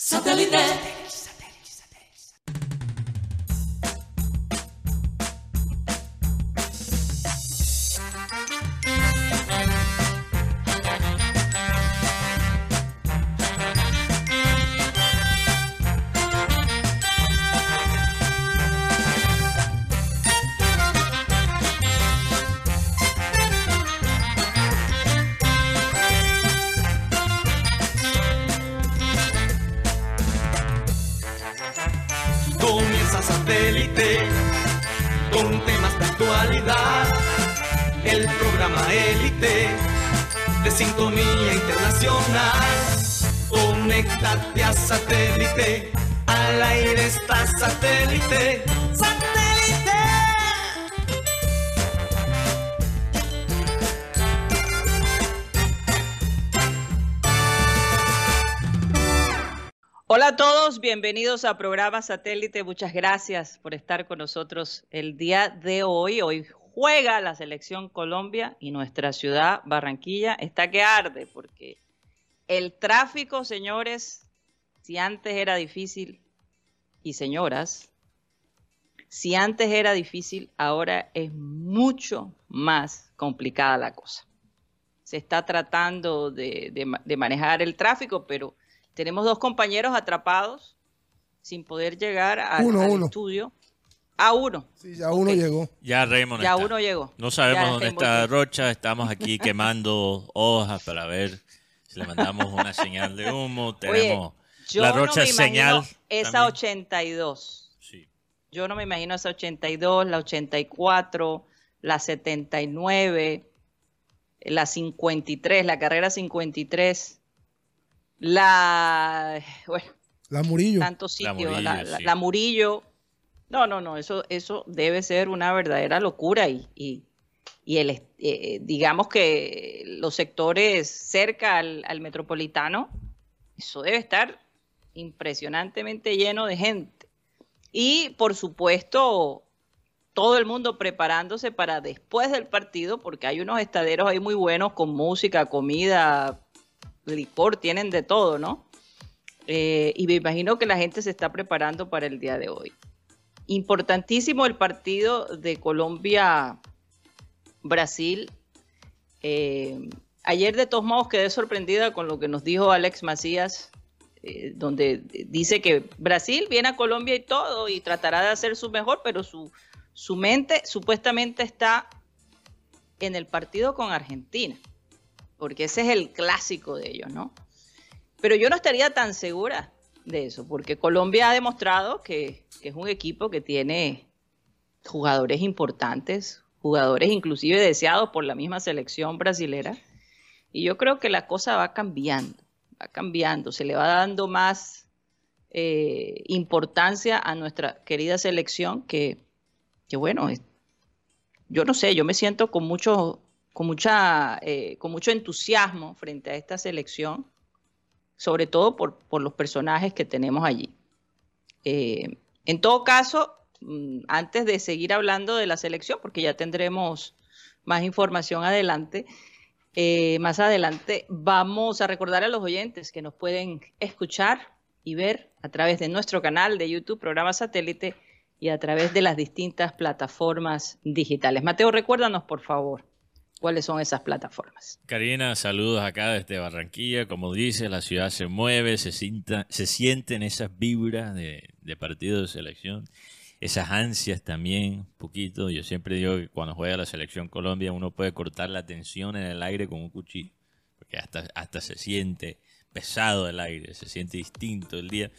Satellite. Satélite. Al aire está satélite. ¡Satélite! Hola a todos, bienvenidos a programa Satélite. Muchas gracias por estar con nosotros el día de hoy. Hoy juega la selección Colombia y nuestra ciudad, Barranquilla, está que arde porque el tráfico, señores, si antes era difícil, y señoras, si antes era difícil, ahora es mucho más complicada la cosa. Se está tratando de, de ma- de manejar el tráfico, pero tenemos dos compañeros atrapados sin poder llegar al, Uno, al uno. estudio. A uno. Sí, ya uno llegó. Ya Raymond Ya está. uno llegó. No sabemos Ya dónde está. Rocha. Estamos aquí quemando hojas para ver si le mandamos una señal de humo. Tenemos Yo la no Rocha me señal. imagino esa también. 82. Sí. Yo no me imagino esa 82, la 84, la 79, la 53, la carrera 53, la, bueno, La Murillo. tantos sitios, la, Murillo, la- sí. la Murillo. No, no, no, eso, eso debe ser una verdadera locura y, y, y el, est- eh, digamos que los sectores cerca al, al metropolitano, eso debe estar impresionantemente lleno de gente. Y por supuesto, todo el mundo preparándose para después del partido, porque hay unos estaderos ahí muy buenos con música, comida, licor, tienen de todo, ¿no? Eh, y me imagino que la gente se está preparando para el día de hoy. Importantísimo el partido de Colombia-Brasil. Eh, ayer de todos modos quedé sorprendida con lo que nos dijo Alex Macías, eh, donde dice que Brasil viene a Colombia y todo y tratará de hacer su mejor, pero su, su mente supuestamente está en el partido con Argentina, porque ese es el clásico de ellos, ¿no? Pero yo no estaría tan segura de eso, porque Colombia ha demostrado que, que es un equipo que tiene jugadores importantes, jugadores inclusive deseados por la misma selección brasilera. Y yo creo que la cosa va cambiando, va cambiando, se le va dando más eh, importancia a nuestra querida selección que, que bueno, yo no sé, yo me siento con mucho, con mucha, eh, con mucho entusiasmo frente a esta selección sobre todo por, por los personajes que tenemos allí. Eh, en todo caso, mm, antes de seguir hablando de la selección, porque ya tendremos más información adelante, eh, más adelante vamos a recordar a los oyentes que nos pueden escuchar y ver a través de nuestro canal de YouTube, programa satélite, y a través de las distintas plataformas digitales. Mateo, recuérdanos, por favor, cuáles son esas plataformas. Karina, saludos acá desde Barranquilla. Como dice, la ciudad se mueve, se, sienta- se sienten esas vibras de, de partido de selección, esas ansias también, un poquito. Yo siempre digo que cuando juega la selección Colombia uno puede cortar la tensión en el aire con un cuchillo, porque hasta, hasta se siente pesado el aire, se siente distinto el día.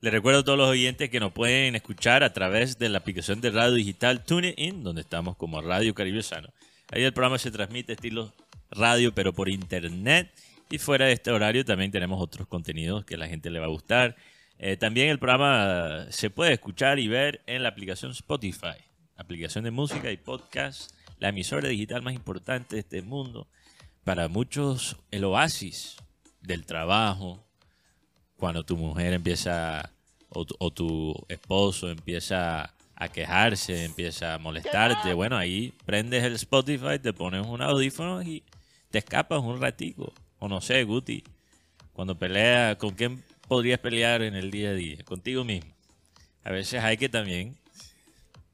Les recuerdo a todos los oyentes que nos pueden escuchar a través de la aplicación de radio digital TuneIn, donde estamos como Radio Caribe Sano. Ahí el programa se transmite estilo radio, pero por internet. Y fuera de este horario también tenemos otros contenidos que la gente le va a gustar. Eh, también el programa se puede escuchar y ver en la aplicación Spotify, aplicación de música y podcast, la emisora digital más importante de este mundo. Para muchos, el oasis del trabajo, cuando tu mujer empieza o tu, o tu esposo empieza a quejarse, empieza a molestarte, bueno, ahí prendes el Spotify, te pones un audífono y te escapas un ratico. O no sé, Guti, cuando pelea, ¿con quién podrías pelear en el día a día, contigo mismo. A veces hay que también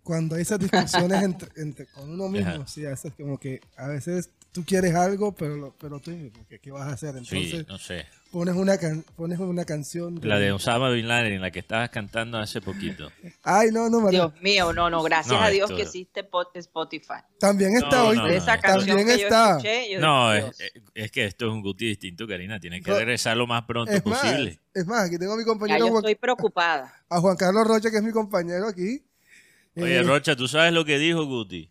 Cuando hay esas discusiones entre, entre- con uno mismo, Ajá. sí, a veces como que a veces tú quieres algo, pero, lo- pero tú, ¿qué, qué vas a hacer? Entonces Sí, no sé. pones, una can- pones una canción. La de Osama Bin Laden, en la que estabas cantando hace poquito. Ay, no, no, María. Dios mío, no, no, gracias No, a Dios esto- que existe pot- Spotify. También está No, hoy. no, esa no. canción También que yo está. escuché, yo No, dije, es, que esto es un guti distinto, Karina. Tienes que No. regresar lo más pronto Es más, posible. es más, aquí tengo a mi ya compañero yo Juan, estoy preocupada. a Juan Carlos Rocha, que es mi compañero aquí. Oye, Eh, Rocha, ¿tú sabes lo que dijo Guti?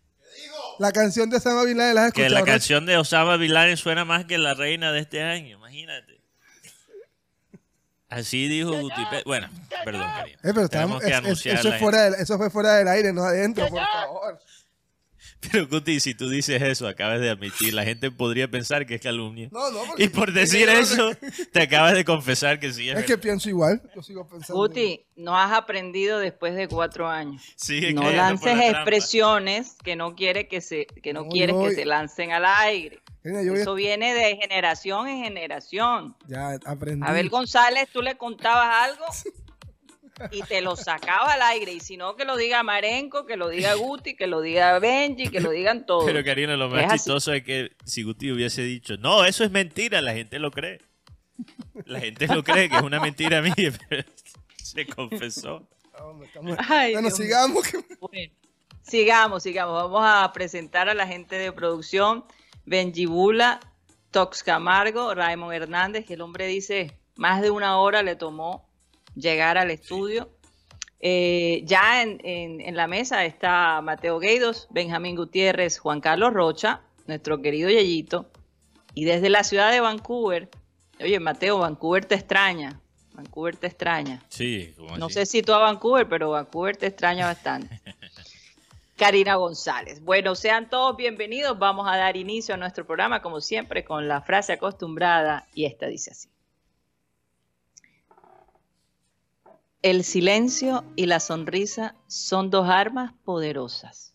La canción de Osama Bin Laden, ¿la has Que escuchado? la Rocha? canción de Osama Bin Laden suena más que la reina de este año, imagínate. Así dijo Guti. Bueno, perdón, Karina. Eh, pero que es- es- anunciar eso, la- es fuera del- eso fue fuera del aire, no adentro, por favor. Pero Guti, si tú dices eso, acabas de admitir, la gente podría pensar que es calumnia. No, no, porque- Y por decir eso, te acabas de confesar que sí es, Es que pienso igual, yo sigo pensando. Guti, no has aprendido después de cuatro años. Sigue no lances la expresiones que no quiere que se que no, No, quieres que se lancen al aire. Voy Eso viene de generación en generación. ya aprendí. Abel González, tú le contabas algo y te lo sacaba al aire. Y si no, que lo diga Marenco, que lo diga Guti, que lo diga Benji, que lo digan todos. Pero Karina, lo Es más así. chistoso es que si Guti hubiese dicho, no, eso es mentira, la gente lo cree. La gente lo cree que es una mentira mía, pero se confesó. Ay, bueno, Dios sigamos. que- Bueno, sigamos, sigamos. Vamos a presentar a la gente de producción. Benji Bula, Tox Camargo, Raymond Hernández, que el hombre dice, más de una hora le tomó llegar al estudio. Eh, ya en, en- en la mesa está Mateo Gueidos, Benjamín Gutiérrez, Juan Carlos Rocha, nuestro querido Yeyito. Y desde la ciudad de Vancouver, oye Mateo, Vancouver te extraña. Vancouver te extraña. Sí, como No así. sé si tú a Vancouver, pero Vancouver te extraña bastante. Karina González. Bueno, sean todos bienvenidos. Vamos a dar inicio a nuestro programa, como siempre, con la frase acostumbrada, y esta dice así. El silencio y la sonrisa son dos armas poderosas.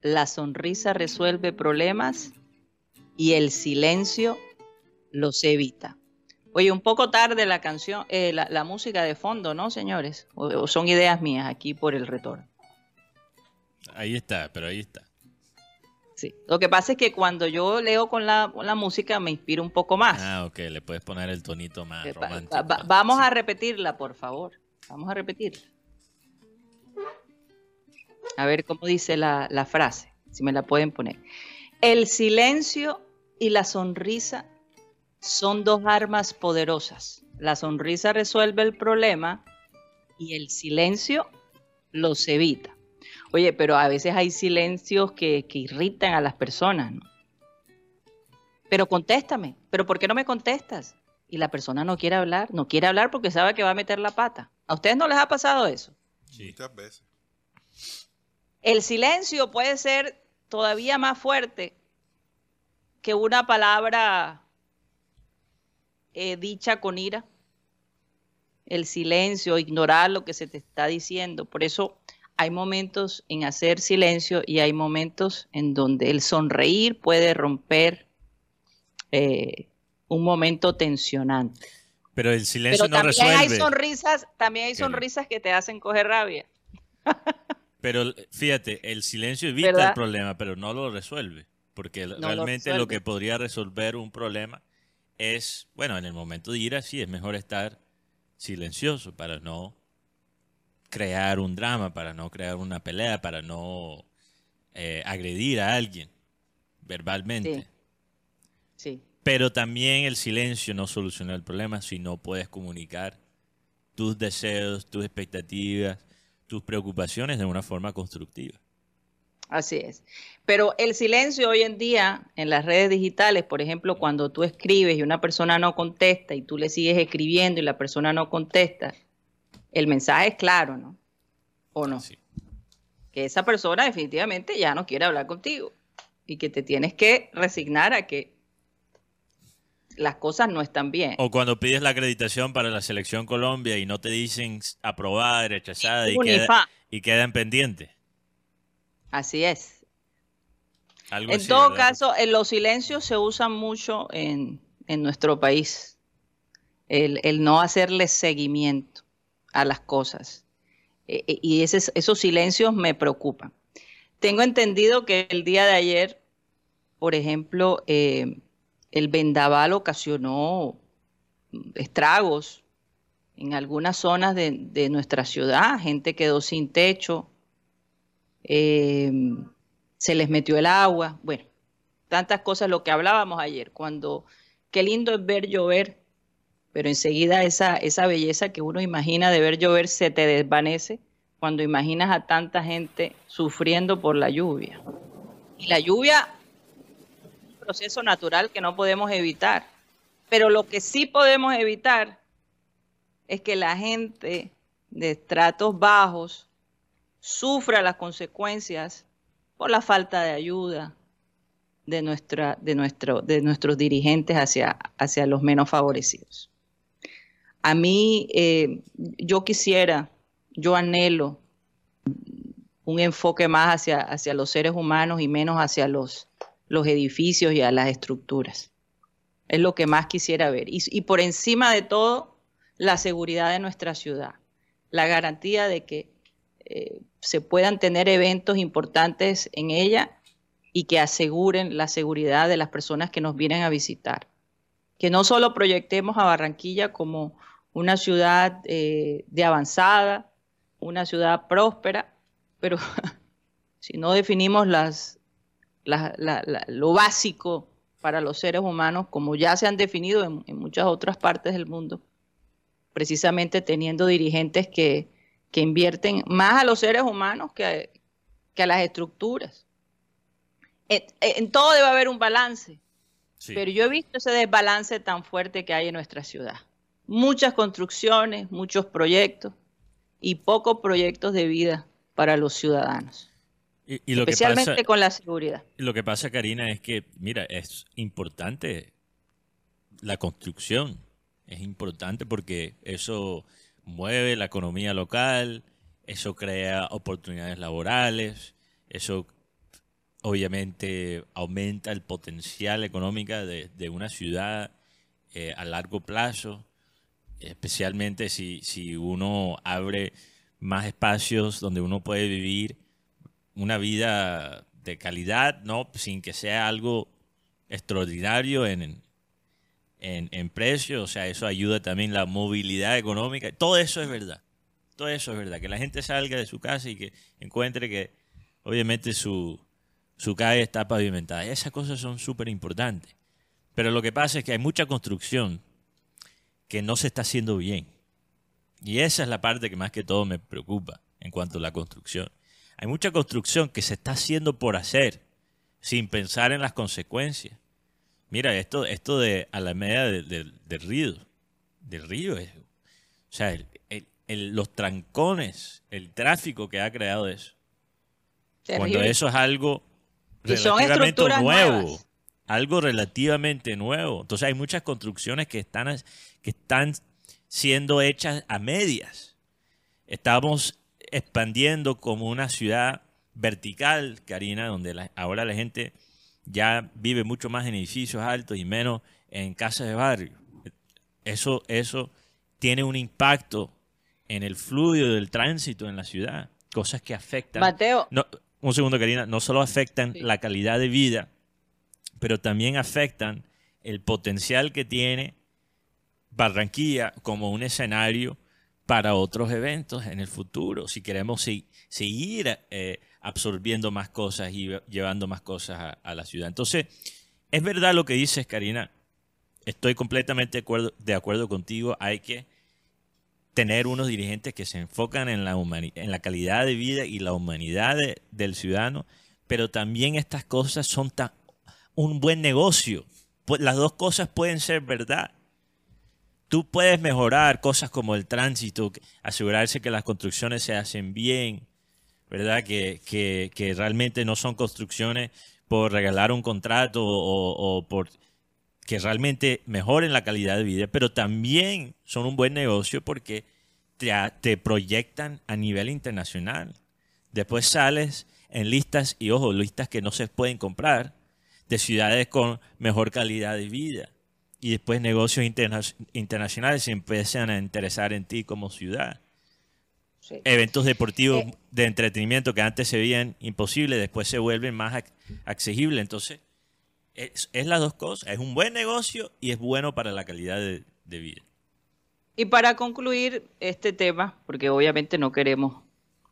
La sonrisa resuelve problemas y el silencio los evita. Oye, un poco tarde la canción, eh, la, música de fondo, ¿no, señores? O son ideas mías aquí por el retorno. Ahí está, pero ahí está. Sí. Lo que pasa es que cuando yo leo con la, con la música me inspiro un poco más. Ah, ok, le puedes poner el tonito más Eh, romántico. va- va- vamos a repetirla, por favor. Vamos a repetirla. A ver cómo dice la, la frase, si me la pueden poner. El silencio y la sonrisa son dos armas poderosas. La sonrisa resuelve el problema y el silencio los evita. Oye, pero a veces hay silencios que, que irritan a las personas, ¿no? Pero contéstame, pero ¿por qué no me contestas? Y la persona no quiere hablar, no quiere hablar porque sabe que va a meter la pata. ¿A ustedes no les ha pasado eso? Sí. Muchas veces. El silencio puede ser todavía más fuerte que una palabra eh, dicha con ira. El silencio, ignorar lo que se te está diciendo. Por eso hay momentos en hacer silencio y hay momentos en donde el sonreír puede romper eh, un momento tensionante. Pero el silencio Pero no también hay resuelve. sonrisas, también hay sonrisas que te hacen coger rabia. Pero fíjate, el silencio evita el problema, pero no lo resuelve. Porque realmente lo, que podría resolver un problema es, bueno, en el momento de ira sí es mejor estar silencioso para no crear un drama, para no crear una pelea, para no eh, agredir a alguien verbalmente. Sí. Sí. Pero también el silencio no soluciona el problema si no puedes comunicar tus deseos, tus expectativas, tus preocupaciones de una forma constructiva. Así es. Pero el silencio hoy en día en las redes digitales, por ejemplo, cuando tú escribes y una persona no contesta y tú le sigues escribiendo y la persona no contesta, el mensaje es claro, ¿no? ¿O no? Sí. Que esa persona definitivamente ya no quiere hablar contigo y que te tienes que resignar a que las cosas no están bien. O cuando pides la acreditación para la selección Colombia y no te dicen aprobada, rechazada y, queda- y quedan pendientes. Así es. Algo En así, todo ¿verdad? caso, en los silencios se usan mucho en, en nuestro país. el, el no hacerle seguimiento a las cosas. E, e, y ese- esos silencios me preocupan. Tengo entendido que el día de ayer, por ejemplo, eh, el vendaval ocasionó estragos en algunas zonas de, nuestra ciudad. Gente quedó sin techo, eh, se les metió el agua. Bueno, tantas cosas, lo que hablábamos ayer, cuando qué lindo es ver llover, pero enseguida esa, esa belleza que uno imagina de ver llover se te desvanece cuando imaginas a tanta gente sufriendo por la lluvia. Y la lluvia es un proceso natural que no podemos evitar, pero lo que sí podemos evitar es que la gente de estratos bajos sufra las consecuencias por la falta de ayuda de, nuestra, de, nuestro, de nuestros dirigentes hacia, hacia los menos favorecidos. A mí, eh, yo quisiera, yo anhelo un enfoque más hacia, hacia los seres humanos y menos hacia los, los edificios y a las estructuras. Es lo que más quisiera ver. Y, por encima de todo, la seguridad de nuestra ciudad, la garantía de que eh, se puedan tener eventos importantes en ella y que aseguren la seguridad de las personas que nos vienen a visitar. Que no solo proyectemos a Barranquilla como una ciudad eh, de avanzada, una ciudad próspera, pero si no definimos las, la, la, la, lo básico para los seres humanos, como ya se han definido en, en muchas otras partes del mundo, precisamente teniendo dirigentes que, que invierten más a los seres humanos que a, que a las estructuras. En, en, todo debe haber un balance, sí. pero yo he visto ese desbalance tan fuerte que hay en nuestra ciudad. Muchas construcciones, muchos proyectos y pocos proyectos de vida para los ciudadanos. Y, y lo especialmente que pasa, con la seguridad. Lo que pasa, Karina, es que, mira, es importante la construcción. Es importante porque eso mueve la economía local, eso crea oportunidades laborales, eso obviamente aumenta el potencial económico de, de una ciudad eh, a largo plazo, especialmente si, si uno abre más espacios donde uno puede vivir una vida de calidad, no sin que sea algo extraordinario en, en, en precio, o sea, eso ayuda también la movilidad económica, todo eso es verdad, todo eso es verdad, que la gente salga de su casa y que encuentre que obviamente su, su calle está pavimentada, esas cosas son súper importantes, pero lo que pasa es que hay mucha construcción que no se está haciendo bien, y esa es la parte que más que todo me preocupa en cuanto a la construcción. Hay mucha construcción que se está haciendo por hacer, sin pensar en las consecuencias. Mira, esto, esto de Alameda del de, de Río, del Río, es, o sea, el, el, el, los trancones, el tráfico que ha creado eso. Terrible. Cuando eso es algo relativamente nuevo, nuevas. algo relativamente nuevo. Entonces hay muchas construcciones que están, que están siendo hechas a medias. Estamos expandiendo como una ciudad vertical, Karina, donde la, ahora la gente ya vive mucho más en edificios altos y menos en casas de barrio. Eso, eso tiene un impacto en el fluido del tránsito en la ciudad, cosas que afectan. Mateo. No, un segundo, Karina, no solo afectan sí. la calidad de vida, pero también afectan el potencial que tiene Barranquilla como un escenario para otros eventos en el futuro, si queremos seguir eh, absorbiendo más cosas y llevando más cosas a, la ciudad. Entonces, es verdad lo que dices, Karina. Estoy completamente de acuerdo, de acuerdo contigo. Hay que tener unos dirigentes que se enfocan en la, en la calidad de vida y la humanidad de, del ciudadano, pero también estas cosas son un buen negocio. Las dos cosas pueden ser verdad tú puedes mejorar cosas como el tránsito, asegurarse que las construcciones se hacen bien, ¿verdad? Que, que, realmente no son construcciones por regalar un contrato o, por que realmente mejoren la calidad de vida, pero también son un buen negocio porque te proyectan a nivel internacional. Después sales en listas, y ojo, listas que no se pueden comprar, de ciudades con mejor calidad de vida. Y después negocios interna- internacionales se empiezan a interesar en ti como ciudad. Sí. Eventos deportivos Eh. de entretenimiento que antes se veían imposibles, después se vuelven más ac- accesibles. Entonces, es, es las dos cosas. Es un buen negocio y es bueno para la calidad de, de vida. Y para concluir este tema, porque obviamente no queremos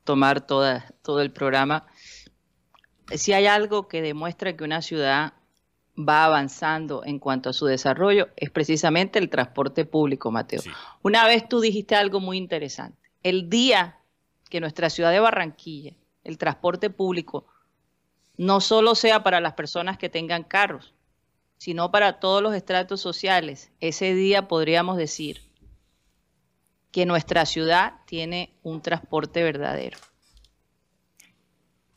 tomar toda, todo el programa, si hay algo que demuestra que una ciudad va avanzando en cuanto a su desarrollo, es precisamente el transporte público, Mateo. Sí. Una vez tú dijiste algo muy interesante. El día que nuestra ciudad de Barranquilla, el transporte público, no solo sea para las personas que tengan carros, sino para todos los estratos sociales, ese día podríamos decir que nuestra ciudad tiene un transporte verdadero.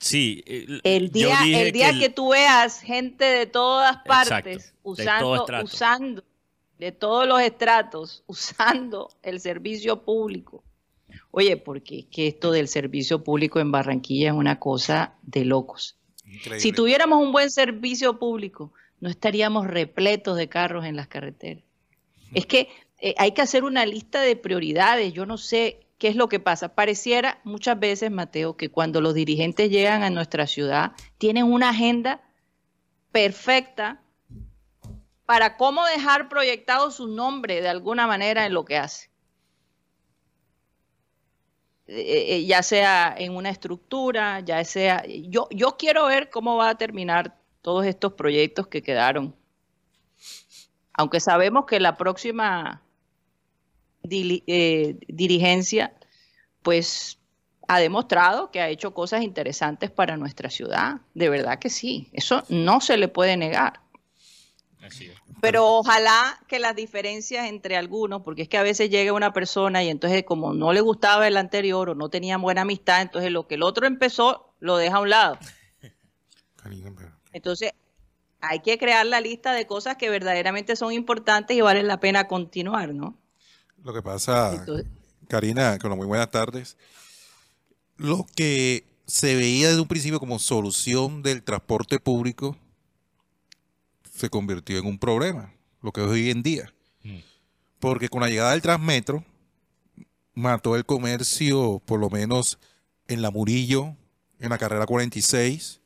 Sí. el- El yo día, dije el día el- que, tú veas gente de todas partes Exacto, de usando, usando, de todos los estratos, usando el servicio público. Oye, porque es que esto del servicio público en Barranquilla es una cosa de locos. Increíble. Si tuviéramos un buen servicio público, no estaríamos repletos de carros en las carreteras. Es que eh, hay que hacer una lista de prioridades. Yo no sé qué es lo que pasa. Pareciera muchas veces, Mateo, que cuando los dirigentes llegan a nuestra ciudad, tienen una agenda perfecta para cómo dejar proyectado su nombre de alguna manera en lo que hace. Eh, eh, ya sea en una estructura, ya sea... Yo, yo quiero ver cómo va a terminar todos estos proyectos que quedaron. Aunque sabemos que la próxima dili- eh, dirigencia, pues ha demostrado que ha hecho cosas interesantes para nuestra ciudad. De verdad que sí. Eso no se le puede negar. Así es. Pero ojalá que las diferencias entre algunos, porque es que a veces llega una persona y entonces como no le gustaba el anterior o no tenían buena amistad, entonces lo que el otro empezó lo deja a un lado. Entonces hay que crear la lista de cosas que verdaderamente son importantes y valen la pena continuar, ¿no? Lo que pasa, Entonces, Karina, con muy buenas tardes. Lo que se veía desde un principio como solución del transporte público se convirtió en un problema, lo que es hoy en día. Mm. Porque con la llegada del Transmetro mató el comercio, por lo menos en la Murillo, en la carrera 46,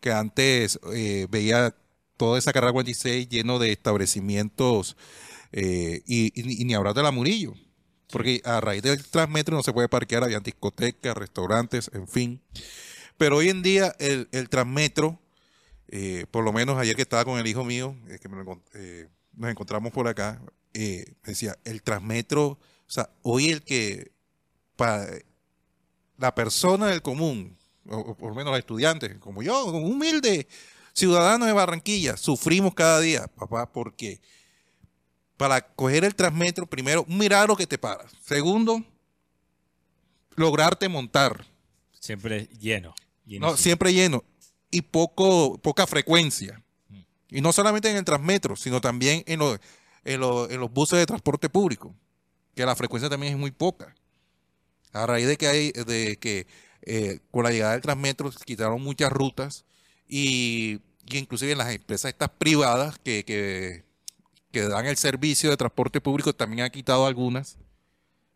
que antes eh, veía toda esa carrera 46 lleno de establecimientos eh, y, y- y ni hablar de la Murillo. Porque a raíz del Transmetro no se puede parquear, había discotecas, restaurantes, en fin. Pero hoy en día el, el Transmetro, eh, por lo menos ayer que estaba con el hijo mío, eh, que me lo nos encontramos por acá, decía, el Transmetro, o sea, hoy el que, para la persona del común, o, o por lo menos los estudiantes, como yo, un humilde ciudadano de Barranquilla, sufrimos cada día, papá, porque para coger el Transmetro, primero, un milagro que te paras. Segundo, lograrte montar. Siempre lleno. No, siempre lleno. Y poco, poca frecuencia. Y no solamente en el Transmetro, sino también en, los- en, los- en los buses de transporte público, que la frecuencia también es muy poca. A raíz de que hay, de que eh, con la llegada del Transmetro se quitaron muchas rutas y, y inclusive en las empresas estas privadas que, que, que dan el servicio de transporte público también han quitado algunas.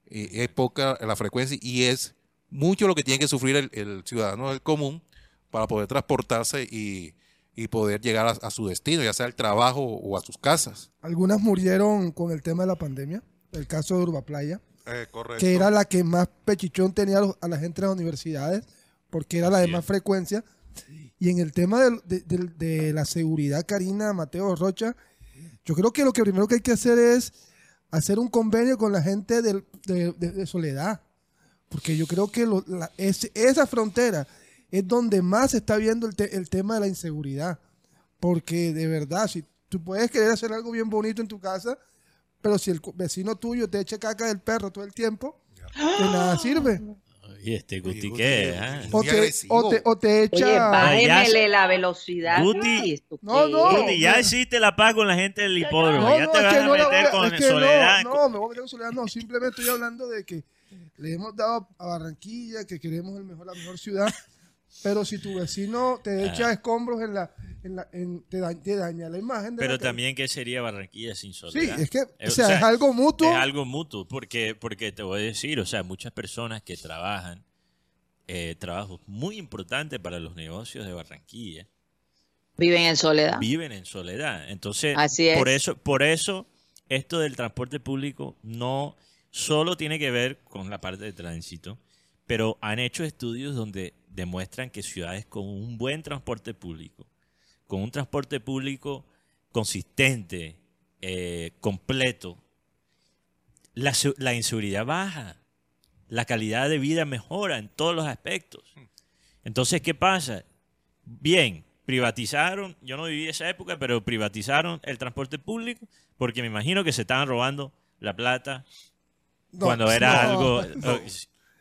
Y es poca la frecuencia y es mucho lo que tiene que sufrir el, el ciudadano del común para poder transportarse y, y poder llegar a, a su destino, ya sea al trabajo o a sus casas. Algunas murieron con el tema de la pandemia. El caso de Urbaplaya, correcto. que era la que más pechichón tenía a, los- a la gente de las universidades, porque era la de más frecuencia. Y en el tema del- de, de- de la seguridad, Karina, Mateo, Rocha, yo creo que lo que primero que hay que hacer es hacer un convenio con la gente de, Soledad. Porque yo creo que es- esa frontera es donde más se está viendo el, te- el tema de la inseguridad. Porque de verdad, si tú puedes querer hacer algo bien bonito en tu casa, pero si el vecino tuyo te echa caca del perro todo el tiempo, de nada sirve. Oye, este Guti, Guti, ¿qué? Ah? O te, o te, o te echa... Oye, bájemele la velocidad. Guti. Ay, ¿esto No, no. Guti, ya hiciste la paz con la gente del hipódromo. No, ya no, te es vas que a no la meter a- con es que soledad. No, no, me voy a meter con soledad. No, simplemente estoy hablando de que le hemos dado a Barranquilla, que queremos el mejor, la mejor ciudad. Pero si tu vecino te echa Ah. escombros en la, en la en- te, da- te daña la imagen. De Pero la que- también, ¿qué sería Barranquilla sin Sí, soledad? es que, Eh, o sea, es algo mutuo. Es algo mutuo, porque, porque te voy a decir, o sea, muchas personas que trabajan eh, trabajos muy importantes para los negocios de Barranquilla Viven en soledad. viven en soledad. Entonces, Así es. por eso, por eso esto del transporte público no solo tiene que ver con la parte de tránsito, pero han hecho estudios donde demuestran que ciudades con un buen transporte público, con un transporte público consistente, eh, completo, la, la inseguridad baja, la calidad de vida mejora en todos los aspectos. Entonces, ¿qué pasa? Bien, privatizaron, yo no viví esa época, pero privatizaron el transporte público porque me imagino que se estaban robando la plata No, cuando era no, algo... no. eh,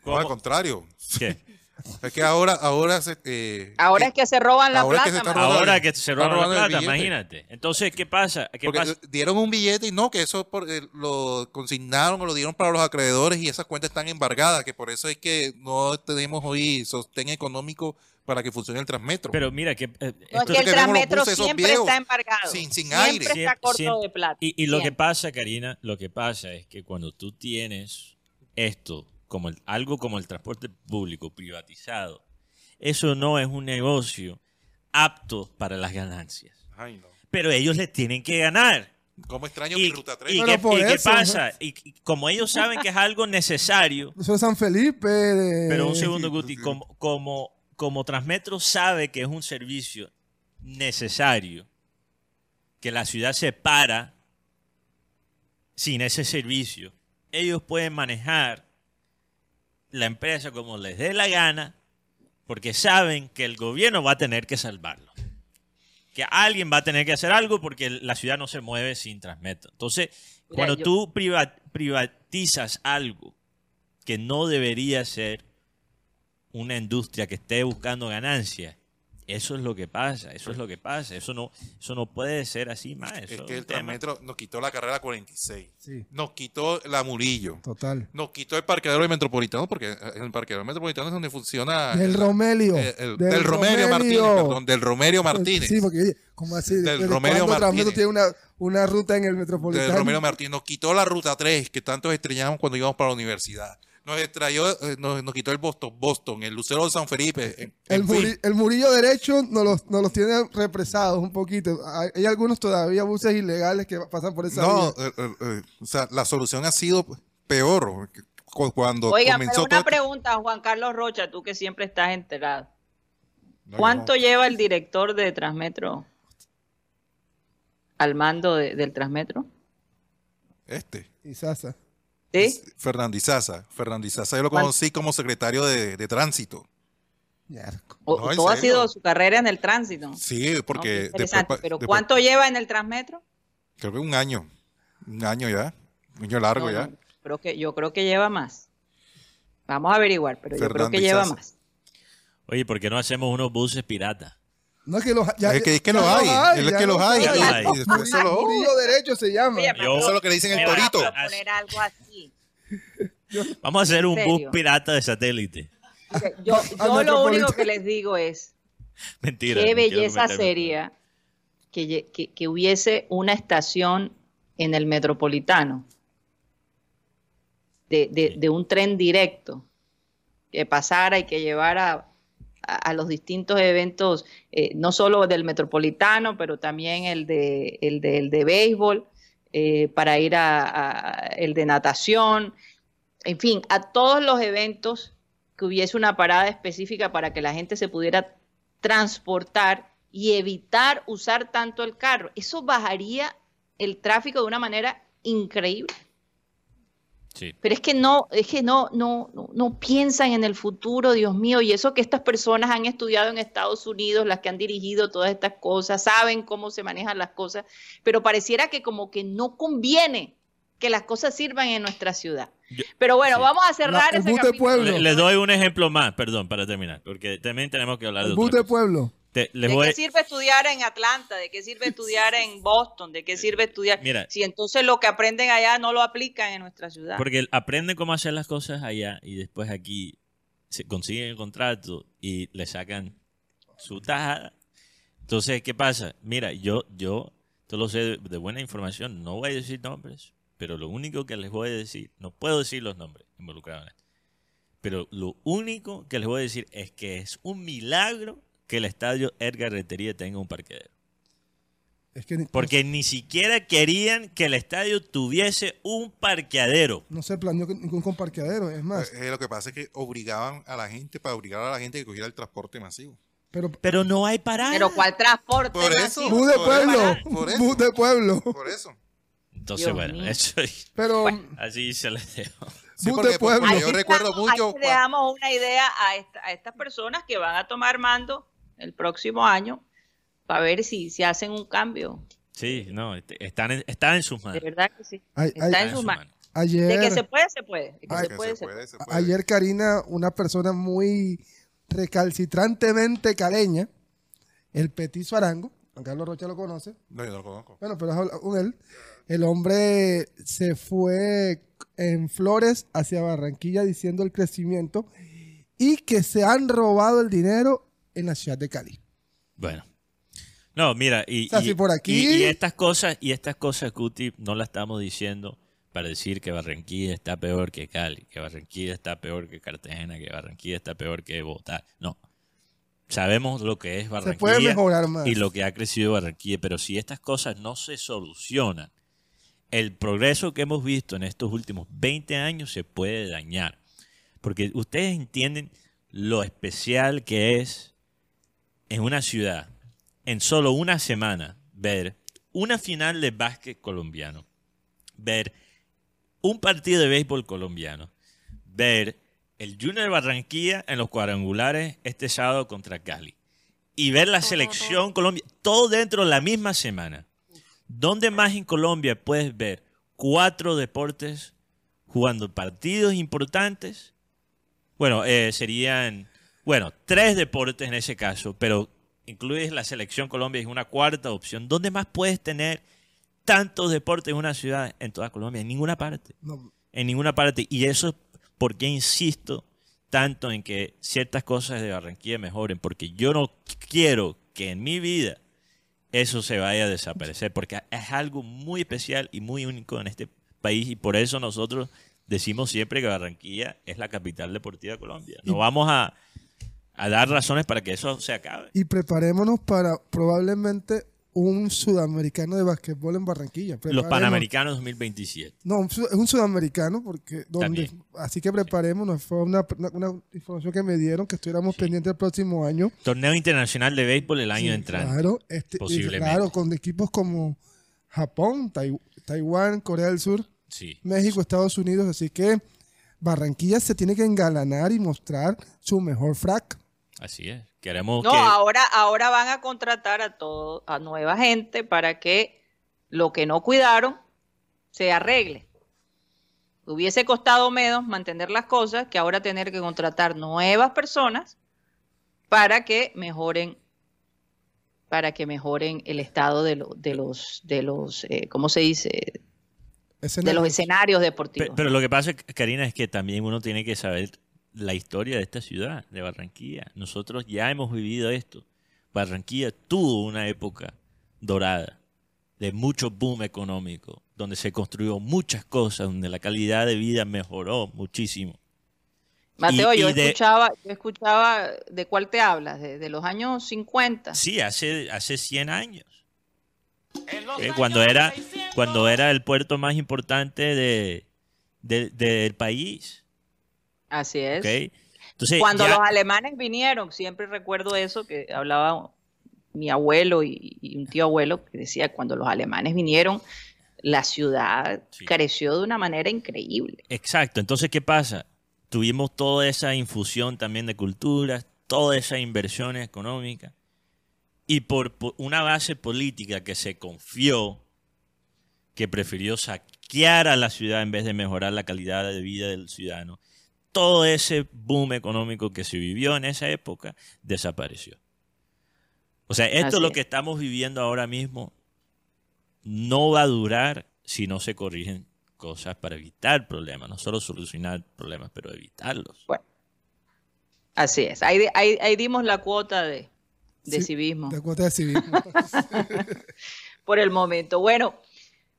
No, al contrario. ¿Qué? Es que ahora, ahora se, eh, Ahora es que se roban la Ahora es que plata. está. Ahora que se roban la el plata, imagínate. Entonces, ¿qué pasa? ¿Qué porque pasa? dieron un billete y no, que eso por- eh, lo consignaron o lo dieron para los acreedores y esas cuentas están embargadas, que por eso es que no tenemos hoy sostén económico para que funcione el Transmetro. Pero mira, que... eh, No, es que el que Transmetro siempre viejos, está embargado. sin- sin siempre aire. está Siempre- corto siempre. de plata. Y, y lo que pasa, Karina, lo que pasa es que cuando tú tienes esto, como el- algo como el transporte público privatizado, eso no es un negocio apto para las ganancias. Ay, no. Pero ellos les tienen que ganar. ¿Cómo extraño ¿Y, mi ruta 3? y qué, y qué pasa? Y, y como ellos saben que es algo necesario, Eso es San Felipe. de- pero un segundo, Guti, como, como, como Transmetro sabe que es un servicio necesario, que la ciudad se para sin ese servicio, ellos pueden manejar la empresa como les dé la gana, porque saben que el gobierno va a tener que salvarlo. Que alguien va a tener que hacer algo porque la ciudad no se mueve sin Transmetro. Entonces, Mira, cuando yo- tú priva- privatizas algo que no debería ser una industria que esté buscando ganancias, eso es lo que pasa, eso es lo que pasa, eso no, eso no puede ser así más. Es que el. Transmetro nos quitó la carrera 46, Sí, nos quitó la Murillo, total. nos quitó el parqueadero del Metropolitano, porque en el parqueadero del Metropolitano es donde funciona... Del el- Romelio. eh, el- del, Romelio Martínez, perdón, del Romelio Martínez. Sí, porque, ¿cómo así? Del ¿Desde Romelio Martínez. tiene una, una ruta en el del Metropolitano? Romero Martínez. Nos quitó la ruta 3, que tanto extrañamos cuando íbamos para la universidad. Nos extrayó, eh, nos, nos quitó el Boston, Boston, el Lucero de San Felipe. en- El, en fin. muri- el murillo derecho nos los, nos los tiene represados un poquito. Hay, hay algunos todavía buses ilegales que pasan por esa No, vía. eh, eh, eh, o sea, la solución ha sido peor. Cu- Cuando Oiga, comenzó pero una todo- pregunta, Juan Carlos Rocha, tú que siempre estás enterado. No, ¿Cuánto lleva el director de Transmetro al mando de- del Transmetro? Este. Y Sasa. ¿Sí? Fernández Fernández yo lo conocí como secretario de, de tránsito. O- No, todo ha sido su carrera en el tránsito. Sí, porque después, pero después- ¿cuánto lleva en el Transmetro? creo que un año. Un año ya. Un año largo No, ya. no, creo que, yo creo que lleva más. Vamos a averiguar, pero yo creo que lleva Sasa. más. Oye, ¿por qué no hacemos unos buses piratas? No es que los ya- es que, es que los hay, es que los hay. Y- los hay. y después se lo- Murillo derecho se llama. Oye, Yo- Eso es lo que le dicen el van a torito. proponer algo así. Vamos a hacer un ¿En bus pirata de satélite. Yo, Al yo lo único que les digo es, Mentira. qué belleza sería que, que- que hubiese una estación en el metropolitano de, de- Sí. de un tren directo que pasara y que llevara a, los distintos eventos, eh, no solo del metropolitano, pero también el de, el de, el de béisbol, eh, para ir a, a- el de natación, en fin, a todos los eventos que hubiese una parada específica para que la gente se pudiera transportar y evitar usar tanto el carro. Eso bajaría el tráfico de una manera increíble. Sí. Pero es que no, es que no, no, no, no piensan en el futuro, Dios mío, y eso que estas personas han estudiado en Estados Unidos, las que han dirigido todas estas cosas, saben cómo se manejan las cosas, pero pareciera que como que no conviene que las cosas sirvan en nuestra ciudad. Yo- Pero bueno, sí. vamos a cerrar La- ese capítulo. pueblo. Le- Les doy un ejemplo más, perdón, para terminar, porque también tenemos que hablar de El bus de cosa. pueblo. Te- les ¿De voy- qué sirve estudiar en Atlanta? ¿De qué sirve estudiar en Boston? ¿De qué sirve estudiar? Mira. Si entonces lo que aprenden allá no lo aplican en nuestra ciudad. Porque aprenden cómo hacer las cosas allá y después aquí se consiguen el contrato y le sacan su tajada. Entonces, ¿qué pasa? Mira, yo, yo, lo sé de, de buena información, no voy a decir nombres, pero lo único que les voy a decir, no puedo decir los nombres involucrados en esto, pero lo único que les voy a decir es que es un milagro que el estadio Edgar Rentería tenga un parqueadero. Es que ni- Porque ni siquiera querían que el estadio tuviese un parqueadero. no se planeó ningún comparqueadero, es más. Eh, lo que pasa es que obligaban a la gente, para obligar a la gente que cogiera el transporte masivo. Pero Pero no hay parada. Pero ¿cuál transporte? Por eso. masivo? bus de por pueblo, eso, por eso. bus de pueblo. Por eso. Entonces, Dios bueno, mío. eso Pero así se les dejo. Sí, Bus porque, de pueblo. porque yo le recuerdo damos- mucho. ahí le damos una idea a, esta- a estas personas que van a tomar mando el próximo año para ver si, si hacen un cambio. Sí, no, este- están en, están en sus De manos. verdad que sí. Ay, Está ay, Están en en sus manos. ayer, De que se puede, se puede. De que Ay, se que puede, se se puede, puede. se puede. ayer Karina, una persona muy recalcitrantemente caleña, el Petizo Arango, Juan Carlos Rocha lo conoce, No, yo no lo conozco. Bueno, pero con él. El hombre se fue en flores hacia Barranquilla diciendo el crecimiento y que se han robado el dinero en la ciudad de Cali. Bueno. No, mira, y, O sea, y- si por aquí- y- y estas cosas, y estas cosas, Cuti, no las estamos diciendo para decir que Barranquilla está peor que Cali, que Barranquilla está peor que Cartagena, que Barranquilla está peor que Bogotá. No. Sabemos lo que es Se Barranquilla puede mejorar más. y lo que ha crecido Barranquilla, pero si estas cosas no se solucionan, el progreso que hemos visto en estos últimos 20 años se puede dañar. Porque ustedes entienden lo especial que es en una ciudad, en solo una semana, ver una final de básquet colombiano, ver un partido de béisbol colombiano, ver el Junior de Barranquilla en los cuadrangulares este sábado contra Cali y ver la selección Colombia, todo dentro de la misma semana. ¿Dónde más en Colombia puedes ver cuatro deportes jugando partidos importantes? Bueno, eh, serían, bueno, tres deportes en ese caso, pero incluyes la selección Colombia es una cuarta opción. ¿Dónde más puedes tener tantos deportes en una ciudad en toda Colombia? En ninguna parte No, en ninguna parte. Y eso es porque insisto tanto en que ciertas cosas de Barranquilla mejoren, porque yo no quiero que en mi vida eso se vaya a desaparecer, porque es algo muy especial y muy único en este país y por eso nosotros decimos siempre que Barranquilla es la capital deportiva de Colombia. No vamos a, a dar razones para que eso se acabe. y preparémonos para probablemente un sudamericano de basquetbol en Barranquilla. Los Panamericanos 2027. No, es un sudamericano, porque donde, También. así que preparémonos. Fue una, una- una información que me dieron que estuviéramos pendientes el próximo año. Torneo Internacional de Béisbol el año Sí, entrante. Claro, este, posiblemente. claro, con equipos como Japón, Tai- Taiwán, Corea del Sur, Sí. México, Estados Unidos. Así que Barranquilla se tiene que engalanar y mostrar su mejor frac. Así es. Queremos No, que... ahora, ahora van a contratar a todo, a nueva gente para que lo que no cuidaron se arregle. Hubiese costado menos mantener las cosas que ahora tener que contratar nuevas personas para que mejoren para que mejoren el estado de, lo- de los de los eh, ¿cómo se dice? de los escenarios deportivos. Pe- Pero lo que pasa, Karina, es que también uno tiene que saber la historia de esta ciudad, de Barranquilla. Nosotros ya hemos vivido esto. Barranquilla tuvo una época dorada de mucho boom económico, donde se construyó muchas cosas, donde la calidad de vida mejoró muchísimo. Mateo, y- yo y de- escuchaba, yo escuchaba de cuál te hablas, de, de los años 50. Sí, hace, hace 100 años. Eh, cuando, era, cuando era el puerto más importante de, de- del país. Así es. Cuando ya- los alemanes vinieron, siempre recuerdo eso que hablaba mi abuelo y, y un tío abuelo que decía cuando los alemanes vinieron, la ciudad Sí. creció de una manera increíble. Exacto. Entonces, ¿qué pasa? Tuvimos toda esa infusión también de culturas, toda esa inversión económica. Y por, por una base política que se confió, que prefirió saquear a la ciudad en vez de mejorar la calidad de vida del ciudadano, todo ese boom económico que se vivió en esa época desapareció. O sea, esto es lo que estamos viviendo ahora mismo no va a durar si no se corrigen cosas para evitar problemas, no solo solucionar problemas, pero evitarlos. Bueno, Así es. Ahí, ahí, ahí dimos la cuota de, de Sí, civismo De cuota de civismo. por el momento. Bueno,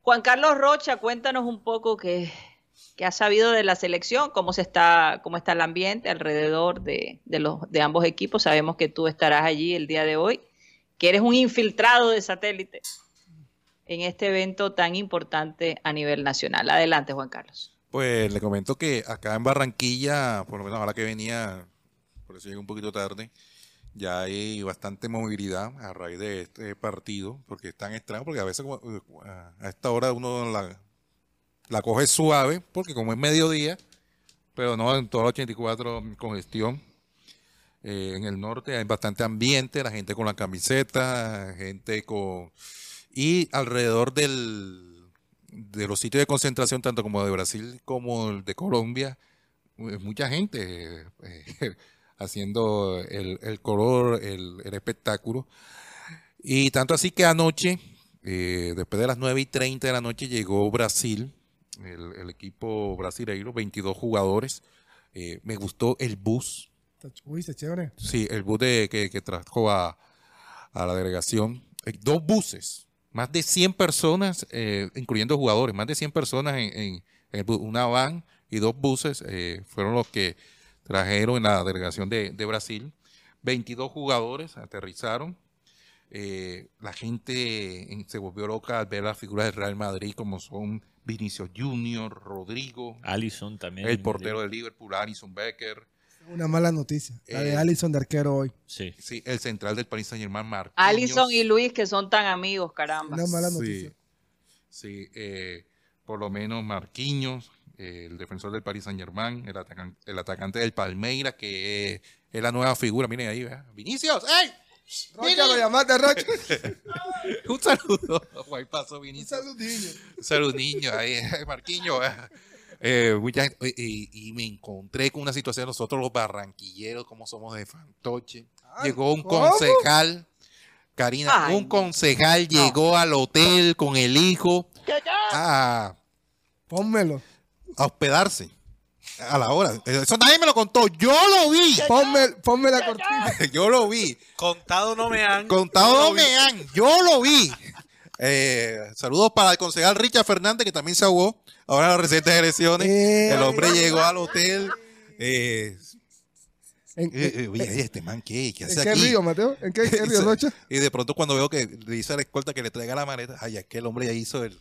Juan Carlos Rocha, cuéntanos un poco qué, qué has sabido de la selección, cómo se está, cómo está el ambiente alrededor de, los de ambos equipos. Sabemos que tú estarás allí el día de hoy, que eres un infiltrado de satélite en este evento tan importante a nivel nacional. Adelante, Juan Carlos. Pues le comento que acá en Barranquilla, por lo menos ahora que venía, por eso llegué un poquito tarde, ya hay bastante movilidad a raíz de este partido, porque es tan extraño, porque a veces eh, a esta hora uno la, la coge suave, porque como es mediodía, pero no en toda la 84 congestión. Eh, en el norte hay bastante ambiente, la gente con la camiseta, gente con... Y alrededor del, de los sitios de concentración, tanto como de Brasil como de Colombia, mucha gente eh, haciendo el, color, el, el espectáculo. Y tanto así que anoche, eh, después de las 9 y 30 de la noche, llegó Brasil, el, el equipo brasileiro, 22 jugadores. Eh, me gustó el bus, Uy, se chévere. Sí, el bus de, que, que trajo a, a la delegación. Eh, dos buses, más de 100 personas, eh, incluyendo jugadores, más de 100 personas en, en- en una van y dos buses eh, fueron los que trajeron en la delegación de, de Brasil. 22 jugadores aterrizaron. Eh, la gente en- se volvió loca al ver las figuras del Real Madrid como son Vinicius Junior, Rodrigo, Allison también. el portero de Liverpool, Alison Becker, Una mala noticia. La de Eh, Allison de arquero hoy. Sí. sí, el central del Paris Saint Germain, Marquinhos. Alison y Luis, que son tan amigos, caramba. Una mala Sí, noticia. sí, eh, por lo menos Marquinhos, eh, el defensor del Paris Saint Germain, el, atacan- el atacante del Palmeiras, que es, es la nueva figura. Miren ahí, ¿verdad? Vinicius, ¡ey! Rocha, lo llamaste, Rocha. Un saludo. Ahí pasó Un Vinicius. saludillo. Un saludo, niño. Ahí. Eh, mucha gente- eh, y, y me encontré con una situación, nosotros los barranquilleros, como somos de fantoche. Ah, Llegó un ¿cómo? concejal, Karina, Ay, un concejal llegó al hotel con el hijo a, Pónmelo. a hospedarse a la hora. Eso nadie me lo contó, yo lo vi. Ponme, ponme la cortina. Yo lo vi. Contado no me han. Contado no me han, yo lo vi. Eh, saludos para el concejal Richard Fernández, que también se ahogó ahora en las recientes elecciones. Eh. el hombre llegó al hotel. Eh, ¿En, eh, eh, en- oye, este man, ¿qué, qué en hace qué aquí? río, Mateo? ¿En qué, qué río, Rocha? Y de pronto cuando veo que le dice a la escolta que le traiga la maleta, ay, es que el hombre ya hizo el,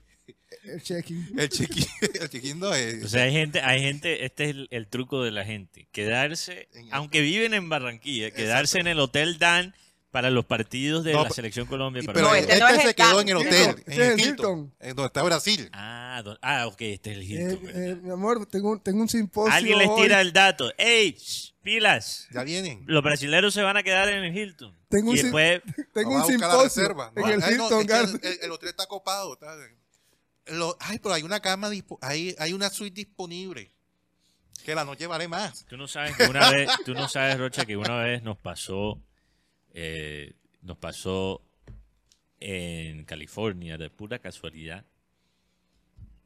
El check-in. el check-in. El check-in no es. O sea, hay gente, hay gente, este es el, el truco de la gente, quedarse, aunque viven en Barranquilla, quedarse en el Hotel Dan para los partidos de No, la selección Colombia. Pero este este, no es se quedó en el hotel, Hilton. en el Hilton, Hilton. en donde está Brasil. Ah, ah, ok, este es el Eh, Hilton. ¿verdad? eh, mi amor, tengo, un- tengo un simposio. Alguien les hoy. tira el dato. ¡Ey! ¡Pilas! Ya vienen. Los brasileños se van a quedar en el Hilton. Tengo un y después, Tengo un buscar la simposio reserva. en No, el ay, no, Hilton es que Garden. el, el- el hotel está copado. está- Lo- ay, pero hay una cama, dispo- hay, hay una suite disponible. Que la noche vale más. tú no sabes que una vez, tú no sabes, Rocha, que una vez nos pasó, eh, nos pasó en California de pura casualidad.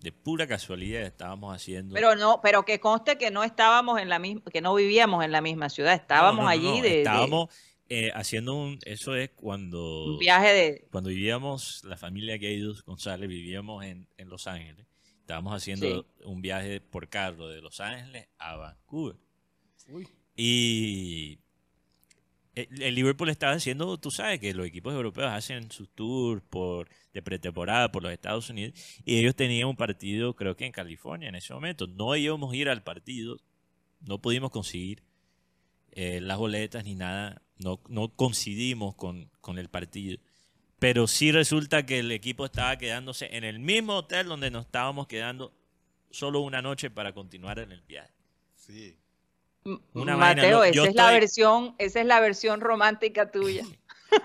De pura casualidad estábamos haciendo. Pero no, pero que conste que no estábamos en la misma, que no vivíamos en la misma ciudad, estábamos No, no, no, allí no, de, de estábamos eh, haciendo un, eso es cuando un viaje de, cuando vivíamos, la familia Gaydus González, vivíamos en, en Los Ángeles. Estábamos haciendo un viaje por carro de Los Ángeles a Vancouver. Uy. Y el, el Liverpool estaba haciendo, tú sabes que los equipos europeos hacen sus tours por, de pretemporada por los Estados Unidos. Y ellos tenían un partido, creo que en California en ese momento. No íbamos a ir al partido, no pudimos conseguir eh, las boletas ni nada. No, no coincidimos con, con el partido. Pero sí resulta que el equipo estaba quedándose en el mismo hotel donde nos estábamos quedando solo una noche para continuar en el viaje. Sí. Una vaina, Mateo, no, esa es la versión, esa es la versión romántica tuya.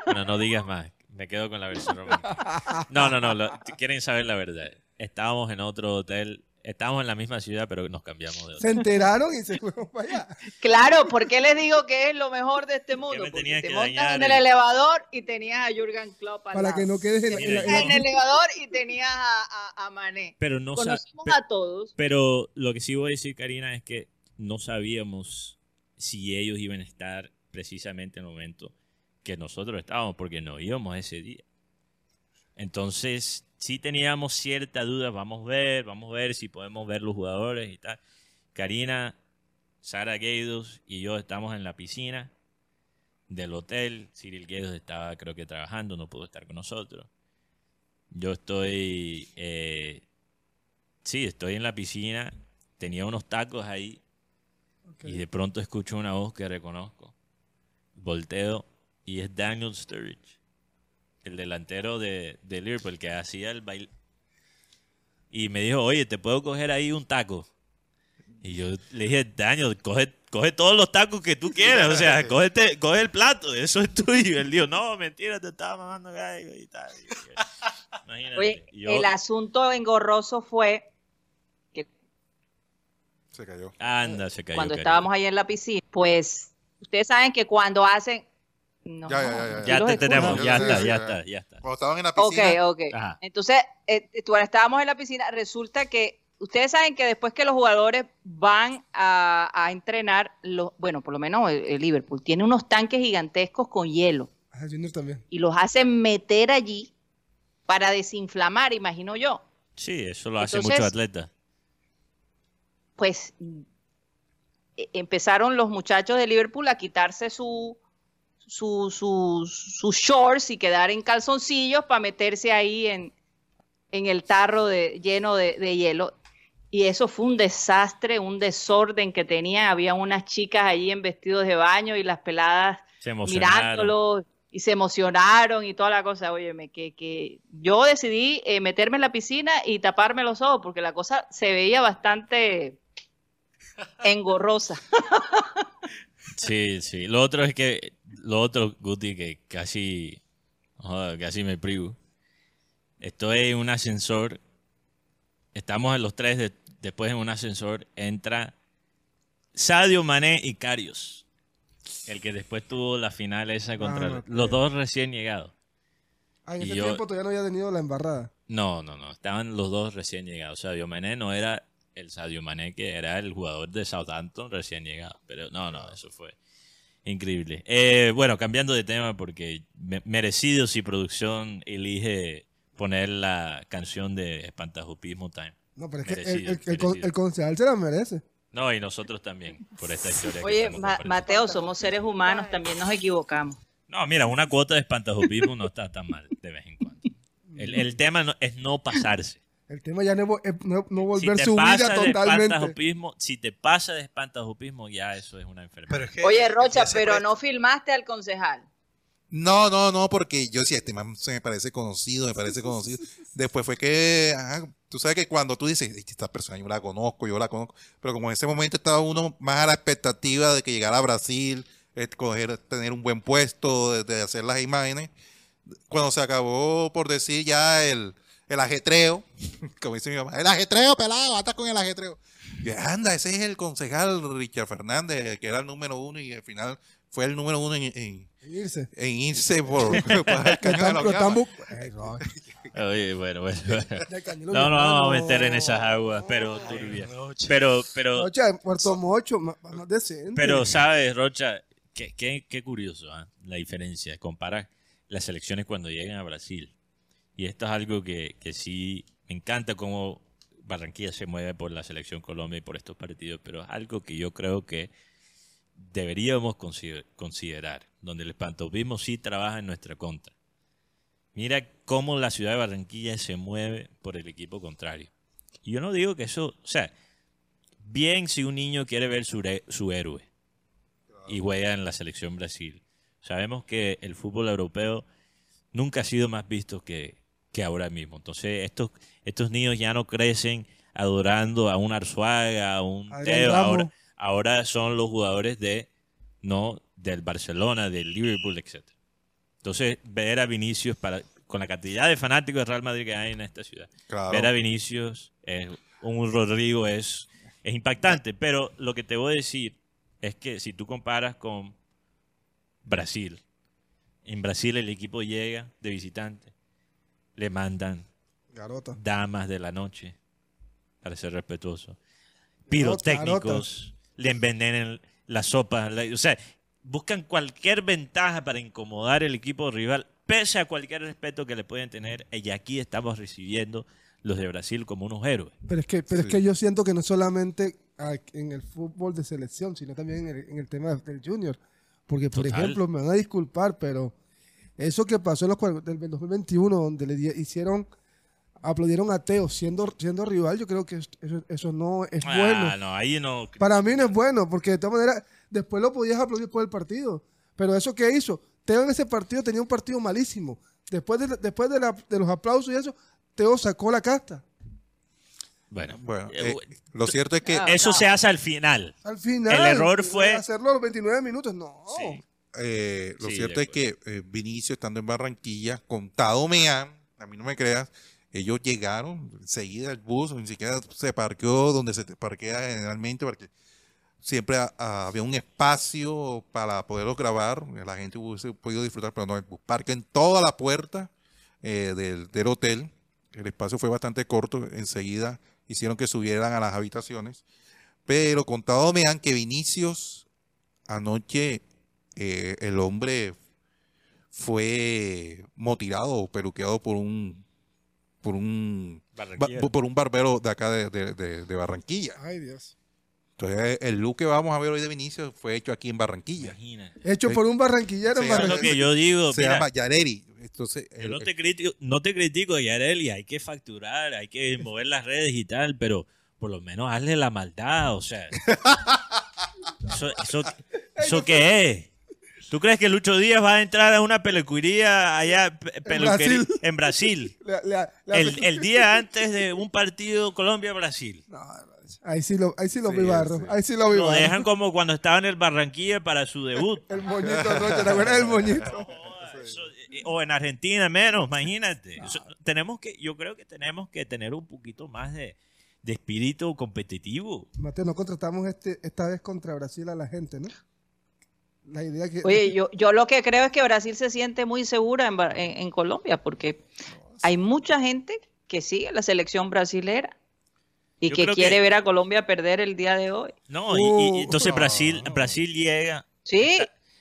No, no digas más. Me quedo con la versión romántica. No, no, no. lo- quieren saber la verdad. Estábamos en otro hotel. Estábamos en la misma ciudad, pero nos cambiamos de Se enteraron y se fueron para allá. Claro, porque les digo que es lo mejor de este mundo. Porque tenías te que montas en el el- elevador y tenías a Jürgen Klopp al Para lado. que no quedes en, la- en el elevador y tenías a, a, a Mané. Pero no Conocimos a todos. Pero lo que sí voy a decir, Karina, es que no sabíamos si ellos iban a estar precisamente en el momento que nosotros estábamos, porque no íbamos ese día. Entonces, sí teníamos cierta duda, vamos a ver, vamos a ver si podemos ver los jugadores y tal. Karina, Sara Gaidos y yo estamos en la piscina del hotel. Cyril Gaidos estaba, creo que, trabajando, no pudo estar con nosotros. Yo estoy, eh, sí, estoy en la piscina, tenía unos tacos ahí y de pronto escucho una voz que reconozco. Volteo y es Daniel Sturridge, el delantero de, de Liverpool que hacía el baile. Y me dijo, oye, ¿te puedo coger ahí un taco? Y yo le dije, Daniel, coge, coge todos los tacos que tú quieras. O sea, cógete- coge el plato, eso es tuyo. Él dijo, no, mentira, te estaba mamando gallo y tal. Y yo, Imagínate. Oye, Y yo, el asunto engorroso fue que Se cayó. anda, se cayó. cuando estábamos ahí en la piscina, pues ustedes saben que cuando hacen... No, Ya, ya, ya, ya. te escucho. tenemos, ya está, ya ya. está, ya está. Cuando estaban en la piscina. ok. Ajá. Entonces, eh, cuando estábamos en la piscina, resulta que ustedes saben que después que los jugadores van a, a entrenar, los, bueno, por lo menos el, el Liverpool tiene unos tanques gigantescos con hielo Ah, Junior también. y los hacen meter allí para desinflamar, imagino yo. Sí, eso lo hace Entonces- mucho atleta. Pues e- empezaron los muchachos de Liverpool a quitarse su, su- su- sus shorts y quedar en calzoncillos para meterse ahí en, en el tarro de, lleno de, de hielo. Y eso fue un desastre, un desorden que tenía. Había unas chicas allí en vestidos de baño y las peladas mirándolo y se emocionaron y toda la cosa. Óyeme, que, que yo decidí eh, meterme en la piscina y taparme los ojos porque la cosa se veía bastante engorrosa. Sí, sí. Lo otro es que, lo otro, Guti, que casi, joder, casi me privo. Estoy en un ascensor. Estamos en los tres, de- después en un ascensor entra Sadio Mané y Carios. El que después tuvo la final esa contra Ah, los dos recién llegados. Ah, en Y ese yo- tiempo todavía no había tenido la embarrada. No, no, no. Estaban los dos recién llegados. Sadio Mané no era el Sadio Mané que era el jugador de Southampton recién llegado. Pero no, no, eso fue increíble. Eh, bueno, cambiando de tema porque me- merecido si producción elige poner la canción de Espantajupismo Time. No, pero es que el, el- el con- merecido. el concejal se la merece. No, y nosotros también, por esta historia. Oye, Ma-. Mateo, somos seres humanos, también nos equivocamos. No, mira, una cuota de espantajupismo no está tan mal de vez en cuando. El, el tema no- es no pasarse. El tema ya no, es no, no Si volver te su pasa vida de totalmente. si te pasa de espantajupismo, ya eso es una enfermedad. Pero es que- Oye, Rocha, pero no filmaste al concejal. No, no, no, porque yo sí, este man se me parece conocido, me parece conocido. Después fue que, ajá, tú sabes que cuando tú dices, esta persona yo la conozco, yo la conozco, pero como en ese momento estaba uno más a la expectativa de que llegara a Brasil, eh, coger, tener un buen puesto, de, de hacer las imágenes, cuando se acabó, por decir ya el, el ajetreo, como dice mi mamá, el ajetreo, pelado, basta con el ajetreo. Y anda, ese es el concejal Richard Fernández, que era el número uno y al final fue el número uno en, en- Irse. en irse por, por el cañón de la Oye, bueno, bueno. bueno. No, no vamos a meter en esas aguas, pero turbias. Rocha. Pero, pero, Rocha, en Puerto Mocho, más, decente. pero, ¿sabes, Rocha? Qué, qué, qué curioso ¿ah? la diferencia. Compara las elecciones cuando llegan a Brasil. Y esto es algo que, que sí me encanta cómo Barranquilla se mueve por la selección Colombia y por estos partidos, pero es algo que yo creo que deberíamos consider- considerar, donde el espantopismo sí trabaja en nuestra contra. Mira cómo la ciudad de Barranquilla se mueve por el equipo contrario. Y yo no digo que eso, o sea, bien si un niño quiere ver su, su héroe y juega en la selección Brasil. Sabemos que el fútbol europeo nunca ha sido más visto que, que ahora mismo. Entonces, estos, estos niños ya no crecen adorando a un Arzuaga, a un Teo, ahora, ahora son los jugadores de no del Barcelona, del Liverpool, etc. Entonces, ver a Vinicius para con la cantidad de fanáticos de Real Madrid que hay en esta ciudad, Claro. ver a Vinicius, un Rodrigo es, es impactante. Pero lo que te voy a decir es que si tú comparas con Brasil, en Brasil el equipo llega de visitante, le mandan Garota. damas de la noche, para ser respetuoso, pirotécnicos, le envenenan, la sopa. la- o sea, buscan cualquier ventaja para incomodar el equipo rival, pese a cualquier respeto que le pueden tener. Y aquí estamos recibiendo los de Brasil como unos héroes. Pero es que, pero Sí. es que yo siento que no solamente en el fútbol de selección, sino también en el, en el tema del junior. Porque, por Total. ejemplo, me van a disculpar, pero eso que pasó en los del 2021, donde le hicieron, aplaudieron a Teo siendo, siendo rival, yo creo que es- eso, eso no es Ah, bueno. no, ahí no. Para mí no es bueno, porque de todas maneras, después lo podías aplaudir por el partido. Pero eso que hizo, Teo en ese partido tenía un partido malísimo. Después de, después de, la- de los aplausos y eso, Teo sacó la casta. Bueno, Bueno, eh, eh, lo cierto es que Ah, eso no. se hace al final. Al final. El error fue- Hacerlo a los 29 minutos, no. Sí. Eh, lo Sí, cierto es que eh, Vinicio, estando en Barranquilla, con Tado Meán, a mí no me creas, ellos llegaron enseguida el bus, ni siquiera se parqueó donde se parquea generalmente, porque siempre ha- ha- había un espacio para poderlos grabar, la gente hubiese podido disfrutar, pero no, el bus parque en toda la puerta eh, del, del hotel, el espacio fue bastante corto, enseguida hicieron que subieran a las habitaciones, pero contado me han que Vinicius anoche eh, el hombre fue motilado o peluqueado por un por un Barranquilla. ba- por un barbero de acá de, de- de- de Barranquilla. Ay, Dios. Entonces el look que vamos a ver hoy de Vinicius fue hecho aquí en Barranquilla. Imagínate. Hecho por un barranquillero en es lo Barranquilla. que yo digo. Se mira, llama Yareri. Entonces, Yo el- no te critico, no te critico, Yareli, hay que facturar, hay que mover las redes y tal, pero por lo menos hazle la maldad, o sea. ¿Eso, eso, eso qué es? ¿Tú crees que Lucho Díaz va a entrar a una peluquería allá Brasil. en Brasil? Le- le- le- El, el día antes de un partido Colombia-Brasil. No, no, ahí sí lo, ahí sí lo Sí, vi barro. sí. Ahí sí lo vi Lo dejan como cuando estaba en el Barranquilla para su debut. El moñito rocho, ¿te acuerdas del moñito? Eso- eh, o en Argentina menos, imagínate. Eso- tenemos que, yo creo que tenemos que tener un poquito más de, de espíritu competitivo. Mateo, no contratamos este, esta vez contra Brasil a la gente, ¿no? La idea que... Oye, yo, yo lo que creo es que Brasil se siente muy segura en, Ba- en- en Colombia porque hay mucha gente que sigue la selección brasilera y Yo que quiere que- ver a Colombia perder el día de hoy. No, y- y, y Uh, entonces no. Brasil, Brasil llega, Sí,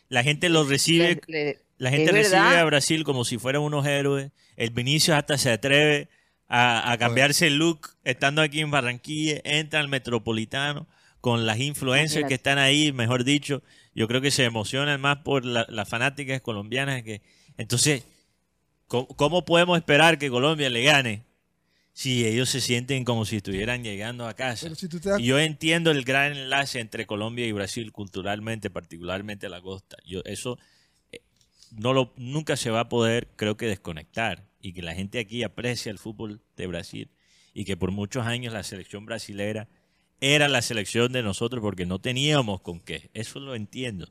la gente lo recibe, le- le- la gente recibe verdad. a Brasil como si fueran unos héroes. El Vinicius hasta se atreve a, a cambiarse el look estando aquí en Barranquilla, entra al Metropolitano con las influencers Imagínate. que están ahí, mejor dicho, yo creo que se emocionan más por la- las fanáticas colombianas que entonces ¿cómo, cómo podemos esperar que Colombia le gane si ellos se sienten como si estuvieran llegando a casa? Si das yo entiendo el gran enlace entre Colombia y Brasil culturalmente, particularmente la costa. Yo eso eh, no lo nunca se va a poder, creo que desconectar y que la gente aquí aprecia el fútbol de Brasil y que por muchos años la selección brasilera era la selección de nosotros porque no teníamos con qué. Eso lo entiendo.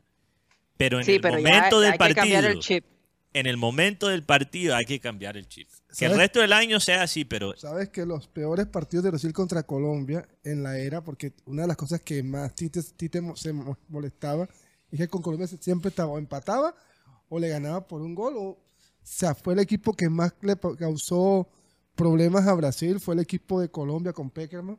Pero en sí, el pero momento ya del hay que cambiar el partido, chip. en el momento del partido hay que cambiar el chip. Que el resto del año sea así, pero Sabes que los peores partidos de Brasil contra Colombia en la era, porque una de las cosas que más Tite, Tite se mo- molestaba es que con Colombia siempre estaba o empataba o le ganaba por un gol. O, o sea, fue el equipo que más le causó problemas a Brasil, fue el equipo de Colombia con Peckerman.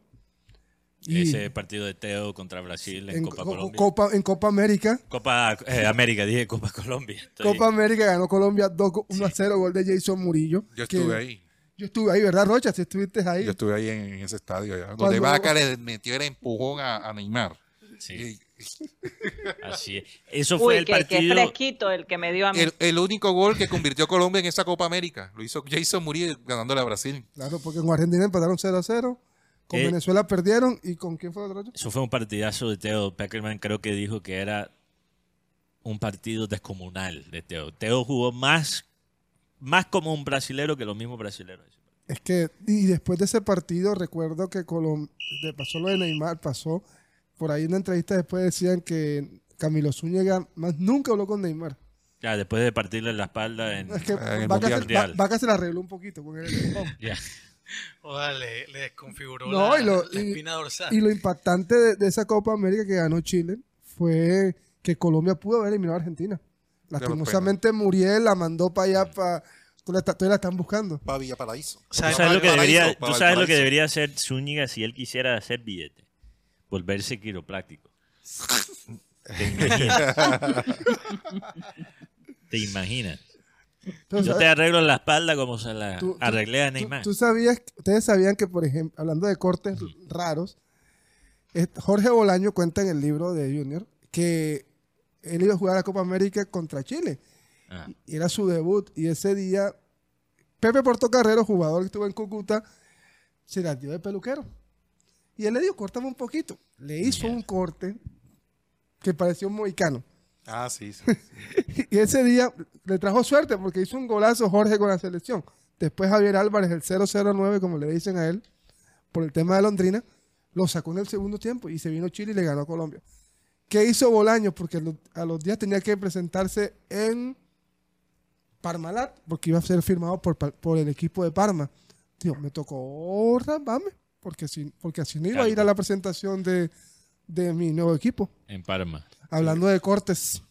Y ese partido de Teo contra Brasil en, en, Copa Co- Colombia. Copa, en Copa América, Copa eh, América, dije Copa Colombia. Estoy- Copa América ganó Colombia 2 1 a 0, gol de Jason Murillo. yo que- estuve ahí. Yo estuve ahí, ¿verdad, Rocha? Si estuviste ahí. Yo estuve ahí en, en ese estadio, allá, donde Vaca le metió el empujón a, a Neymar. Sí, Y así es. Eso fue Uy, el que, que partido. fresquito el que me dio a mí. el, el único gol que convirtió Colombia en esa Copa América lo hizo Jason Murillo ganándole a Brasil. Claro, porque con Argentina empataron 0 a 0. Con Eh, Venezuela perdieron. ¿Y con quién fue el otro? Eso fue un partidazo de Teo. Peckerman creo que dijo que era un partido descomunal de Teo. Teo jugó más, más como un brasilero que los mismos brasileros. Es que, y después de ese partido, recuerdo que Colom de- pasó lo de Neymar, pasó. Por ahí en una entrevista después decían que Camilo Zúñiga más nunca habló con Neymar. Ya, después de partirle la espalda en... Es que en el Vaca, se, Mundial. Va- se la arregló un poquito con él. Joda, le, le desconfiguró No, la, y lo- la espina dorsal. Y lo impactante de, de esa Copa América que ganó Chile fue que Colombia pudo haber eliminado a Argentina. Lastimosamente Muriel la mandó para allá, para... Todavía la están buscando. Para Villa Paraíso. ¿Tú ¿Sabes sabes, lo que debería, tú sabes lo que debería hacer Zúñiga si él quisiera hacer billete? Volverse quiropráctico. ¿Te imaginas? ¿Te imaginas? Yo ¿sabes? te arreglo la espalda como se la Tú- tú- arreglé a Tú- Neymar. Tú, sabías, ustedes sabían que, por ejemplo, hablando de cortes raros, Jorge Bolaño cuenta en el libro de Junior que él iba a jugar la Copa América contra Chile. Ah, Y era su debut. Y ese día, Pepe Portocarrero, jugador que estuvo en Cúcuta, se la dio de peluquero. Y él le dijo, córtame un poquito. Le hizo un corte que pareció un mohicano. Ah, sí. sí. Y ese día le trajo suerte porque hizo un golazo Jorge con la selección. Después Javier Álvarez, el 009, como le dicen a él, por el tema de Londrina, lo sacó en el segundo tiempo y se vino Chile y le ganó a Colombia. ¿Qué hizo Bolaños? Porque a los- días tenía que presentarse en Parmalat, porque iba a ser firmado por, por el equipo de Parma. Tío, me tocó rambarme, porque, si, porque así no iba a ir a la presentación de, de mi nuevo equipo. en Parma. Hablando de cortes.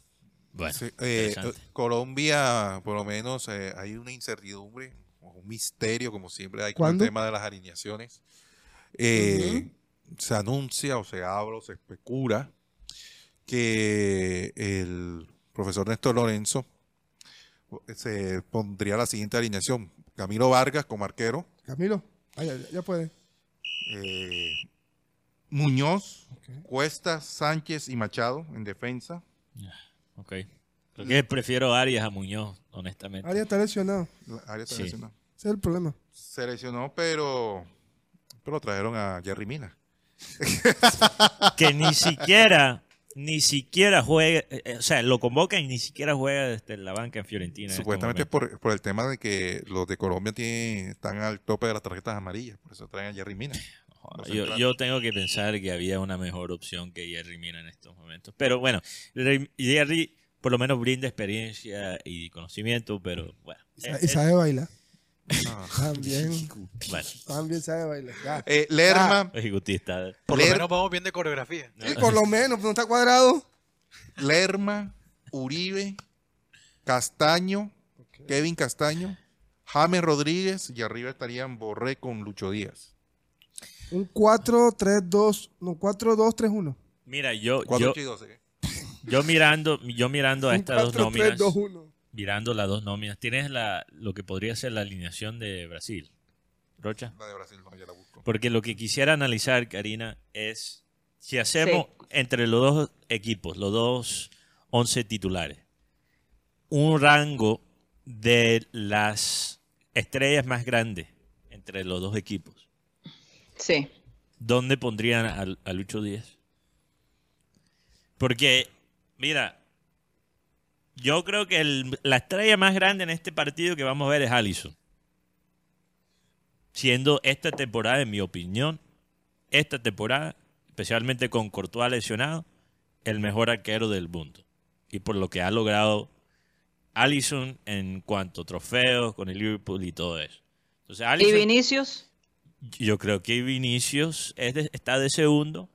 Bueno, Sí, eh. Colombia, por lo menos, eh, hay una incertidumbre, o un misterio, como siempre hay con el tema de las alineaciones. Eh, Se anuncia o se habla o se especula que el profesor Néstor Lorenzo se pondría la siguiente alineación. Camilo Vargas como arquero, Camilo, ay, ya, ya puede. Muñoz, Ok. Cuesta, Sánchez y Machado en defensa. ok. Creo que prefiero Arias a Muñoz, honestamente. Arias está lesionado. Área está Sí. lesionada. Ese es el problema. Se lesionó, pero, pero trajeron a Jerry Mina. Que ni siquiera, ni siquiera juega, eh, eh, o sea, lo convocan y ni siquiera juega desde la banca en Fiorentina. en este Supuestamente es por, por el tema de que los de Colombia tienen, están al tope de las tarjetas amarillas. Por eso traen a Jerry Mina. No yo, tengo que pensar que había una mejor opción que Jerry Mina en estos momentos. Pero bueno, Jerry por lo menos brinda experiencia y conocimiento, pero bueno. Y sa- y sabe bailar. Ah. También, bueno, también sabe bailar. Ya. Eh, Lerma, ejecutista. Por lo menos vamos bien de coreografía. Sí, por lo menos, no está cuadrado. Lerma, Uribe, Castaño, Kevin Castaño, James Rodríguez y arriba estarían Borré con Lucho Díaz. Un 4-3-2, no, 4-2-3-1. Mira, yo, 4 yo, y 12. ¿eh? yo mirando, yo mirando a Un estas dos nóminas, 4-3-2-1. mirando las dos nóminas, tienes la, lo que podría ser la alineación de Brasil. Rocha. La de Brasil, no, ya la busco. Porque lo que quisiera analizar, Karina, es si hacemos entre los dos equipos, los dos 11 titulares, un rango de las estrellas más grandes entre los dos equipos. Sí. ¿Dónde pondrían a, a Lucho Díaz? Porque, mira, yo creo que el- la estrella más grande en este partido que vamos a ver es Allison. Siendo esta temporada, en mi opinión, esta temporada, especialmente con Courtois lesionado, el mejor arquero del mundo. Y por lo que ha logrado Allison en cuanto a trofeos con el Liverpool y todo eso. Entonces, ¿Y Alisson- Vinicius? Yo creo que Vinicius es de- está de segundo,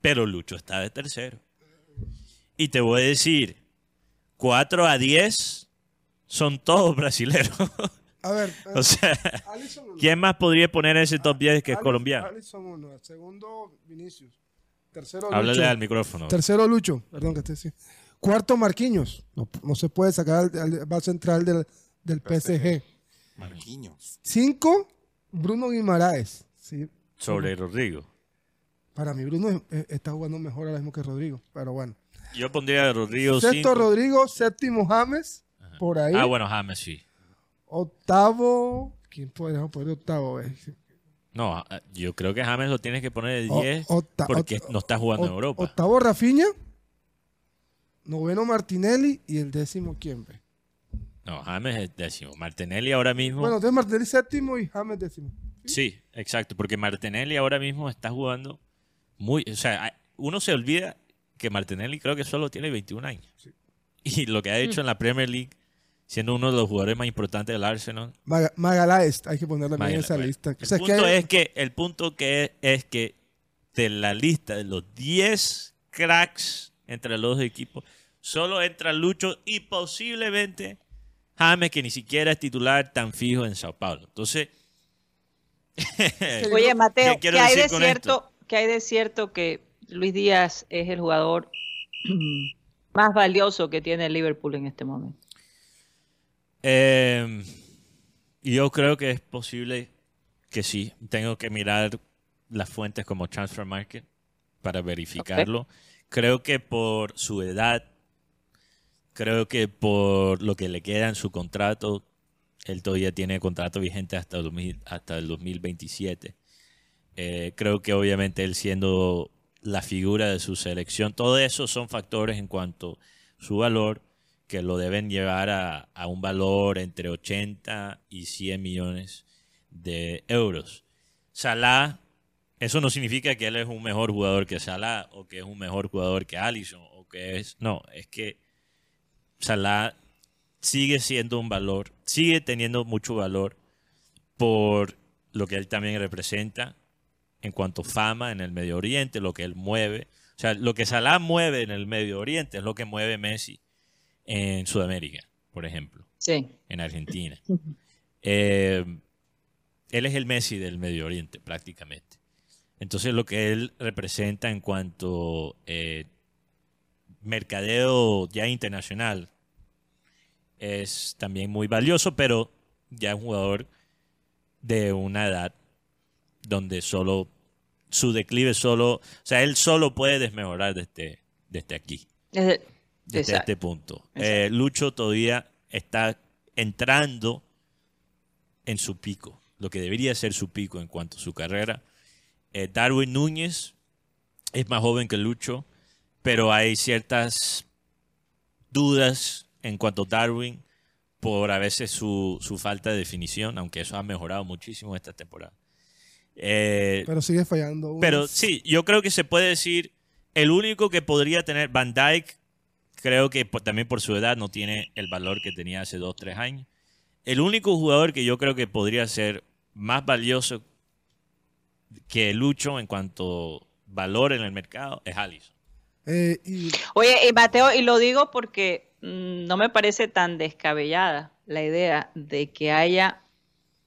pero Lucho está de tercero. Y te voy a decir, 4 a 10 son todos brasileros. A ver, o sea. ¿quién más podría poner ese top 10 que es Alisson- colombiano? Alisson uno. El segundo, Vinicius. Tercero, Háblale Lucho. al micrófono. Tercero, Lucho. Perdón que esté así. Cuarto, Marquinhos. No, no se puede sacar al, al base central del, del PSG. Marquinhos. Cinco, Bruno Guimaraes. Sí, Sobre Rodrigo. para mí Bruno es- es- está jugando mejor ahora mismo que Rodrigo. Pero bueno. Yo pondría a Rodrigo Sexto, cinco. Rodrigo. Séptimo, James. Por ahí. Ah, bueno, James sí. Octavo. ¿Quién podría poner octavo? Eh, No, ah, yo creo que James lo tienes que poner de O- 10 octa- porque no está jugando en Europa. Octavo, Rafinha. Noveno, Martinelli. Y el décimo, ¿quién? ve? No, James es décimo. Martinelli ahora mismo. Bueno, entonces Martinelli séptimo y James décimo. Sí, exacto, porque Martinelli ahora mismo está jugando muy, o sea, uno se olvida que Martinelli creo que solo tiene 21 años. Y lo que ha hecho en la Premier League, siendo uno de los jugadores más importantes del Arsenal. Magaláes, hay que también en esa bueno, lista. El O sea, punto que- es que el punto que es, es que de la lista de los 10 cracks entre los dos equipos, solo entra Lucho y posiblemente James, que ni siquiera es titular tan fijo en Sao Paulo. Entonces, Oye, Mateo, ¿Qué ¿qué quiero hay de cierto, ¿qué hay de cierto que Luis Díaz es el jugador más valioso que tiene el Liverpool en este momento? Eh, yo creo que es posible que sí. Tengo que mirar las fuentes como Transfer Market para verificarlo. Creo que por su edad, creo que por lo que le queda en su contrato, él todavía tiene contrato vigente hasta el, 2000 hasta el 2027. Eh, creo que obviamente él siendo la figura de su selección, todo eso son factores en cuanto a su valor que lo deben llevar a, a un valor entre 80 y 100 millones de euros. Salah, eso no significa que él es un mejor jugador que Salah o que es un mejor jugador que Allison o que es, no, es que Salah sigue siendo un valor, sigue teniendo mucho valor por lo que él también representa en cuanto a fama en el Medio Oriente, lo que él mueve. O sea, lo que Salah mueve en el Medio Oriente es lo que mueve Messi en Sudamérica, por ejemplo, Sí. en Argentina. Eh, él es el Messi del Medio Oriente, prácticamente. Entonces, lo que él representa en cuanto eh, mercadeo ya internacional es también muy valioso, pero ya es un jugador de una edad donde solo su declive solo, o sea, él solo puede desmejorar desde, desde aquí, Desde- este punto. Eh, Lucho todavía está entrando en su pico, lo que debería ser su pico en cuanto a su carrera. Eh, Darwin Núñez es más joven que Lucho, pero hay ciertas dudas en cuanto a Darwin por a veces su, su falta de definición, aunque eso ha mejorado muchísimo esta temporada. Eh, Pero sigue fallando. pero sí, yo creo que se puede decir, el único que podría tener Van Dyke, creo que por- también por su edad no tiene el valor que tenía hace dos, tres años. El único jugador que yo creo que podría ser más valioso que Lucho en cuanto valor en el mercado es Allison. Eh, y Oye, y Mateo, y lo digo porque mm, no me parece tan descabellada la idea de que haya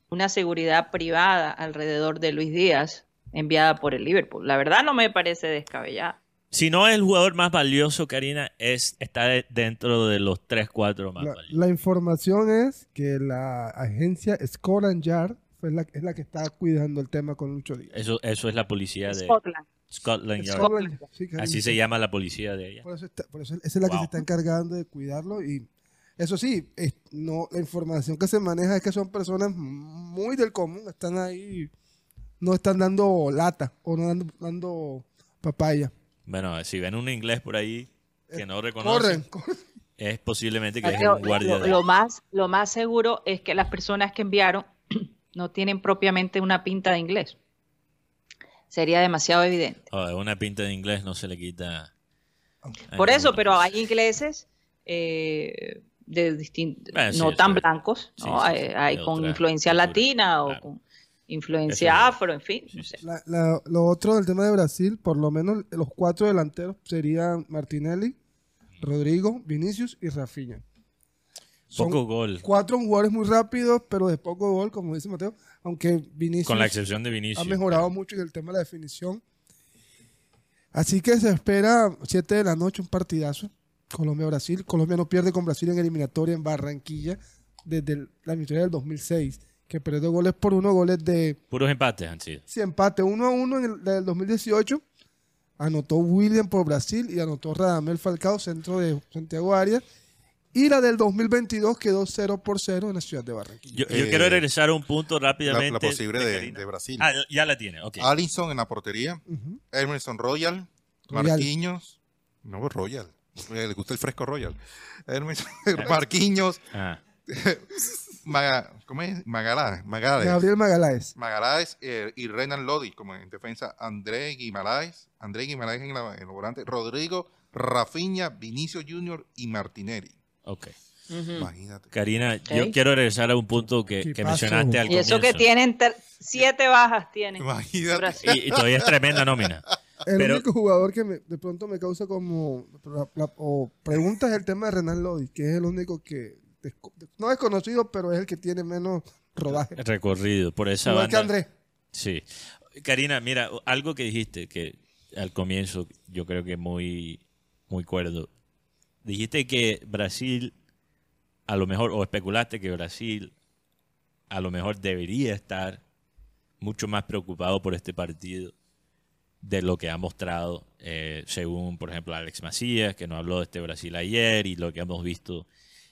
una seguridad privada alrededor de Luis Díaz enviada por el Liverpool. La verdad no me parece descabellada. Si no es el jugador más valioso, Karina, es, está de- dentro de los 3, 4 más la, valiosos. la información es que la agencia Scotland Yard fue la, es la que está cuidando el tema con Lucho Díaz. Eso, eso es la policía de Scotland. Scotland Yard. Scotland sí. Así se llama la policía de ella. Por eso, está- por eso esa es la que Wow. se está encargando de cuidarlo y eso sí, es- no, la información que se maneja es que son personas muy del común, están ahí, no están dando lata o no dando, dando papaya. Bueno, si ven un inglés por ahí que no Corren, reconocen, corren. es posiblemente que es un guardia lo, de... lo más, lo más seguro es que las personas que enviaron no tienen propiamente una pinta de inglés. Sería demasiado evidente. Oh, una pinta de inglés no se le quita... a Por eso, pero hay ingleses eh, de distintos, Bueno, no tan blancos, Sí, ¿no? sí, hay, sí, hay de con influencia cultura, latina o claro. con influencia es. afro, en fin. no sé. sí. La- la- lo otro del tema de Brasil, por lo menos los cuatro delanteros serían Martinelli, Rodrigo, Vinicius y Rafinha. Son Poco gol, cuatro jugadores muy rápidos, pero de poco gol, como dice Mateo, aunque Vinicius con la excepción de Vinicius. ha mejorado mucho en el tema de la definición. Así que se espera 7 de la noche un partidazo. Colombia-Brasil. Colombia no pierde con Brasil en eliminatoria en Barranquilla desde el- la victoria del 2006, que perdió goles por uno, goles de Puros empates han sido. sí, empate 1 a 1 en el del 2018. Anotó William por Brasil y anotó Radamel Falcao, centro de Santiago Arias. Y la del 2022 quedó 0 por 0 en la ciudad de Barranquilla. Yo, yo Eh, quiero regresar a un punto rápidamente. la posible de, Brasil. Ah, ya la tiene, ok. Allison en la portería. Ujú. Emerson Royal. Royal. Marquinhos. No, Royal. Eh, Le gusta el fresco Royal. Emerson, Marquinhos. Ah, Maga- ¿Cómo es? Magaláes. Magaláes. Gabriel Magaláes. Magaláes eh, y Renan Lodi como en defensa. André Guimaraes. André Guimaraes en, la, en los volantes. Rodrigo, Rafinha, Vinicio Junior y Martinelli. Ok. Imagínate. Karina, yo quiero regresar a un punto que, que mencionaste al Y eso que comienzo. tienen siete bajas tienen. Imagínate. Y, y todavía es tremenda nómina. El Pero- único jugador que me- de pronto me causa como la- la- o preguntas el tema de Renan Lodi, que es el único que no es conocido, pero es el que tiene menos rodaje. Recorrido por esa Igual que banda. Andrés. Sí. Karina, mira, algo que dijiste que al comienzo yo creo que es muy muy cuerdo. Dijiste que Brasil, a lo mejor, o especulaste que Brasil a lo mejor debería estar mucho más preocupado por este partido de lo que ha mostrado, eh, según, por ejemplo, Alex Macías, que nos habló de este Brasil ayer, y lo que hemos visto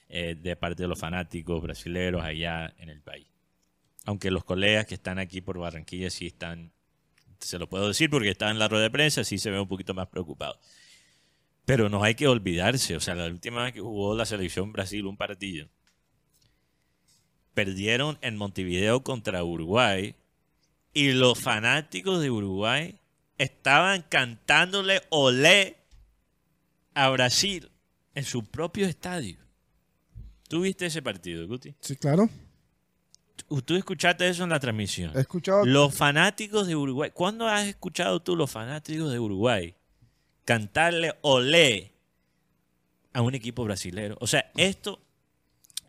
eh, de parte de los fanáticos brasileños allá en el país. Aunque los colegas que están aquí por Barranquilla sí están, se lo puedo decir porque están en la rueda de prensa, sí se ven un poquito más preocupados. Pero no hay que olvidarse, o sea, la última vez que jugó la selección Brasil un partido, perdieron en Montevideo contra Uruguay y los fanáticos de Uruguay estaban cantándole olé a Brasil en su propio estadio. ¿Tú viste ese partido, Guti? Sí, claro. ¿Tú, escuchaste eso en la transmisión? He escuchado. Los fanáticos de Uruguay. ¿Cuándo has escuchado tú los fanáticos de Uruguay cantarle olé a un equipo brasilero? O sea, esto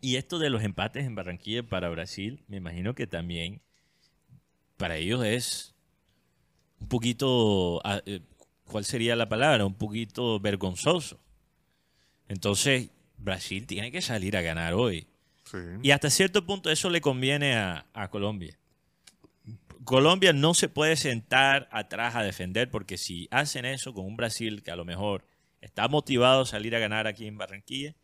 y esto de los empates en Barranquilla para Brasil, me imagino que también para ellos es un poquito, ah, eh, ¿cuál sería la palabra? Un poquito vergonzoso. Entonces, Brasil tiene que salir a ganar hoy. Sí. Y hasta cierto punto eso le conviene a, a Colombia. Colombia no se puede sentar atrás a defender porque si hacen eso con un Brasil que a lo mejor está motivado a salir a ganar aquí en Barranquilla,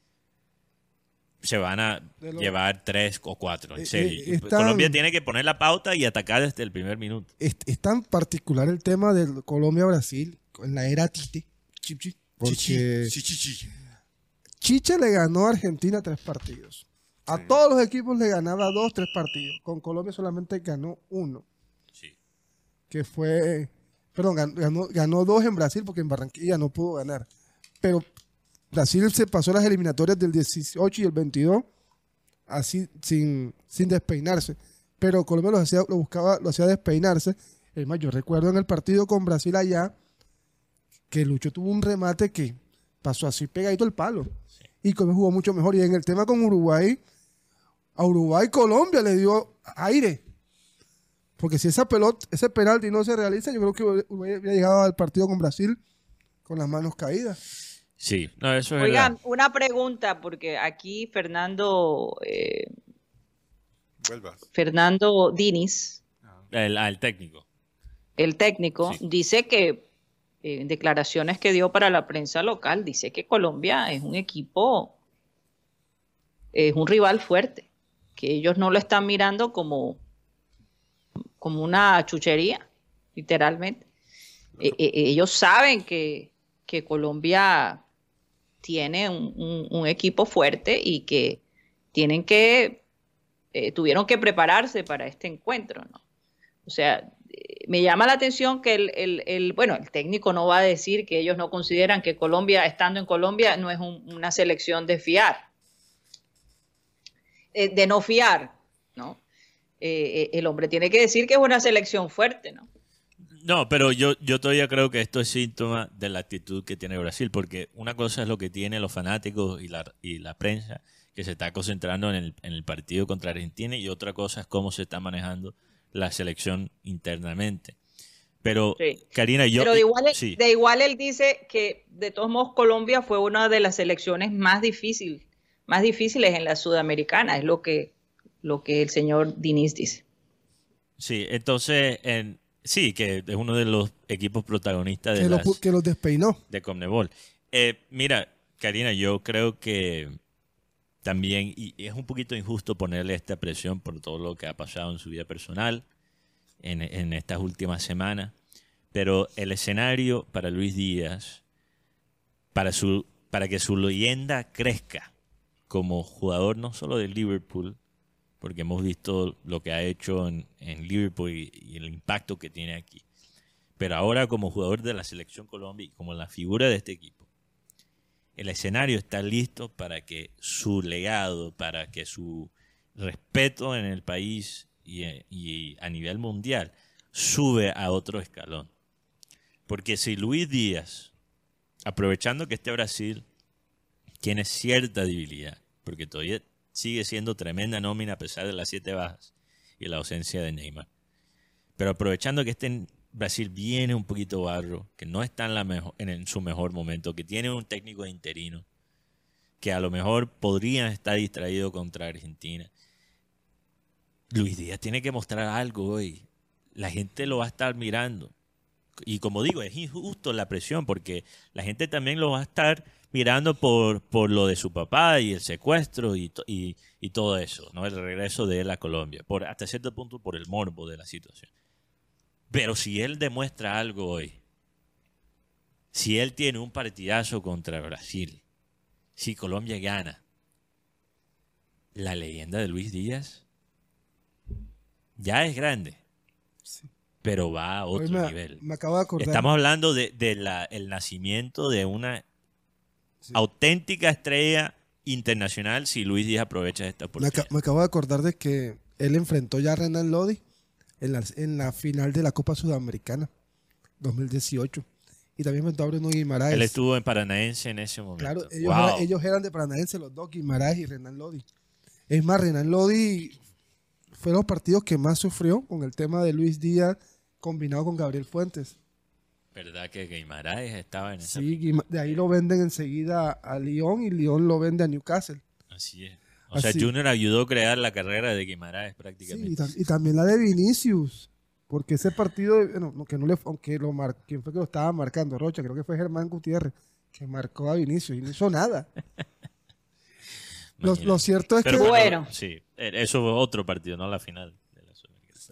se van a De lo- llevar tres o cuatro, en Eh, serio. eh, están- Colombia tiene que poner la pauta y atacar desde el primer minuto. Es, es tan particular el tema del Colombia-Brasil en la era Tite. Porque Chicha le ganó a Argentina tres partidos. A todos los equipos le ganaba dos, tres partidos. Con Colombia solamente ganó uno. Que fue, perdón, gan- ganó, ganó dos en Brasil porque en Barranquilla no pudo ganar. Pero Brasil se pasó las eliminatorias del 18 y el 22 así sin, sin despeinarse. Pero Colombia lo hacía, lo buscaba, lo hacía despeinarse. Es más, yo recuerdo en el partido con Brasil allá que Lucho tuvo un remate que pasó así pegadito el palo. Y Colombia jugó mucho mejor. Y en el tema con Uruguay, a Uruguay Colombia le dio aire. Porque si esa pelota, ese penalti no se realiza, yo creo que hubiera llegado al partido con Brasil con las manos caídas. Sí, no, eso es Oigan, verdad. una pregunta, porque aquí Fernando, eh. Fernando Diniz, El, al técnico. el técnico, Sí. dice que eh, en declaraciones que dio para la prensa local, dice que Colombia es un equipo, es un rival fuerte, que ellos no lo están mirando como, como una chuchería, literalmente. Eh, eh, ellos saben que, que Colombia tiene un, un- un equipo fuerte y que tienen que, eh, tuvieron que prepararse para este encuentro, ¿no? O sea, eh, me llama la atención que el, el- el- bueno, el técnico no va a decir que ellos no consideran que Colombia, estando en Colombia, no es un- una selección de fiar, eh, de no fiar, ¿no? Eh, eh, el hombre tiene que decir que es una selección fuerte, ¿no? No, pero yo, yo todavía creo que esto es síntoma de la actitud que tiene Brasil, porque una cosa es lo que tienen los fanáticos y la, y la prensa, que se está concentrando en el, en el partido contra Argentina, y otra cosa es cómo se está manejando la selección internamente. Pero, Sí. Karina, yo... Pero de igual, sí, de igual él dice que de todos modos Colombia fue una de las selecciones más difíciles, más difíciles en la sudamericana, es lo que, lo que el señor Diniz dice. sí, entonces, en, sí, que es uno de los equipos protagonistas de Que, las... que los despeinó. de Conmebol. Eh, mira, Karina, yo creo que también, y es un poquito injusto ponerle esta presión por todo lo que ha pasado en su vida personal en, en estas últimas semanas, pero el escenario para Luis Díaz, para, su, para que su leyenda crezca como jugador no solo de Liverpool, porque hemos visto lo que ha hecho en, Liverpool y- el impacto que tiene aquí, pero ahora como jugador de la selección Colombia y como la figura de este equipo, el escenario está listo para que su legado, para que su respeto en el país y, y a nivel mundial sube a otro escalón. Porque si Luis Díaz, aprovechando que este Brasil tiene cierta debilidad, porque todavía sigue siendo tremenda nómina a pesar de las siete bajas y la ausencia de Neymar, pero aprovechando que este Brasil viene un poquito barro, que no está en, la en, su mejor momento, que tiene un técnico interino, que a lo mejor podrían estar distraído contra Argentina. Luis Díaz tiene que mostrar algo hoy. La gente lo va a estar mirando. Y como digo, es injusto la presión porque la gente también lo va a estar mirando por, por lo de su papá y el secuestro y, y, y todo eso, ¿no? El regreso de él a Colombia, por, hasta cierto punto por el morbo de la situación. Pero si él demuestra algo hoy, si él tiene un partidazo contra Brasil, si Colombia gana, la leyenda de Luis Díaz ya es grande, pero va a otro me, nivel. me acabo de acordar. Estamos hablando del de, el nacimiento de una auténtica estrella internacional si Luis Díaz aprovecha esta Me, oportunidad. me acabo de acordar de que él enfrentó ya a Renan Lodi en la, en la final de la Copa Sudamericana 2018. Y también enfrentó a Bruno Guimaraes. Él estuvo en Paranaense en ese momento. Claro, ellos, Wow. eran, ellos eran de Paranaense, los dos, Guimaraes y Renan Lodi. Es más, Renan Lodi fue los partidos que más sufrió con el tema de Luis Díaz combinado con Gabriel Fuentes. ¿Verdad que Guimaraes estaba en esa? Sí, Guima- de ahí lo venden enseguida a Lyon y Lyon lo vende a Newcastle. Así es. O sea, Así. Junior ayudó a crear la carrera de Guimaraes Sí, prácticamente. y, tam- y también la de Vinicius. Porque ese partido, bueno, no, que no le, aunque lo mar, ¿quién fue que lo estaba marcando? Rocha, creo que fue Germán Gutiérrez, que marcó a Vinicius y no hizo nada. lo, lo cierto es Pero que Bueno. Sí, eh, eso fue otro partido, no la final.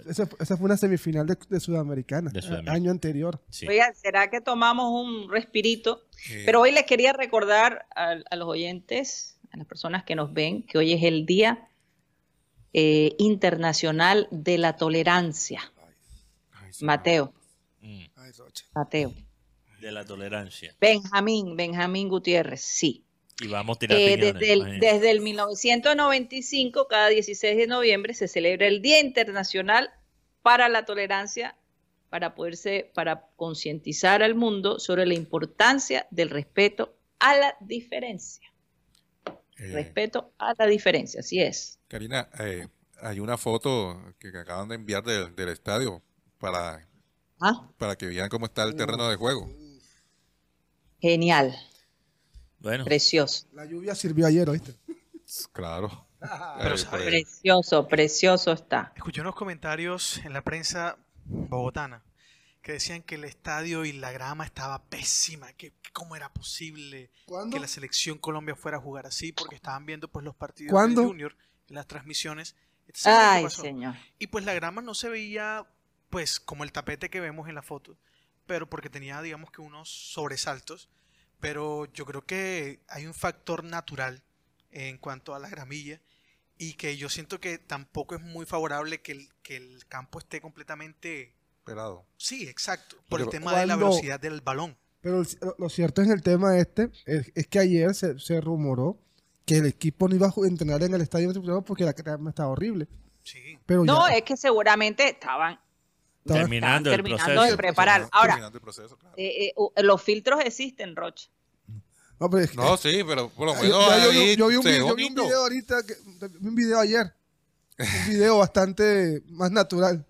Esa, esa fue una semifinal de, de Sudamericana, De Sudamericana. año anterior. Sí. Oigan, ¿será que tomamos un respirito? Eh, Pero hoy les quería recordar a, a los oyentes, a las personas que nos ven, que hoy es el Día eh, Internacional de la Tolerancia. ay. Mateo, Mm, Ay. Mateo. De la tolerancia. Benjamín, Benjamín Gutiérrez, sí. Y vamos a tirar Eh, piñones, desde, el, imagínate. desde el 1995, cada 16 de noviembre, se celebra el Día Internacional para la Tolerancia para poderse, para concientizar al mundo sobre la importancia del respeto a la diferencia. Eh, Respeto a la diferencia, así es. Karina, eh, hay una foto que que acaban de enviar del, del estadio para, Ah, para que vean cómo está el terreno de juego. genial, Bueno, precioso, La lluvia sirvió ayer, ¿oíste? Claro. Pero sabe- pues, precioso, precioso está. Escuché unos comentarios en la prensa bogotana que decían que el estadio y la grama estaba pésima, que que cómo era posible ¿Cuándo? que la selección Colombia fuera a jugar así porque estaban viendo pues los partidos ¿Cuándo? de Junior en las transmisiones. ¿qué Ay, señor. Y pues la grama no se veía pues como el tapete que vemos en la foto, pero porque tenía digamos que unos sobresaltos, pero yo creo que hay un factor natural en cuanto a la gramilla y que yo siento que tampoco es muy favorable que el, que el campo esté completamente... pelado. Sí, exacto, por el tema de la velocidad del balón. Pero el- lo, lo cierto en el tema este es, es que ayer se, se rumoró que el equipo no iba a entrenar en el estadio metropolitano porque la grama estaba horrible. Sí. Pero No, ya es que seguramente estaban estaba- terminando el terminando proceso. de preparar. Ahora, Terminando el proceso, claro. eh, eh, los filtros existen, Rocha. No, pero es que- No, sí, pero por lo menos yo, yo vi un, se vi- ve yo vi un video ahorita, que, vi un video ayer, un video bastante más natural.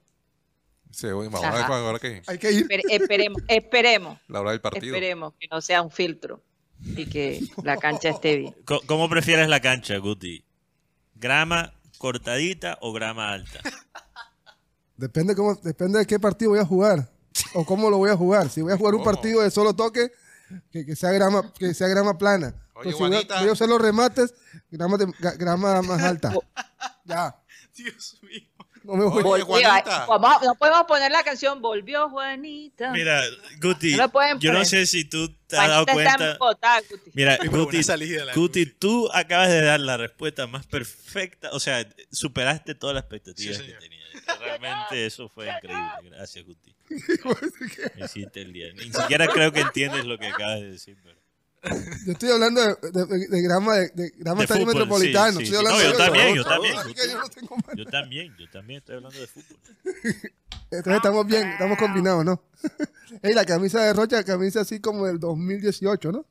Se ve, vamos a ver Ajá. ahora que Hay que ir. Esper- esperemos, esperemos, la hora del partido. esperemos que no sea un filtro y que la cancha esté bien. Co- ¿Cómo prefieres la cancha, Guti? ¿Grama cortadita o grama alta? Depende cómo, depende de qué partido voy a jugar o cómo lo voy a jugar. Si voy a jugar un ¿Cómo? partido de solo toque, que, que sea grama, que sea grama plana. Oye, si voy a, Juanita. voy a hacer los remates, grama, de- grama más alta. Ya. Dios mío. No me voy. Oye, Volvió, Juanita. vamos- no podemos poner la canción Volvió Juanita. Mira, Guti, No yo no sé si tú te has dado Juanita cuenta. en Bogotá, Guti. Mira, Guti, Guti, tú acabas de dar la respuesta más perfecta. O sea, superaste todas las expectativas Sí, que señor. Realmente eso fue increíble. Gracias, Guti. Me hiciste el día. Ni siquiera creo que entiendes lo que acabas de decir. Pero... Yo estoy hablando de, de- de grama de, de grama fútbol, metropolitano. sí, Estoy sí, sí. hablando No, yo de también, yo también, que yo también, yo también estoy hablando de fútbol. Entonces estamos bien, estamos combinados, ¿no? Ey, la camisa de Rocha, camisa así como del 2018, ¿no?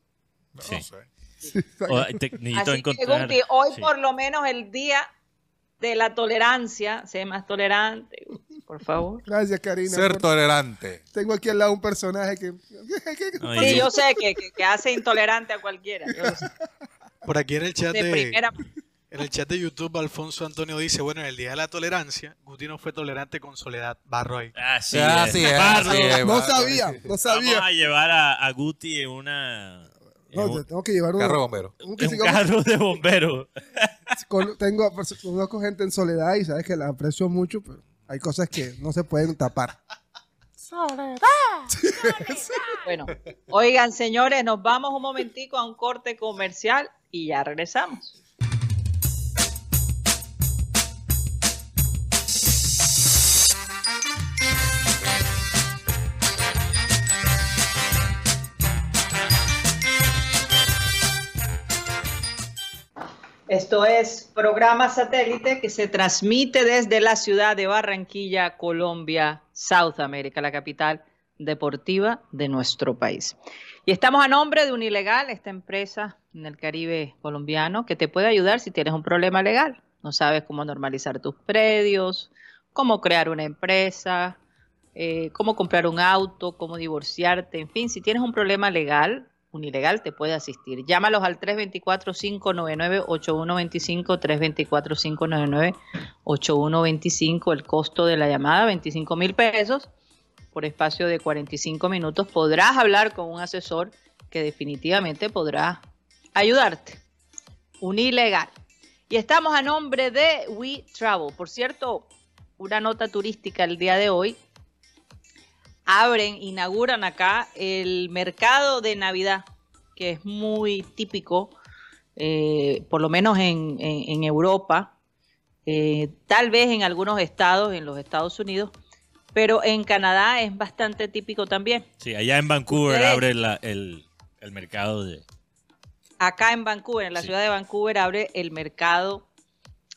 No, Sí. no sé. O, te- necesito Así que, encontrar. Guti, hoy sí. por lo menos el día de la tolerancia, sé más tolerante, Guti, por favor. Gracias, Karina. Ser por- tolerante. Tengo aquí al lado un personaje que... Sí, yo sé que, que- que hace intolerante a cualquiera. yo lo sé. Por aquí en el chat De de, primera en el chat de YouTube, Alfonso Antonio dice, bueno, en el Día de la Tolerancia, Guti no fue tolerante con Soledad Barro ahí. Así Ah, es. sí es, Barro, así es, No sabía, no Vamos sabía. a llevar a, a Guti en una... No, un- te tengo que llevar un... Carro bombero. un carro de bomberos. con- tengo, conozco gente en soledad y sabes que la aprecio mucho, pero hay cosas que no se pueden tapar. Bueno, oigan, señores, nos vamos un momentico a un corte comercial y ya regresamos. Esto es programa satélite que se transmite desde la ciudad de Barranquilla, Colombia, South America, la capital deportiva de nuestro país. Y estamos a nombre de Unilegal, esta empresa en el Caribe colombiano que te puede ayudar si tienes un problema legal. No sabes cómo normalizar tus predios, cómo crear una empresa, eh, cómo comprar un auto, cómo divorciarte, en fin, si tienes un problema legal, Unilegal te puede asistir. Llámalos al 324-599-8125, 324-599-8125. El costo de la llamada, 25 mil pesos por espacio de 45 minutos. Podrás hablar con un asesor que definitivamente podrá ayudarte. Unilegal. Y estamos a nombre de We Travel. Por cierto, una nota turística el día de hoy. Abren, inauguran acá el mercado de Navidad, que es muy típico, eh, por lo menos en, en- en Europa, eh, tal vez en algunos estados, en los Estados Unidos, pero en Canadá es bastante típico también. Sí, allá en Vancouver Ustedes- abre la- el, el mercado de... acá en Vancouver, en la Sí. ciudad de Vancouver, abre el mercado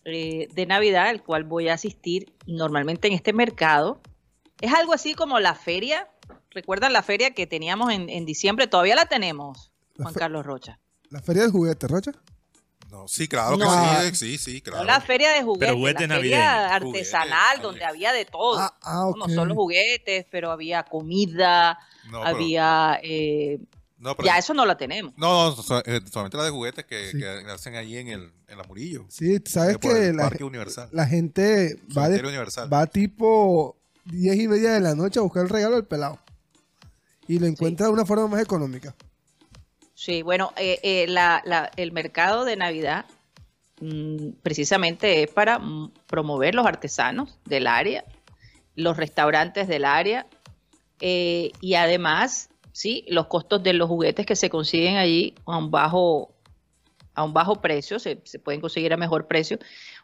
eh, de Navidad, al cual voy a asistir. Normalmente en este mercado es algo así como la feria. ¿Recuerdan la feria que teníamos en, en diciembre? Todavía la tenemos, Juan Carlos Rocha. La feria del juguete, Rocha. No, sí, claro No. que sí, sí, sí, No claro. la feria de juguetes, juguetes la feria artesanal, Juguetes, donde había de todo. Ah, ah, ok. No solo juguetes, pero había comida, No, pero- había... eh, no, pero- ya eso no la tenemos. no, no, eh, solamente la de juguetes que, Sí. que hacen ahí en el, en la Murillo. Sí, sabes Por que el la, Parque Universal. la gente va, de- Cementerio Universal. va tipo 10 y media de la noche a buscar el regalo del pelado. Y lo encuentra de una forma más económica. Sí, bueno, eh, eh, la- la- el mercado de Navidad mm, precisamente es para promover los artesanos del área, los restaurantes del área eh, y además, sí, los costos de los juguetes que se consiguen allí a un bajo a un bajo precio, se, se pueden conseguir a mejor precio.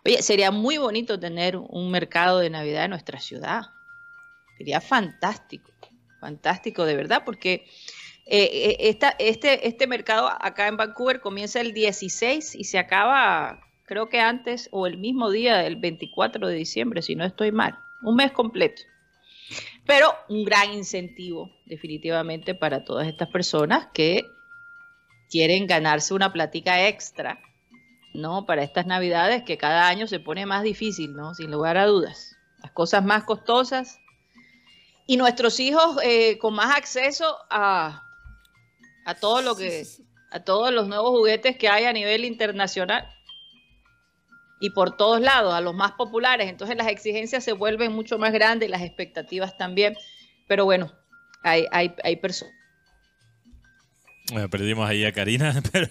Oye, sería muy bonito tener un mercado de Navidad en nuestra ciudad. Sería fantástico, fantástico de verdad, porque eh, eh, este, este mercado acá en Vancouver comienza el 16 y se acaba, creo que antes o el mismo día del 24 de diciembre, si no estoy mal. Un mes completo. Pero un gran incentivo, definitivamente, para todas estas personas que quieren ganarse una platica extra, ¿no? Para estas navidades que cada año se pone más difícil, ¿no? Sin lugar a dudas. Las cosas más costosas y nuestros hijos eh, con más acceso a, a todo lo que a todos los nuevos juguetes que hay a nivel internacional y por todos lados a los más populares. Entonces las exigencias se vuelven mucho más grandes las expectativas también. Pero bueno hay hay, hay personas. Bueno, perdimos ahí a Karina, pero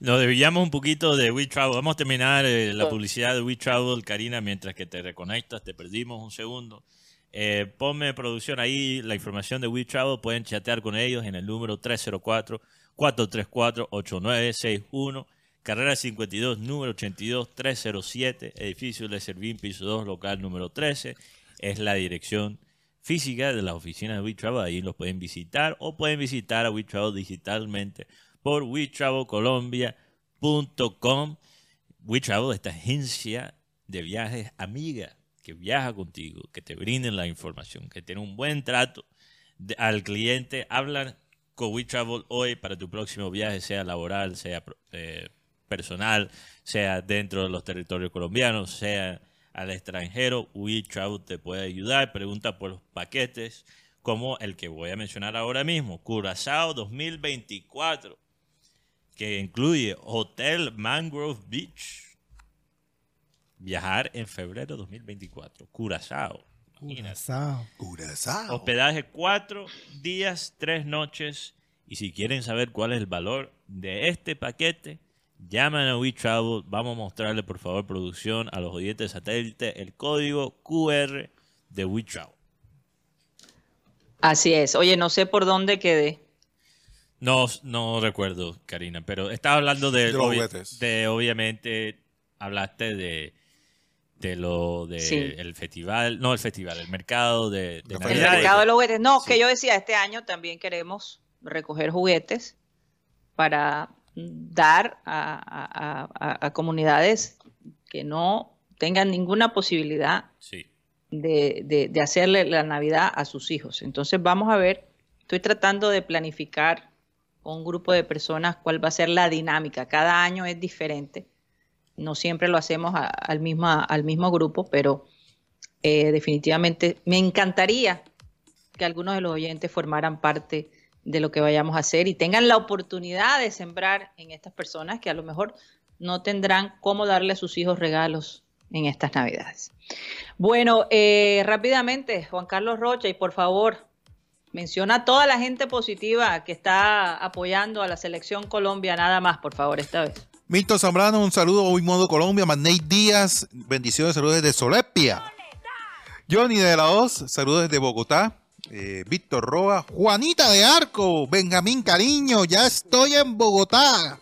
nos desviamos un poquito de We Travel. Vamos a terminar eh, la publicidad de We Travel, Karina, mientras que te reconectas, te perdimos un segundo. Eh, ponme producción ahí la información de We Travel, pueden chatear con ellos en el número 304-434-8961, carrera 52, número 82, 307, edificio de Servín, piso 2, local número 13, es la dirección física de las oficinas de WeTravel. Ahí los pueden visitar o pueden visitar a WeTravel digitalmente por WeTravelColombia.com. WeTravel, esta agencia de viajes amiga que viaja contigo, que te brinden la información, que tiene un buen trato al cliente. Hablan con WeTravel hoy para tu próximo viaje, sea laboral, sea eh, personal, sea dentro de los territorios colombianos, sea al extranjero, WeTravel te puede ayudar. Pregunta por los paquetes como el que voy a mencionar ahora mismo, Curazao 2024, que incluye Hotel Mangrove Beach. Viajar en febrero 2024, Curazao. Curazao. Curazao. Hospedaje cuatro días, tres noches. Y si quieren saber cuál es el valor de este paquete, llaman a WeTravel. Vamos a mostrarle, por favor, producción a los oyentes de satélite el código QR de WeTravel. Así es. Oye, no sé por dónde quedé. No, no recuerdo, Karina, pero estaba hablando de, De los obvi- juguetes. de, obviamente, hablaste de, de lo de Sí. el festival, no el festival, el mercado de, de El mercado de los juguetes. No, Sí. que yo decía, este año también queremos recoger juguetes para dar a, a- a- a comunidades que no tengan ninguna posibilidad Sí. de, de- de hacerle la Navidad a sus hijos. Entonces vamos a ver, estoy tratando de planificar con un grupo de personas cuál va a ser la dinámica. Cada año es diferente. No siempre lo hacemos al, al mismo grupo, pero eh, definitivamente me encantaría que algunos de los oyentes formaran parte de lo que vayamos a hacer y tengan la oportunidad de sembrar en estas personas que a lo mejor no tendrán cómo darle a sus hijos regalos en estas navidades. Bueno, eh, rápidamente, Juan Carlos Rocha, y por favor, menciona a toda la gente positiva que está apoyando a la selección Colombia, nada más, por favor, esta vez. Milton Zambrano, un saludo hoy modo Colombia. Manei Díaz, bendiciones, saludos desde Solepia. Johnny de la Hoz, saludos desde Bogotá. Eh, Víctor Roa, Juanita de Arco, Benjamín Cariño, ya estoy en Bogotá.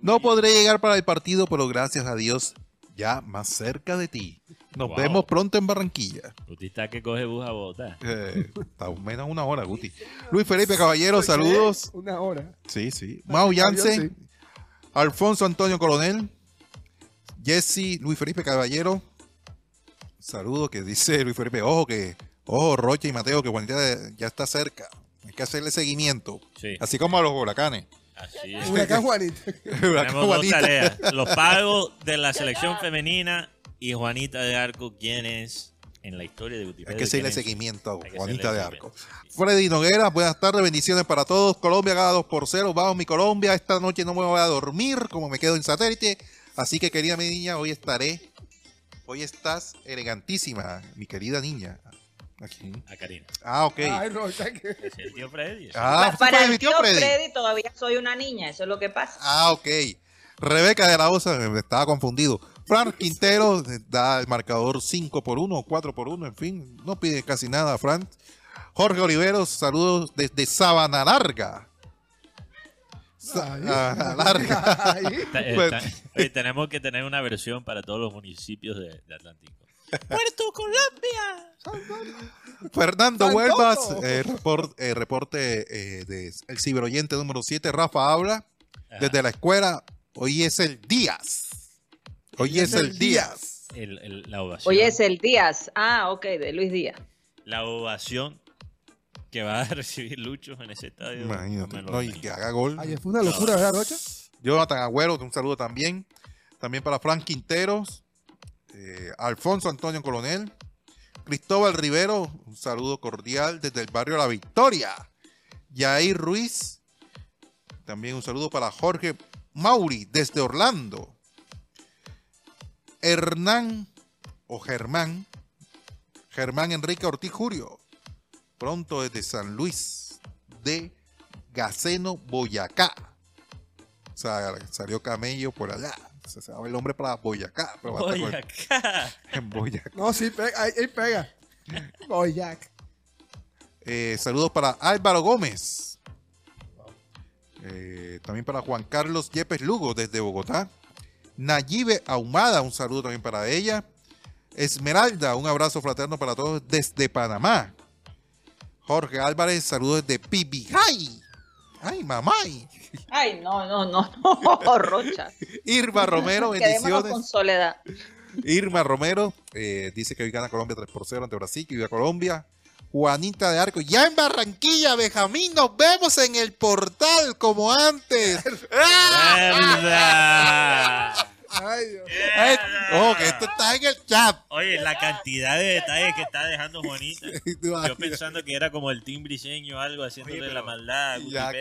No podré llegar para el partido, pero gracias a Dios, ya más cerca de ti. Nos Wow. vemos pronto en Barranquilla. Usted está que coge bus a Bogotá. Eh, está menos una hora, Guti. Luis Felipe Caballero, saludos. Una hora. Sí, sí. Mau Yance, Alfonso Antonio Coronel, Jesse, Luis Felipe Caballero. Saludo que dice Luis Felipe, ojo que, ojo Rocha y Mateo, que Juanita ya está cerca. Hay que hacerle seguimiento. Sí. Así como a los huracanes. Así es. Huracán Juanita. Huracán Tenemos dos Juanita. tareas. Los pagos de la selección femenina y Juanita de Arco, quien es en la historia de Hay Wikipedia. que hacerle seguimiento a Hay que Juanita de Arco. Freddy Noguera, buenas tardes, bendiciones para todos. Colombia gana 2 por 0. Vamos, mi Colombia. Esta noche no me voy a dormir, como me quedo en satélite. Así que, querida mi niña, hoy estaré. Hoy estás elegantísima, mi querida niña. Aquí. A Karina. Ah, ok. Ay, Rocha, que- Es el tío Freddy. Ah, Pa- para el tío tío Freddy. Freddy. todavía soy una niña, eso es lo que pasa. Ah, ok. Rebeca de la Osa, me estaba confundido. Frank Quintero eh, da el marcador 5 por 1 o 4 por 1, en fin, no pide casi nada, Frank. Jorge Oliveros, saludos desde Sabana Larga. Sa- Ay. ah, larga. Está- Pues- oye, tenemos que tener una versión para todos los municipios de, de Atlántico. ¡Puerto Colombia! Fernando. Huelvas, eh, report- eh, reporte eh, de el ciberoyente número 7, Rafa habla desde la escuela. Hoy es el Díaz. Hoy es el Díaz. El- el- la ovación. Hoy es el Díaz. Ah, ok, de Luis Díaz. La ovación que va a recibir Lucho en ese estadio. Imagínate, no, y que haga gol. Ayer fue una locura, ¿verdad, Rocha? Jonathan Agüero, un saludo también. También para Frank Quinteros, eh, Alfonso Antonio Coronel, Cristóbal Rivero, un saludo cordial desde el barrio La Victoria. Yair Ruiz, también un saludo para Jorge Mauri desde Orlando. Hernán o Germán, Germán Enrique Ortiz Jurio, pronto desde San Luis de Gaceno, Boyacá. O sea, salió camello por allá. Se sabe el nombre para Boyacá. Pero va a estar Oye, acá. en Boyacá. No, sí, pega, ahí, ahí pega. Jack. Eh, saludos para Álvaro Gómez. Eh, también para Juan Carlos Yepes Lugo desde Bogotá. Nayibe Ahumada, un saludo también para ella. Esmeralda, un abrazo fraterno para todos desde Panamá. Jorge Álvarez, saludos desde Pibijay. Ay, mamay. Ay, no, no, no, no, Rocha. Irma Romero, bendiciones. con soledad. Irma Romero eh, dice que hoy gana Colombia 3 por 0 ante Brasil, que viva Colombia. Juanita de Arco, ya en Barranquilla, Benjamín, nos vemos en el portal como antes. Ay, Dios. Eh, Oh, que esto está en el chat. Oye, la cantidad de detalles que está dejando Juanita. Yo pensando que era como el team briseño o algo, haciéndole Oye, la maldad.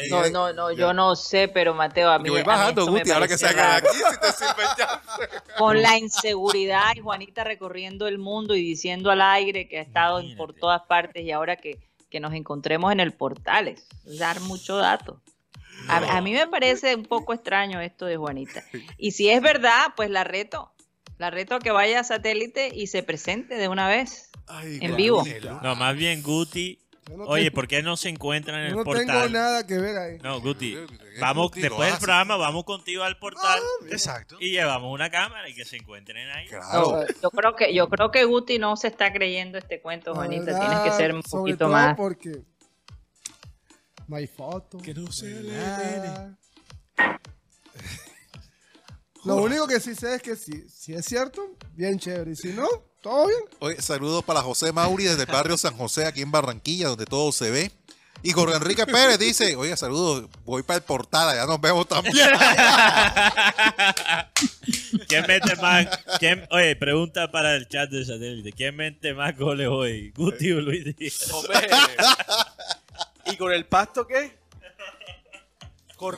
No, no, no, yo no sé, pero Mateo, a mí, Yo voy bajando, Guti, ahora que de raro. aquí, si te sirve ya. Con la inseguridad y Juanita recorriendo el mundo y diciendo al aire que ha estado en- por todas partes y ahora que, que nos encontremos en el portales. Es dar mucho dato. A, a mí me parece un poco extraño esto de Juanita. Y si es verdad, pues la reto. La reto a que vaya a satélite y se presente de una vez. Ay, En vivo. No, más bien Guti. No Oye, tengo- ¿por qué no se encuentran en el no tengo portal? nada que ver ahí. No, Guti. Vamos, Guti, después del programa, vamos contigo al portal Exacto. y llevamos una cámara y que se encuentren ahí. Claro. No, yo creo que yo creo que Guti no se está creyendo este cuento, Juanita. Tienes que ser un sobre poquito todo más. porque no hay foto. Que no se no le nada. Lo único que sí sé es que si, si es cierto, bien chévere. Y si no, todo bien. Oye, saludos para José Mauri desde el barrio San José, aquí en Barranquilla, donde todo se ve. Y Jorge Enrique Pérez dice, oye, saludos, voy para el portal, allá nos vemos también. ¿Quién mete más? quién- oye, pregunta para el chat de satélite. ¿Quién mete más goles hoy? ¿Guti o Luis Díaz? ¿Y con el pasto qué?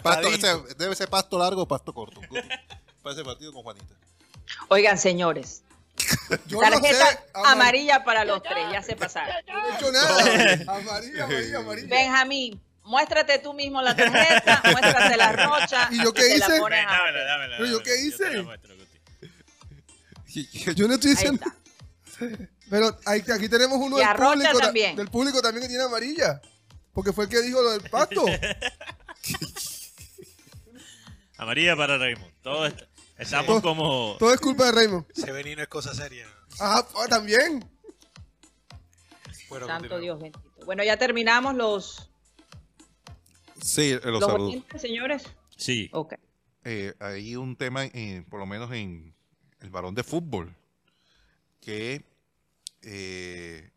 Pasto, ese- debe ser pasto largo o pasto corto. Guti, Para ese partido con Juanita. Oigan, señores, Yo no tarjeta sé. amarilla para los tres, ya se pasaron. No he hecho nada. Amarilla, amarilla, amarilla. Benjamín, muéstrate tú mismo la tarjeta, muéstrate la rocha. ¿Y yo qué te la hice? pones a- Dámela, dámela. ¿Pero yo dámela, qué te hice? la muestro, Guti. Yo no estoy Ahí diciendo. está. Pero aquí tenemos uno Y del a Rocha público, ta- también. del público también que tiene amarilla. Porque fue el que dijo lo del pasto. Amarilla para Raymond. Todo está- estamos Todo- como. Todo es culpa de Raymond. Ese venino es cosa seria. Ah, ah, también. Bueno, Santo continuemos. Dios bendito. Bueno, ya terminamos los, Sí, eh, los los saludos. oyentes, señores. Sí. Ok. eh, hay un tema, por lo menos en el balón de fútbol, que eh,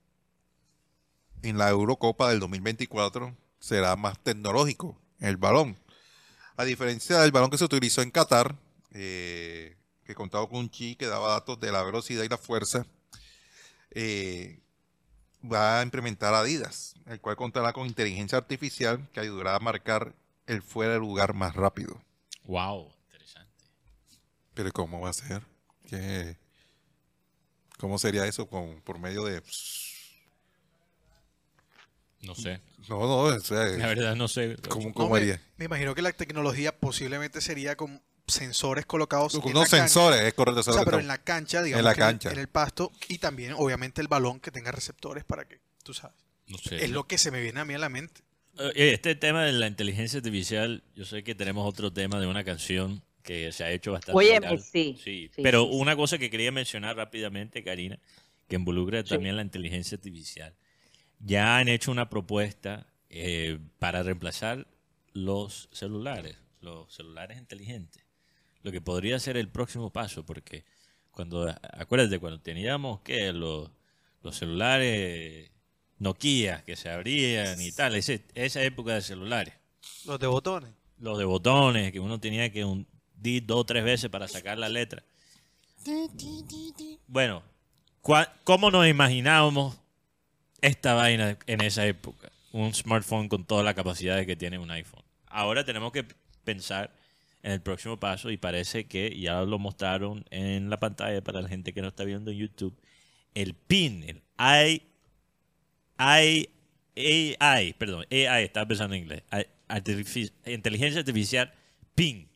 en la Eurocopa del 2024 será más tecnológico el balón. A diferencia del balón que se utilizó en Qatar, eh, que contaba con un chip que daba datos de la velocidad y la fuerza, eh, va a implementar Adidas, el cual contará con inteligencia artificial que ayudará a marcar el fuera de lugar más rápido. Wow, interesante. Pero ¿cómo va a ser? ¿Qué- ¿Cómo sería eso con, por medio de... No sé. No, no, o sea, La verdad, no sé. ¿cómo, No, cómo me, haría? me imagino que la tecnología posiblemente sería con sensores colocados Con en unos la cancha. sensores, es correcto. O eso es sea, que pero en la cancha, digamos, la en- cancha. En, el pasto y también, obviamente, el balón que tenga receptores para que, tú sabes. No sé. Es lo que se me viene a mí a la mente. Eh, Este tema de la inteligencia artificial, yo sé que tenemos otro tema de una canción que se ha hecho bastante Óyeme, viral. sí, sí, Pero sí, una cosa que quería mencionar rápidamente, Karina, que involucra Sí. también la inteligencia artificial. Ya han hecho una propuesta eh, para reemplazar los celulares, los celulares inteligentes. Lo que podría ser el próximo paso, porque cuando, acuérdate, cuando teníamos que los, los celulares Nokia que se abrían y tal, ese- esa época de celulares Los de botones. los de botones, que uno tenía que hundir dos o tres veces para sacar la letra. Bueno, cua- ¿cómo nos imaginábamos esta vaina en esa época? Un smartphone con toda la capacidad que tiene un iPhone. Ahora tenemos que pensar en el próximo paso y parece que ya lo mostraron en la pantalla para la gente que no está viendo en YouTube. El PIN, el I, I, AI, perdón, AI, estaba pensando en inglés. Inteligencia artificial PIN.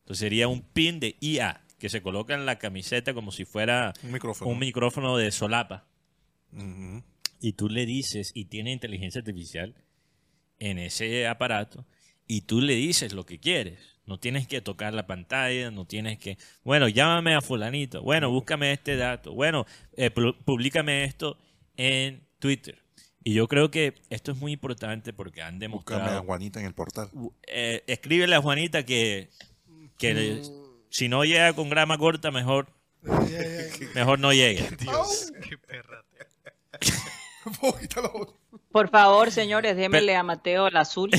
Entonces sería un PIN de IA que se coloca en la camiseta como si fuera Un micrófono. un micrófono de solapa. Ujú. Y tú le dices, y tiene inteligencia artificial en ese aparato, y tú le dices lo que quieres. No tienes que tocar la pantalla, no tienes que, bueno, llámame a fulanito, bueno, búscame este dato, bueno, eh, públicame esto en Twitter. Y yo creo que esto es muy importante porque han Búscame a demostrado... Juanita en el portal. eh, escríbele a Juanita que, que le- si no llega con grama corta, mejor, mejor no llegue. Dios, qué perra. Por favor, señores, démele a Mateo el azul.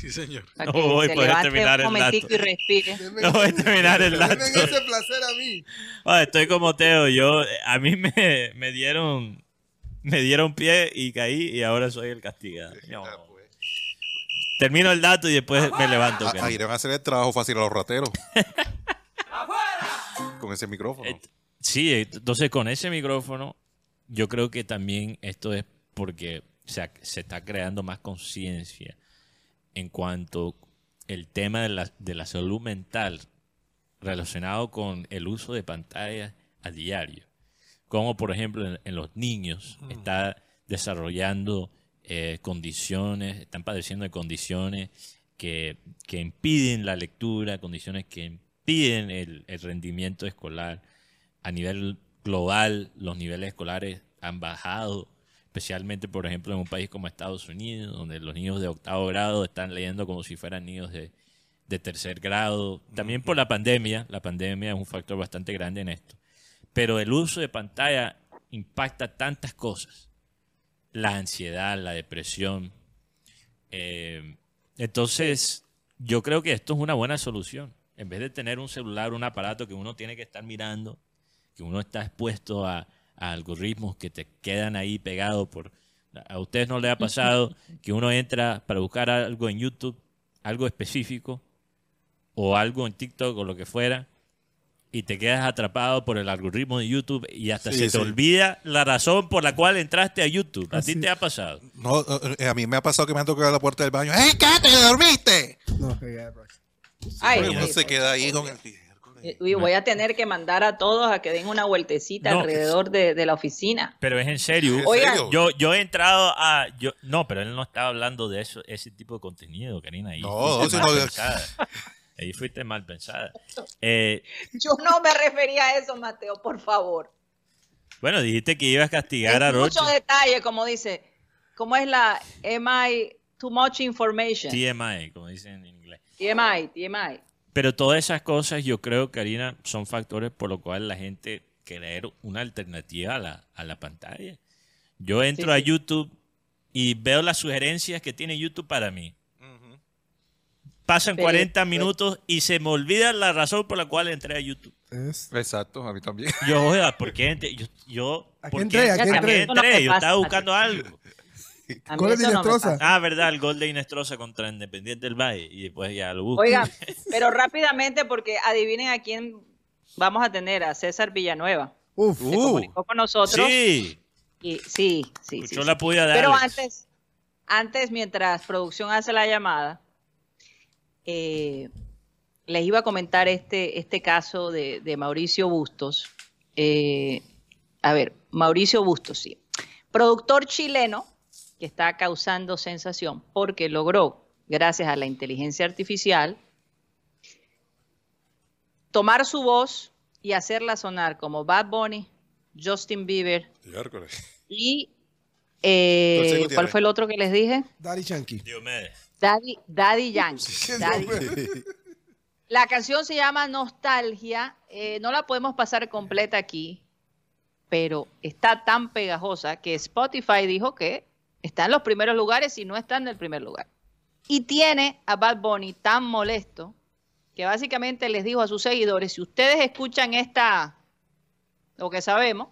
Sí, señor. No voy a poder terminar el dato. y respire. Denme- No voy a terminar el denme dato. ese placer a mí. Ah, estoy como Teo. Yo, a mí me, me dieron me dieron pie y caí y ahora soy el castigado. No. Termino el dato y después me levanto. A-. Ahí le van a hacer el trabajo fácil a los rateros. Con ese micrófono. Et- Sí, entonces con ese micrófono, yo creo que también esto es porque se, se está creando más conciencia en cuanto el tema de la, de la salud mental relacionado con el uso de pantallas a diario. Como por ejemplo en, en los niños está desarrollando eh, condiciones, están padeciendo de condiciones que, que impiden la lectura, condiciones que impiden el, el rendimiento escolar. A nivel global, los niveles escolares han bajado, especialmente, por ejemplo, en un país como Estados Unidos, donde los niños de octavo grado están leyendo como si fueran niños de, de tercer grado. También por la pandemia, la pandemia es un factor bastante grande en esto. Pero el uso de pantalla impacta tantas cosas. La ansiedad, la depresión. Eh, entonces, yo creo que esto es una buena solución. En vez de tener un celular, un aparato que uno tiene que estar mirando, que uno está expuesto a, a algoritmos que te quedan ahí pegados por... A ustedes no les ha pasado que uno entra para buscar algo en YouTube, algo específico, o algo en TikTok o lo que fuera, y te quedas atrapado por el algoritmo de YouTube y hasta Sí, se te sí. olvida la razón por la cual entraste a YouTube. ¿A ti te ha pasado? No, eh, a mí me ha pasado que me han tocado la puerta del baño. ¡Ey, cállate, que dormiste! No, que ya, pues. Ay, uno sí, se queda ahí con el Eh, uy, voy a tener que mandar a todos a que den una vueltecita No. alrededor de, de la oficina. Pero es en serio. ¿En Oigan, serio? Yo, yo he entrado a. Yo, no, pero él no estaba hablando de eso, ese tipo de contenido, Karina. Ahí No, fuiste si mal no- pensada. Ahí fuiste mal pensada. Eh, Yo no me refería a eso, Mateo, por favor. bueno, dijiste que ibas a castigar a Es Roche. mucho detalle, como dice. ¿Cómo es la MI? Too much information. TMI, como dicen en inglés. TMI, TMI. Pero todas esas cosas, yo creo, Karina, son factores por los cuales la gente querer una alternativa a la, a la pantalla. Yo entro Sí, a. YouTube y veo las sugerencias que tiene YouTube para mí. Pasan Pero- 40 minutos y se me olvida la razón por la cual entré a YouTube. Es- Exacto, a mí también. Yo, oiga, ¿por qué entré? Yo, yo, ¿A ¿por qué qué entré? ¿A qué entré? entré? No me Yo estaba buscando algo. ¿Cuál es no Inestrosa? Ah, verdad, el gol de Inestrosa contra Independiente del Valle. Y después ya lo busco. Oigan, pero rápidamente, porque adivinen a quién vamos a tener, a César Villanueva. Uf. Se Uh, comunicó con nosotros. sí, Y, sí, sí, escuchó sí. la puya de Pero antes, antes, mientras producción hace la llamada, eh, les iba a comentar este, este caso de, de Mauricio Bustos. Eh, a ver, Mauricio Bustos, sí. Productor chileno que está causando sensación porque logró, gracias a la inteligencia artificial, tomar su voz y hacerla sonar como Bad Bunny, Justin Bieber, y eh. ¿cuál fue el otro que les dije? Daddy Yankee. Daddy, Daddy Yankee. Daddy-. La canción se llama Nostalgia. eh, no la podemos pasar completa aquí, pero está tan pegajosa que Spotify dijo que está en los primeros lugares y no está en el primer lugar. Y tiene a Bad Bunny tan molesto que básicamente les dijo a sus seguidores, si ustedes escuchan esta, lo que sabemos,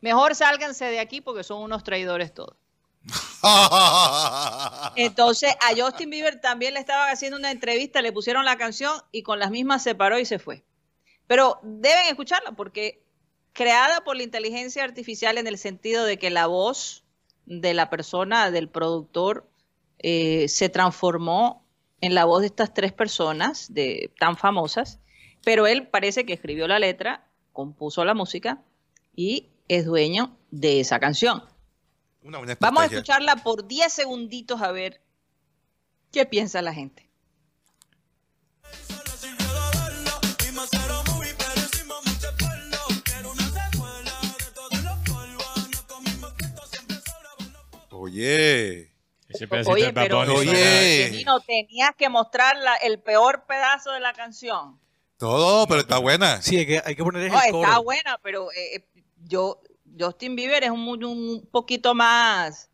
mejor sálganse de aquí porque son unos traidores todos. Entonces a Justin Bieber también le estaban haciendo una entrevista, le pusieron la canción y con las mismas se paró y se fue. Pero deben escucharla porque creada por la inteligencia artificial en el sentido de que la voz de la persona, del productor, eh, se transformó en la voz de estas tres personas de, tan famosas, pero él parece que escribió la letra, compuso la música y es dueño de esa canción. Una buena Vamos a escucharla por 10 segunditos a ver qué piensa la gente. Oye. Ese pedacito Oye, de Bad pero Oye. Kenino, tenías que mostrar la- el peor pedazo de la canción. Todo, pero está buena. Sí, hay que, hay que poner el No, está coro. buena, pero eh, eh, yo Justin Bieber es un, poquito más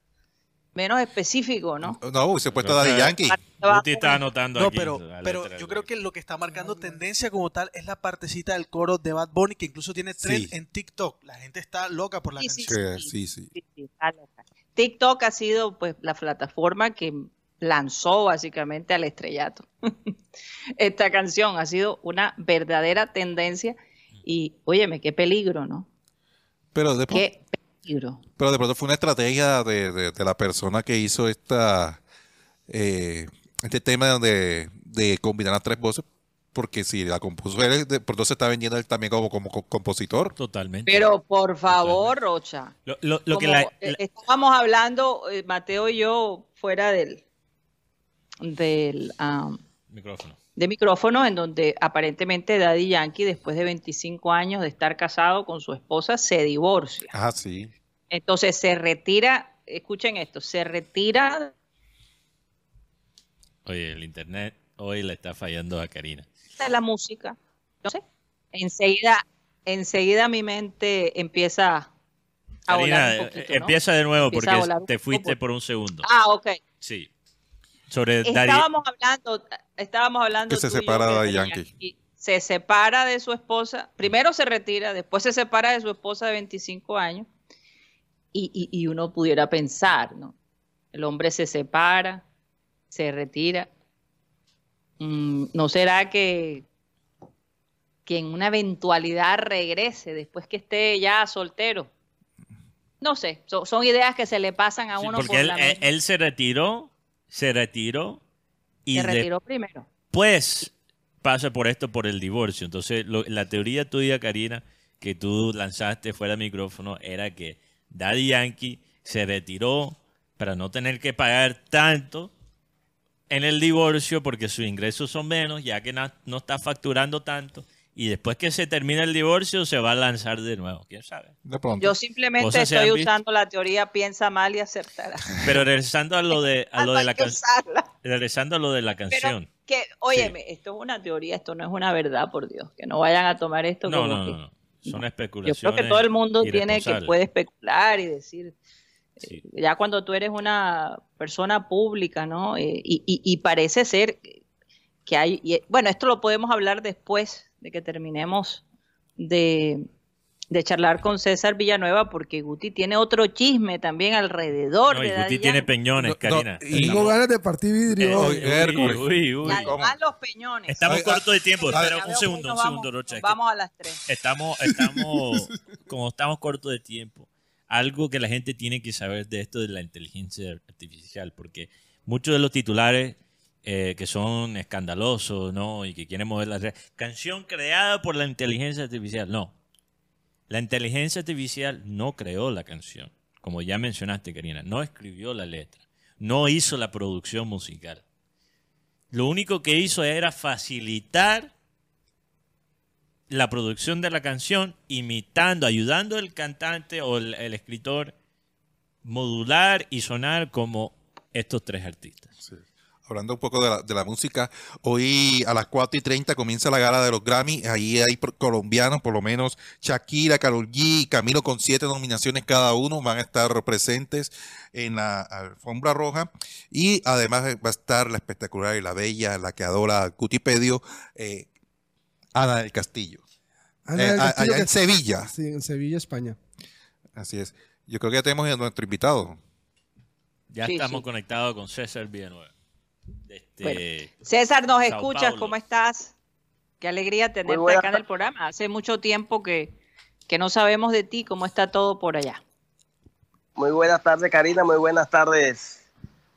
menos específico, ¿no? No, se ha puesto Daddy Yankee. Guti está anotando No, aquí pero, pero yo creo que lo que está marcando tendencia como tal es la partecita del coro de Bad Bunny, que incluso tiene trend Sí. en TikTok. La gente está loca por la Sí, sí, canción. Sí, sí, sí. Sí, sí, está loca. TikTok ha sido pues la plataforma que lanzó básicamente al estrellato. Esta canción ha sido una verdadera tendencia y óyeme, qué peligro, ¿no? Pero de, Qué peligro. pero de pronto fue una estrategia de, de- de la persona que hizo esta eh, este tema donde de combinar las tres voces, porque si la compuso él, pronto se está vendiendo él también como, como co- compositor. Totalmente. Pero por favor, Rocha. lo, lo- lo que la- eh, la- estábamos hablando, eh, Mateo y yo, fuera del, del micrófono. de micrófono, en donde aparentemente Daddy Yankee, después de 25 años de estar casado con su esposa, se divorcia. Ah, sí. Entonces se retira, escuchen esto, se retira Oye, el internet hoy le está fallando a Karina. De la música. Entonces, enseguida, enseguida mi mente empieza a volar Karina, un poquito, eh, ¿no? empieza de nuevo Empieza porque volar un te fuiste por- por un segundo. Ah, ok. Sí. Sobre. Estábamos hablando, estábamos hablando. Que se yo separa Daddy Yankee. Se separa de su esposa, primero se retira, después se separa de su esposa de 25 años. Y, y- y uno pudiera pensar, ¿no? El hombre se separa, se retira. Mm, ¿No será que, que en una eventualidad regrese después que esté ya soltero? No sé, so- son ideas que se le pasan a Sí, uno porque por él, la él- se retiró, se retiró y se retiró primero. después pasa por esto, por el divorcio. Entonces, lo- la teoría tuya, Karina, que tú lanzaste fuera del micrófono, era que Daddy Yankee se retiró para no tener que pagar tanto en el divorcio porque sus ingresos son menos, ya que no está facturando tanto. Y después que se termina el divorcio, se va a lanzar de nuevo. ¿Quién sabe? De pronto. Yo simplemente estoy usando la teoría piensa mal y acertará. Pero regresando a lo de, a lo de la canción. Regresando a lo de la Pero canción. que, óyeme, esto es una teoría, esto no es una verdad, por Dios. Que no vayan a tomar esto No, como no, que- no, no. Son Yo especulaciones. creo que todo el mundo tiene que puede especular y decir, Sí. ya cuando tú eres una persona pública, ¿no? Eh, y, y- y parece ser que hay, y- bueno, esto lo podemos hablar después de que terminemos de, de charlar con César Villanueva, porque Guti tiene otro chisme también alrededor No, de y Guti tiene peñones, No, no, Karina. y- Tengo ganas de partir vidrio Eh. Uy, uy, uy. Además los peñones. Estamos cortos de tiempo. ay, Espera un segundo, un segundo, Rocha. Vamos a las tres. Estamos, estamos, como estamos cortos de tiempo, algo que la gente tiene que saber de esto de la inteligencia artificial, porque muchos de los titulares eh, que son escandalosos, ¿no? Y que quieren mover la. Canción creada por la inteligencia artificial. No. La inteligencia artificial no creó la canción. Como ya mencionaste, Karina. No escribió la letra. No hizo la producción musical. Lo único que hizo era facilitar la producción de la canción, imitando, ayudando al cantante o el, escritor modular y sonar como estos tres artistas. Hablando un poco de la, música, hoy a las 4 y 30 comienza la gala de los Grammy. Ahí hay colombianos, por lo menos Shakira, Karol G y Camilo con siete nominaciones cada uno van a estar presentes en la alfombra roja. Y además va a estar la espectacular y la bella, la que adora Cutipedio, eh, Ana del Castillo. Ana Eh, del a- Castillo, allá en Sevilla. Sí, en Sevilla, España. Así es. Yo creo que ya tenemos a nuestro invitado. Ya Sí, estamos sí. conectados con César Villanueva. Este, César, ¿nos Sao escuchas? Paulo. ¿Cómo estás? Qué alegría tenerte acá en el programa. Hace mucho tiempo que, que no sabemos de ti, cómo está todo por allá. Muy buenas tardes, Karina. Muy buenas tardes,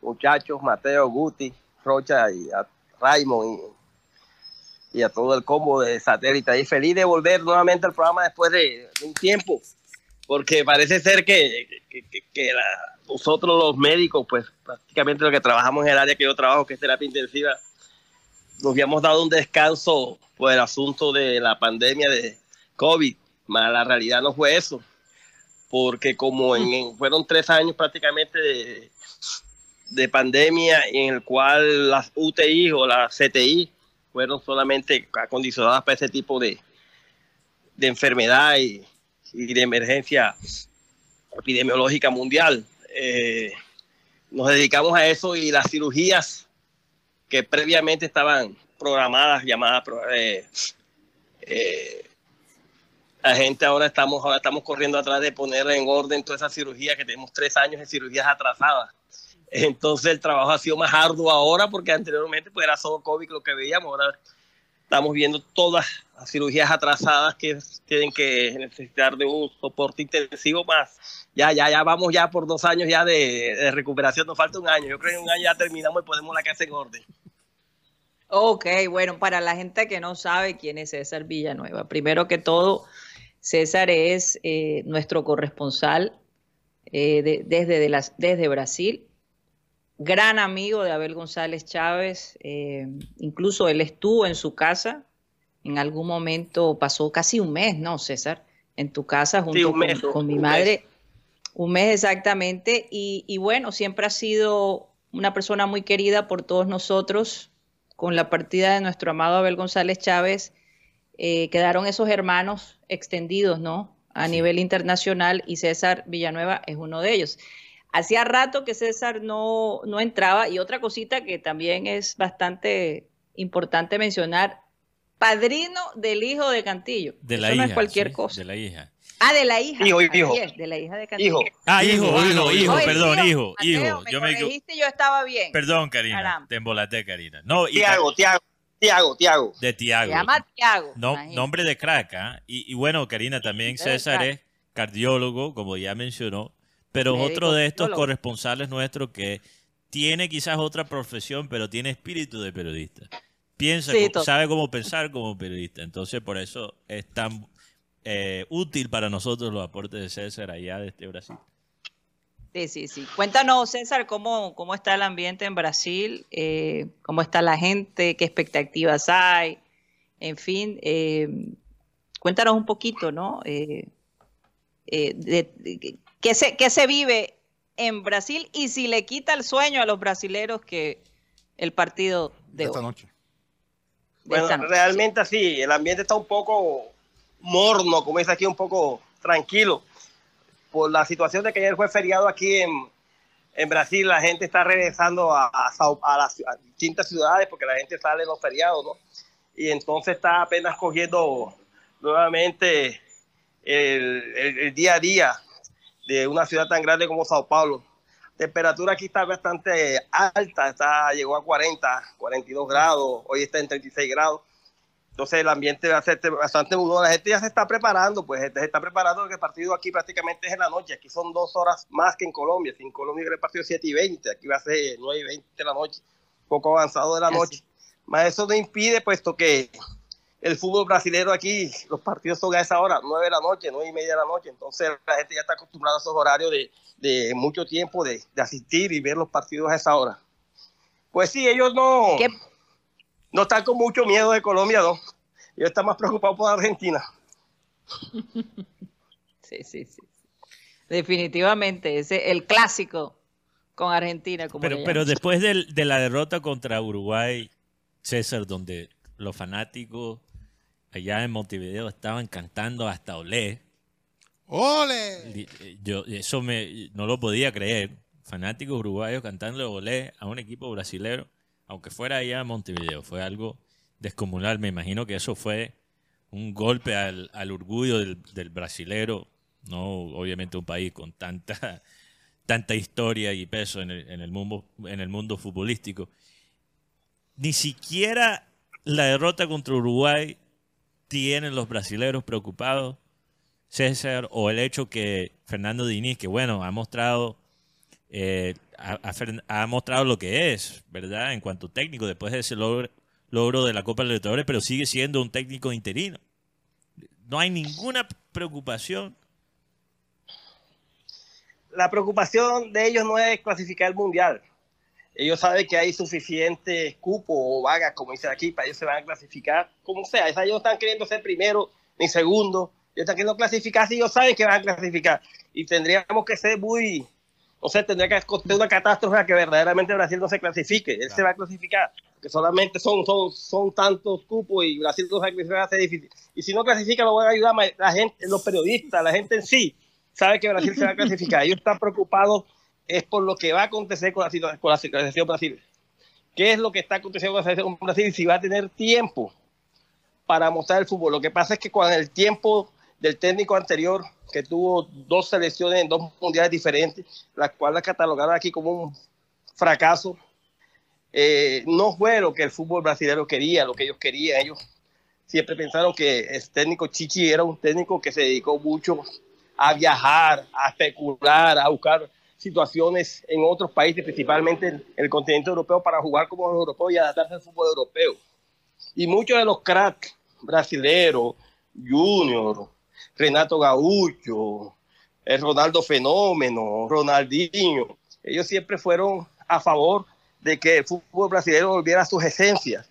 muchachos, Mateo, Guti, Rocha y a Raymond y, a todo el combo de satélite. Y feliz de volver nuevamente al programa después de, un tiempo, porque parece ser que, que- que- nosotros los médicos, pues prácticamente los que trabajamos en el área que yo trabajo, que es terapia intensiva, nos habíamos dado un descanso por el asunto de la pandemia de COVID, mas la realidad no fue eso porque como en- fueron tres años prácticamente de, de pandemia en el cual las UTI o las CTI fueron solamente acondicionadas para ese tipo de, de enfermedad y, de emergencia epidemiológica mundial. Eh, nos dedicamos a eso y las cirugías que previamente estaban programadas, llamadas, eh, eh, la gente ahora estamos, ahora estamos corriendo atrás de poner en orden toda esa cirugía, que tenemos tres años de cirugías atrasadas. Entonces el trabajo ha sido más arduo ahora porque anteriormente pues era solo COVID lo que veíamos, ahora estamos viendo todas las cirugías atrasadas que tienen que necesitar de un soporte intensivo más. Ya, ya, ya vamos ya por dos años ya de, recuperación, nos falta un año. Yo creo que en un año ya terminamos y podemos la casa en orden. Ok, bueno, para la gente que no sabe quién es César Villanueva, primero que todo, César es eh, nuestro corresponsal eh, de- desde, desde Brasil, gran amigo de Abel González Chávez, eh, incluso él estuvo en su casa, en algún momento pasó casi un mes, ¿no, César? En tu casa junto Sí, un con- mes, con, mi un madre, un mes exactamente, y, y bueno, siempre ha sido una persona muy querida por todos nosotros. Con la partida de nuestro amado Abel González Chávez, eh, quedaron esos hermanos extendidos, ¿no? A nivel internacional y César Villanueva es uno de ellos. Hacía rato que César no, no entraba y otra cosita que también es bastante importante mencionar, padrino del hijo de Cantillo. De la Eso hija. no es cualquier sí, cosa. De la hija. Ah, de la hija. Hijo, hijo. de la hija de Cantillo. Hijo, Ah, hijo, Hijo, hijo, hijo, hijo, Oye, perdón, hijo, Mateo, hijo. me Yo me corregiste, yo estaba bien. Perdón, Karina, Caramba. te embolaté, Karina. No, Tiago, Tiago, Tiago, Tiago. de Se Tiago. llama Tiago. No, imagínate. nombre de crack, ¿ah? y, y bueno, Karina, también César es cardiólogo, como ya mencionó, pero Médico otro de estos corresponsales nuestros que tiene quizás otra profesión, pero tiene espíritu de periodista. Piensa, Sí, sabe cómo pensar como periodista. Entonces, por eso es tan eh, útil para nosotros los aportes de César allá desde Brasil. Sí, sí, sí. Cuéntanos, César, cómo, cómo está el ambiente en Brasil, eh, cómo está la gente, qué expectativas hay, en fin, eh, cuéntanos un poquito, ¿no? Eh, de- de- ¿qué, se, ¿Qué se vive en Brasil y si le quita el sueño a los brasileros que el partido de, esta hoy, noche. de Bueno, esta noche? realmente así, el ambiente está un poco morno, como dice aquí, un poco tranquilo. Por la situación de que ayer fue feriado aquí en, en Brasil, la gente está regresando a, a, a las a distintas ciudades porque la gente sale en los feriados, ¿no? Y entonces está apenas cogiendo nuevamente el, el- el día a día de una ciudad tan grande como Sao Paulo. Temperatura aquí está bastante alta, está, llegó a 40, 42 grados, hoy está en 36 grados. Entonces el ambiente va a ser bastante nudo. La gente ya se está preparando, pues se está preparando porque el partido aquí prácticamente es en la noche. Aquí son dos horas más que en Colombia. Si en Colombia el partido es 7 y 20, aquí va a ser 9 y 20 de la noche, poco avanzado de la noche. Más eso no impide, puesto que el fútbol brasileño aquí, los partidos son a esa hora, 9 de la noche, 9 y media de la noche. Entonces la gente ya está acostumbrada a esos horarios de, de mucho tiempo de, de asistir y ver los partidos a esa hora. Pues sí, ellos no, ¿Qué- no están con mucho miedo de Colombia, ¿no? Ellos están más preocupados por Argentina. Sí, sí, sí. Definitivamente, ese el clásico con Argentina. Como Pero, pero después del- de, la derrota contra Uruguay, César, donde los fanáticos allá en Montevideo estaban cantando hasta Olé, ¡Ole! Eh, Yo eso me no lo podía creer. Fanáticos uruguayos cantando olé a un equipo brasilero, aunque fuera allá en Montevideo, fue algo descomunal. Me imagino que eso fue un golpe al, al orgullo del, del brasilero, no obviamente un país con tanta tanta historia y peso en el, en el mundo en el mundo futbolístico. Ni siquiera la derrota contra Uruguay tienen los brasileros preocupados César, o el hecho que Fernando Diniz, que bueno, ha mostrado, eh, ha, mostrado lo que es, ¿verdad? En cuanto técnico, después de ese logro, logro de la Copa Libertadores, pero sigue siendo un técnico interino. No hay ninguna preocupación. La preocupación de ellos no es clasificar el mundial. Ellos saben que hay suficiente cupo o vagas, como dice aquí, para ellos se van a clasificar, como sea. Ellos no están queriendo ser primero ni segundo. Ellos están queriendo clasificar si ellos saben que van a clasificar. Y tendríamos que ser muy, no sé, tendría que acontecer una catástrofe a que verdaderamente Brasil no se clasifique. Él se va a clasificar, que solamente son, son, son tantos cupos y Brasil no se va a clasificar, va a ser difícil. Y si no clasifica, lo van a ayudar la gente, los periodistas, la gente en sí, sabe que Brasil se va a clasificar. Ellos están preocupados es por lo que va a acontecer con la, con la selección Brasil. qué es lo que está aconteciendo con la selección Brasil si va a tener tiempo para mostrar el fútbol. Lo que pasa es que con el tiempo del técnico anterior, que tuvo dos selecciones en dos mundiales diferentes, las cuales catalogaron aquí como un fracaso, eh, no fue lo que el fútbol brasileño quería, lo que ellos querían. Ellos siempre pensaron que el técnico Chichi era un técnico que se dedicó mucho a viajar, a especular, a buscar situaciones en otros países, principalmente en el continente europeo, para jugar como los europeos y adaptarse al fútbol europeo. Y muchos de los cracks brasileros, Junior, Renato Gaúcho, el Ronaldo Fenómeno, Ronaldinho, ellos siempre fueron a favor de que el fútbol brasileño volviera a sus esencias.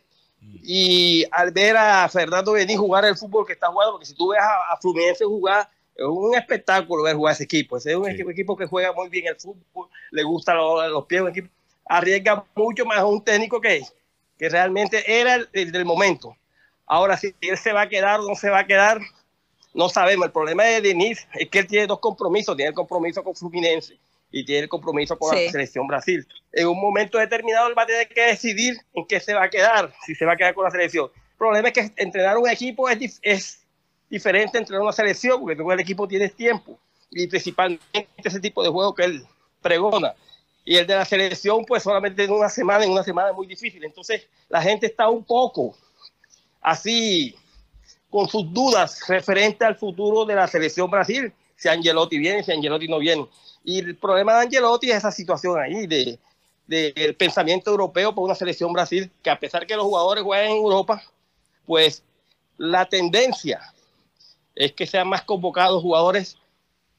Y al ver a Fernando Bení jugar el fútbol que está jugando, porque si tú ves a, a Fluminense jugar, un espectáculo ver jugar ese equipo. Ese es un Sí. equipo, equipo que juega muy bien el fútbol, le gusta los, los pies, un equipo, arriesga mucho más a un técnico que, que realmente era el, el del momento. Ahora, si él se va a quedar o no se va a quedar, no sabemos. El problema de Denis es que él tiene dos compromisos. Tiene el compromiso con Fluminense y tiene el compromiso con Sí. la selección Brasil. En un momento determinado él va a tener que decidir en qué se va a quedar, si se va a quedar con la selección. El problema es que entrenar un equipo es, es diferente a entrenar una selección, porque tú el equipo tienes tiempo y principalmente ese tipo de juego que él pregona. Y el de la selección, pues solamente en una semana, en una semana es muy difícil. Entonces, la gente está un poco así con sus dudas referente al futuro de la selección Brasil, si Angelotti viene, si Angelotti no viene. Y el problema de Angelotti es esa situación ahí de del pensamiento europeo por una selección Brasil, que a pesar que los jugadores juegan en Europa, pues la tendencia es que sean más convocados jugadores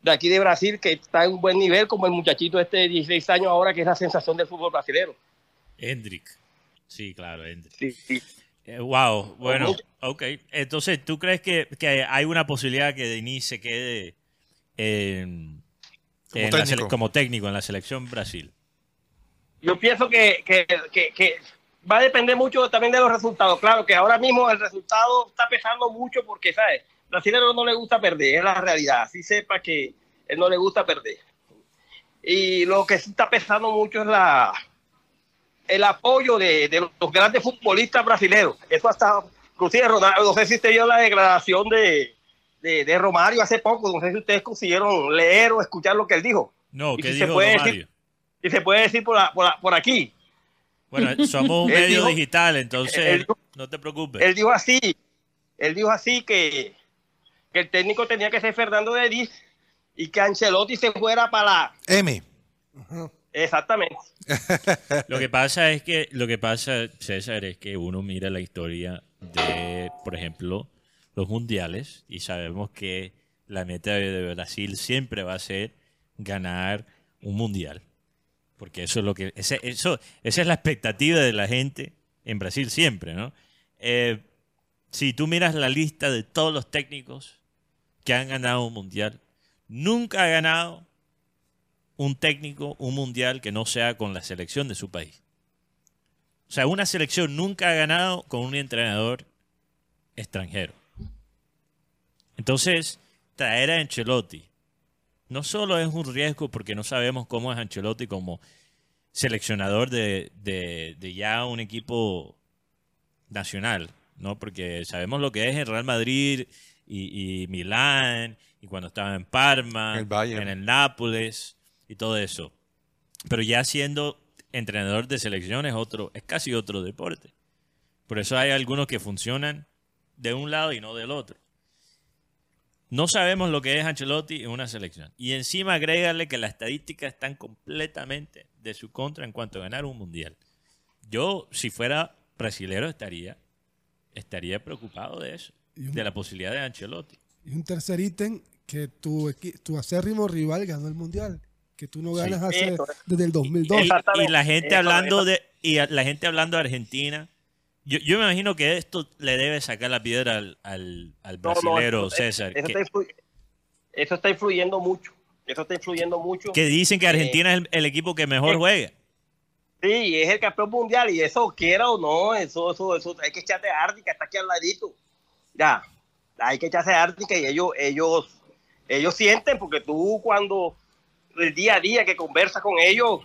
de aquí de Brasil que están en un buen nivel, como el muchachito este de 16 años ahora, que es la sensación del fútbol brasileño. Hendrik. Sí, claro, Hendrik. Sí, sí. Eh, wow, bueno, ok. Entonces, ¿tú crees que, que hay una posibilidad que Denis se quede en- Como en técnico. sele- como técnico en la selección Brasil? Yo pienso que, que, que- que va a depender mucho también de los resultados. Claro que ahora mismo el resultado está pesando mucho porque, ¿sabes? Brasilero no le gusta perder, es la realidad. Así sepa que él no le gusta perder. Y lo que sí está pesando mucho es la el apoyo de, de los grandes futbolistas brasileños. Eso hasta, inclusive Ronaldo, no sé si usted vio la declaración de, de, de Romario hace poco, no sé si ustedes consiguieron leer o escuchar lo que él dijo. No, Y ¿qué se dijo puede Don decir- Mario? Y se puede decir por, la- por, la- por aquí. Bueno, somos un medio dijo- digital, entonces él no te preocupes. él dijo así, él dijo así que, que el técnico tenía que ser Fernando Denis y que Ancelotti se fuera para la... M. Exactamente. Lo que pasa es que, lo que pasa, César, es que uno mira la historia de, por ejemplo, los mundiales y sabemos que la meta de Brasil siempre va a ser ganar un mundial. Porque eso es lo que, ese- eso, esa es la expectativa de la gente en Brasil siempre, ¿no? Eh, si tú miras la lista de todos los técnicos que han ganado un mundial, nunca ha ganado un técnico, un mundial que no sea con la selección de su país. O sea, una selección nunca ha ganado con un entrenador extranjero. Entonces, traer a Ancelotti no solo es un riesgo porque no sabemos cómo es Ancelotti como seleccionador de, de- ya un equipo nacional, ¿no? Porque sabemos lo que es el Real Madrid y, y Milán, y cuando estaba en Parma, El en el Nápoles y todo eso. Pero ya siendo entrenador de selección es otro, es casi otro deporte. Por eso hay algunos que funcionan de un lado y no del otro. No sabemos lo que es Ancelotti en una selección. Y encima agrégale que las estadísticas están completamente de su contra en cuanto a ganar un mundial. Yo, si fuera brasilero, estaría, estaría preocupado de eso, un- de la posibilidad de Ancelotti. Y un tercer ítem, que tu, tu acérrimo rival ganó el mundial. Que tú no Sí. ganas hace- Eso. desde el 2002. Y, Exactamente. y la gente Eso, hablando eso. de y la gente hablando de Argentina. Yo, yo me imagino que esto le debe sacar la piedra al, al, al No, no, brasilero César. Eso, que, está eso está influyendo mucho. Eso está influyendo mucho. que dicen que Argentina es el, el equipo que mejor Eh, juega. Sí, es el campeón mundial y eso quiera o no, eso, eso, eso, hay que echarse ártica, está aquí al ladito. Ya, hay que echarse ártica y ellos, ellos, ellos sienten, porque tú cuando el día a día que conversas con ellos,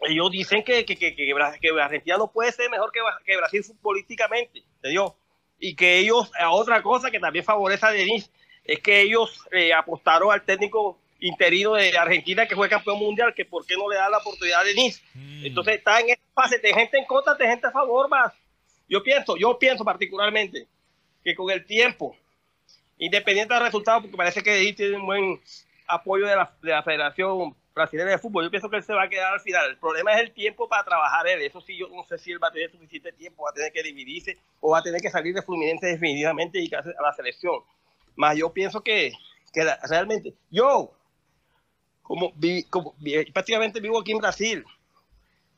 ellos dicen que, que, que, que Argentina no puede ser mejor que, Bra- que Brasil futbolísticamente, ¿entendió? Y que ellos, otra cosa que también favorece a Denis, es que ellos eh, apostaron al técnico interino de Argentina que fue campeón mundial, que por qué no le da la oportunidad a Denis. Mm. Entonces está en esa fase de gente en contra, de gente a favor más. Yo pienso, yo pienso particularmente que con el tiempo, independiente del resultado, porque parece que Denis tiene un buen apoyo de la, de la Federación Brasileña de Fútbol, yo pienso que él se va a quedar al final. El problema es el tiempo para trabajar él. Eso sí, yo no sé si él va a tener suficiente tiempo, va a tener que dividirse o va a tener que salir de Fluminense definitivamente y a la selección. Más yo pienso que, que realmente, yo, como, vi- como prácticamente vivo aquí en Brasil,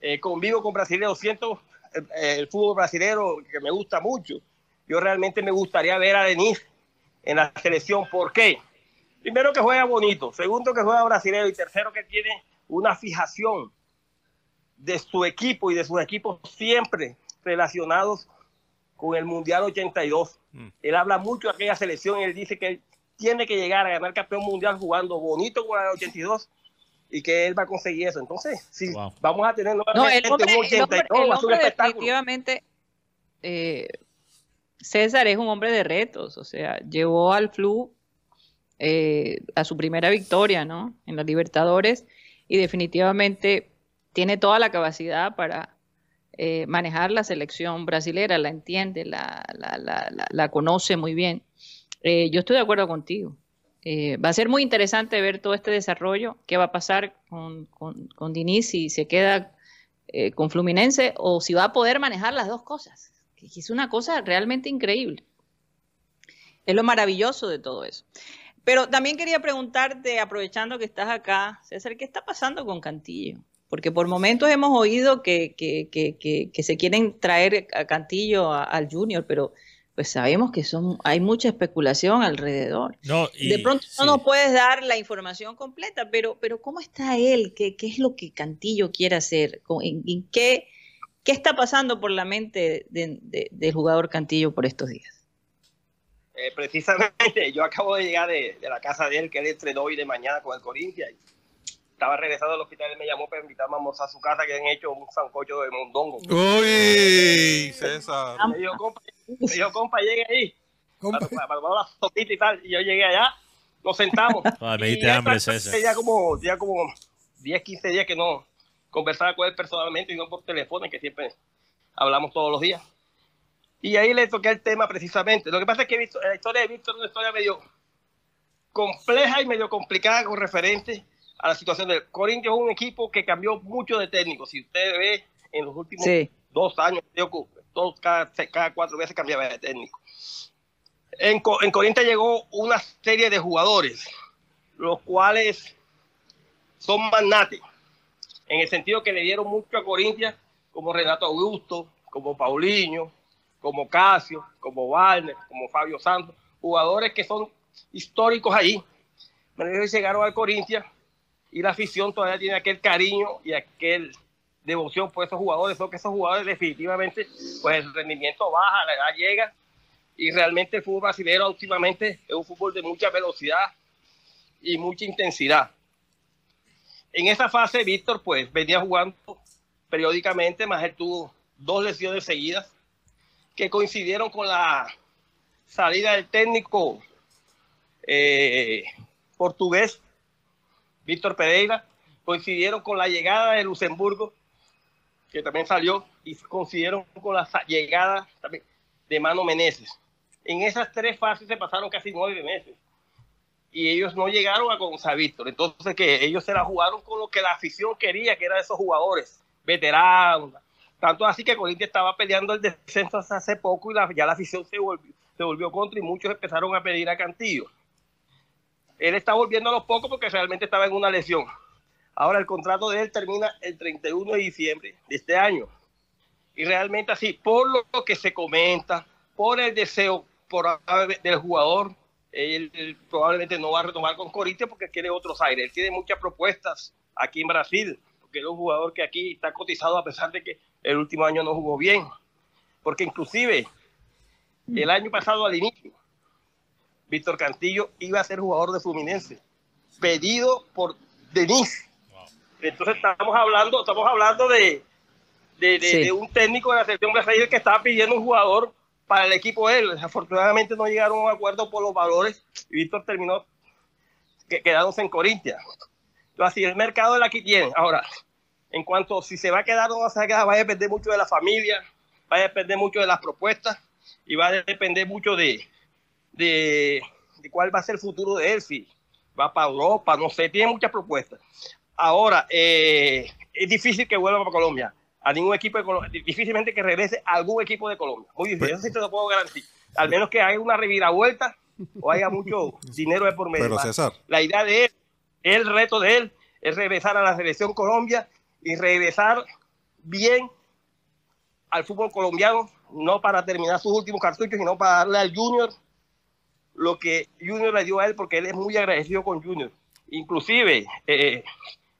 eh, convivo con brasileños, siento eh, eh, el fútbol brasileño que me gusta mucho. Yo realmente me gustaría ver a Denis en la selección. ¿Por qué? Primero que juega bonito, segundo que juega brasileño y tercero que tiene una fijación de su equipo y de sus equipos siempre relacionados con el Mundial 82. Mm. Él habla mucho de aquella selección y él dice que él tiene que llegar a ganar campeón mundial jugando bonito con el 82 y que él va a conseguir eso. Entonces, si Wow. vamos a tener No, nuevamente el hombre, un el hombre- 82, el va a ser un hombre espectáculo. definitivamente, eh, César es un hombre de retos, o sea, llevó al Flu eh, a su primera victoria, ¿no? En la Libertadores y definitivamente tiene toda la capacidad para eh, manejar la selección brasilera, la entiende, la, la, la, la- conoce muy bien. Eh, yo estoy de acuerdo contigo. Eh, va a ser muy interesante ver todo este desarrollo, qué va a pasar con, con, con Diniz si se queda eh, con Fluminense o si va a poder manejar las dos cosas, es una cosa realmente increíble. Es lo maravilloso de todo eso. Pero también quería preguntarte, aprovechando que estás acá, César, ¿qué está pasando con Cantillo? Porque por momentos hemos oído que, que, que, que, se quieren traer a Cantillo a- al Junior, pero pues sabemos que son, hay mucha especulación alrededor. No, y- de pronto sí. no nos puedes dar la información completa, pero, pero ¿cómo está él? ¿Qué, qué es lo que Cantillo quiere hacer? ¿Con- ¿En, en qué, qué está pasando por la mente de- de- del jugador Cantillo por estos días? Eh, precisamente, yo acabo de llegar de, de la casa de él, que él entrenó hoy de mañana con el Corinthians. Estaba regresando al hospital, él me llamó para invitarme a almorzar a su casa, que han hecho un sancocho de mondongo. Uy, César. Me dijo, compa, me dijo, compa, llegue ahí, Compa, para, para, para sopita y tal. Y yo llegué allá, nos sentamos. Ah, me diste hambre, César. Ya como, ya como 10, 15 días que no conversaba con él personalmente y no por teléfono, que siempre hablamos todos los días. Y ahí le toqué el tema precisamente. Lo que pasa es que Víctor- la historia de Víctor es una historia medio compleja y medio complicada con referente a la situación del Corinthians. Es un equipo que cambió mucho de técnico. Si usted ve en los últimos Sí. dos años, todos, cada, cada cuatro veces cambiaba de técnico. En, en Corinthians llegó una serie de jugadores, los cuales son magnates, en el sentido que le dieron mucho a Corinthians, como Renato Augusto, como Paulinho, como Casio, como Warner, como Fabio Santos, jugadores que son históricos ahí. Llegaron al Corinthians y la afición todavía tiene aquel cariño y aquel devoción por esos jugadores, son que esos jugadores definitivamente, pues el rendimiento baja, la edad llega y realmente el fútbol brasileño últimamente es un fútbol de mucha velocidad y mucha intensidad. En esa fase, Víctor, pues venía jugando periódicamente, más él tuvo dos lesiones seguidas que coincidieron con la salida del técnico eh, portugués, Víctor Pereira, coincidieron con la llegada de Luxemburgo, que también salió, y coincidieron con la llegada también de Mano Meneses. En esas tres fases se pasaron casi nueve meses y ellos no llegaron a a Víctor. Entonces, que ellos se la jugaron con lo que la afición quería, que eran esos jugadores veteranos. Tanto así que Corinthians estaba peleando el descenso hace poco y la- ya la afición se volvió, se volvió contra y muchos empezaron a pedir a Cantillo. Él está volviendo a los pocos porque realmente estaba en una lesión. Ahora el contrato de él termina el 31 de diciembre de este año. Y realmente así, por lo que se comenta, por el deseo por, del jugador, él, probablemente no va a retomar con Corinthians porque quiere otros aires. Él tiene muchas propuestas aquí en Brasil, porque es un jugador que aquí está cotizado a pesar de que el último año no jugó bien. Porque inclusive el año pasado al inicio, Víctor Cantillo iba a ser jugador de Fluminense, pedido por Denis. Entonces estamos hablando, estamos hablando de, de, de- Sí. de un técnico de la selección brasileña que estaba pidiendo un jugador para el equipo él. Desafortunadamente no llegaron a un acuerdo por los valores y Víctor terminó que, quedándose en Corintia. Entonces, así el mercado es la que tiene. Ahora, en cuanto a si se va a quedar o no se va a quedar, va a depender mucho de la familia, va a depender mucho de las propuestas y va a depender mucho de, de, de cuál va a ser el futuro de él, si va para Europa, no sé, tiene muchas propuestas. Ahora, eh, es difícil que vuelva para Colombia, a ningún equipo de Colombia, difícilmente que regrese a algún equipo de Colombia, muy difícil, eso sí te lo puedo garantizar, al menos que haya una reviravuelta o haya mucho dinero de por medio. Pero César, La idea de él, el reto de él, es regresar a la selección Colombia y regresar bien al fútbol colombiano, no para terminar sus últimos cartuchos, sino para darle al Junior lo que Junior le dio a él, porque él es muy agradecido con Junior. Inclusive, eh,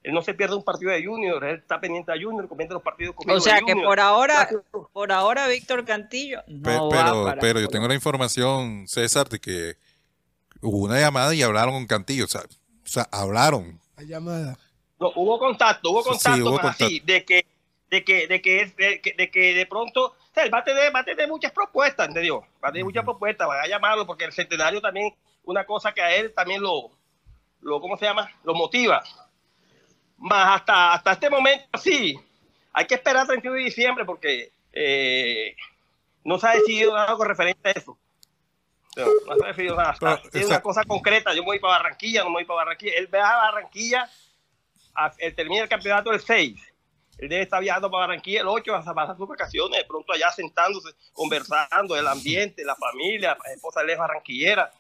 él no se pierde un partido de Junior, él está pendiente a Junior, comienza los partidos conmigo O sea que Junior. por ahora, por ahora Víctor Cantillo pe- no pero, va para pero yo tengo la información, César, de que hubo una llamada y hablaron con Cantillo. O sea, o sea hablaron. La llamada. No, hubo contacto, hubo Sí, contacto, hubo pero así, de que, de que, de que, es- de que, de que de pronto, o sea, él va a tener, va a tener muchas propuestas, ¿entendió? Va a tener muchas propuestas, van a llamarlo, porque el centenario también, una cosa que a él también lo, lo ¿cómo se llama? Lo motiva. Más hasta, hasta este momento, sí, hay que esperar 31 de diciembre, porque eh, no se ha decidido nada con referente a eso. No, no se ha decidido nada. Pero, es una cosa concreta, yo me voy para Barranquilla, no me voy para Barranquilla. Él va a Barranquilla a- él termina el campeonato el 6. Él debe estar viajando para Barranquilla el 8 a pasar sus vacaciones, de pronto allá sentándose, conversando, el ambiente, la familia, la esposa de él es barranquillera,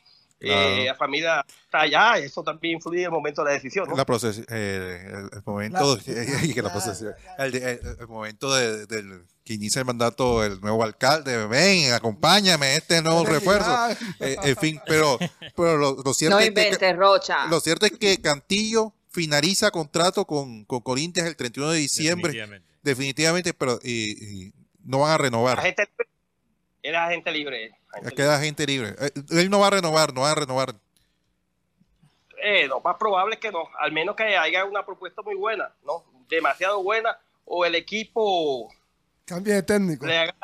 eh, la familia está allá, eso también influye en el momento de la decisión. ¿no? La proces- eh, el, el momento, La- y que la procesión. el, momento de- del que inicia el mandato el nuevo alcalde, ven, acompáñame, este nuevo refuerzo. Eh, en fin, pero, pero lo, lo cierto No es que, inventes, Rocha. lo cierto es que Cantillo finaliza contrato con, con Corinthians el 31 de diciembre, Definitivamente. definitivamente, pero y- y no van a renovar. Agente libre. Él es agente libre. agente libre. Queda gente libre. Eh, Él no va a renovar, no va a renovar. Eh, lo más probable es que no, al menos que haya una propuesta muy buena, ¿no? Demasiado buena, o el equipo Cambia de técnico. le haga...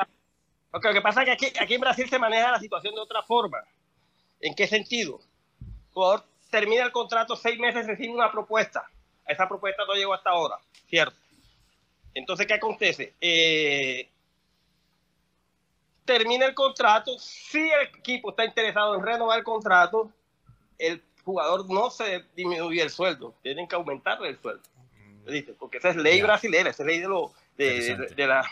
Porque lo que pasa es que aquí, aquí en Brasil se maneja la situación de otra forma. ¿En qué sentido? El jugador termina el contrato seis meses, recibe una propuesta. Esa propuesta no llegó hasta ahora, ¿cierto? Entonces, ¿qué acontece? Eh, termina el contrato, si el equipo está interesado en renovar el contrato, el jugador no se disminuye el sueldo, tienen que aumentarle el sueldo. ¿Viste? Porque esa es ley brasileña, esa es ley de, lo- de, de, de la,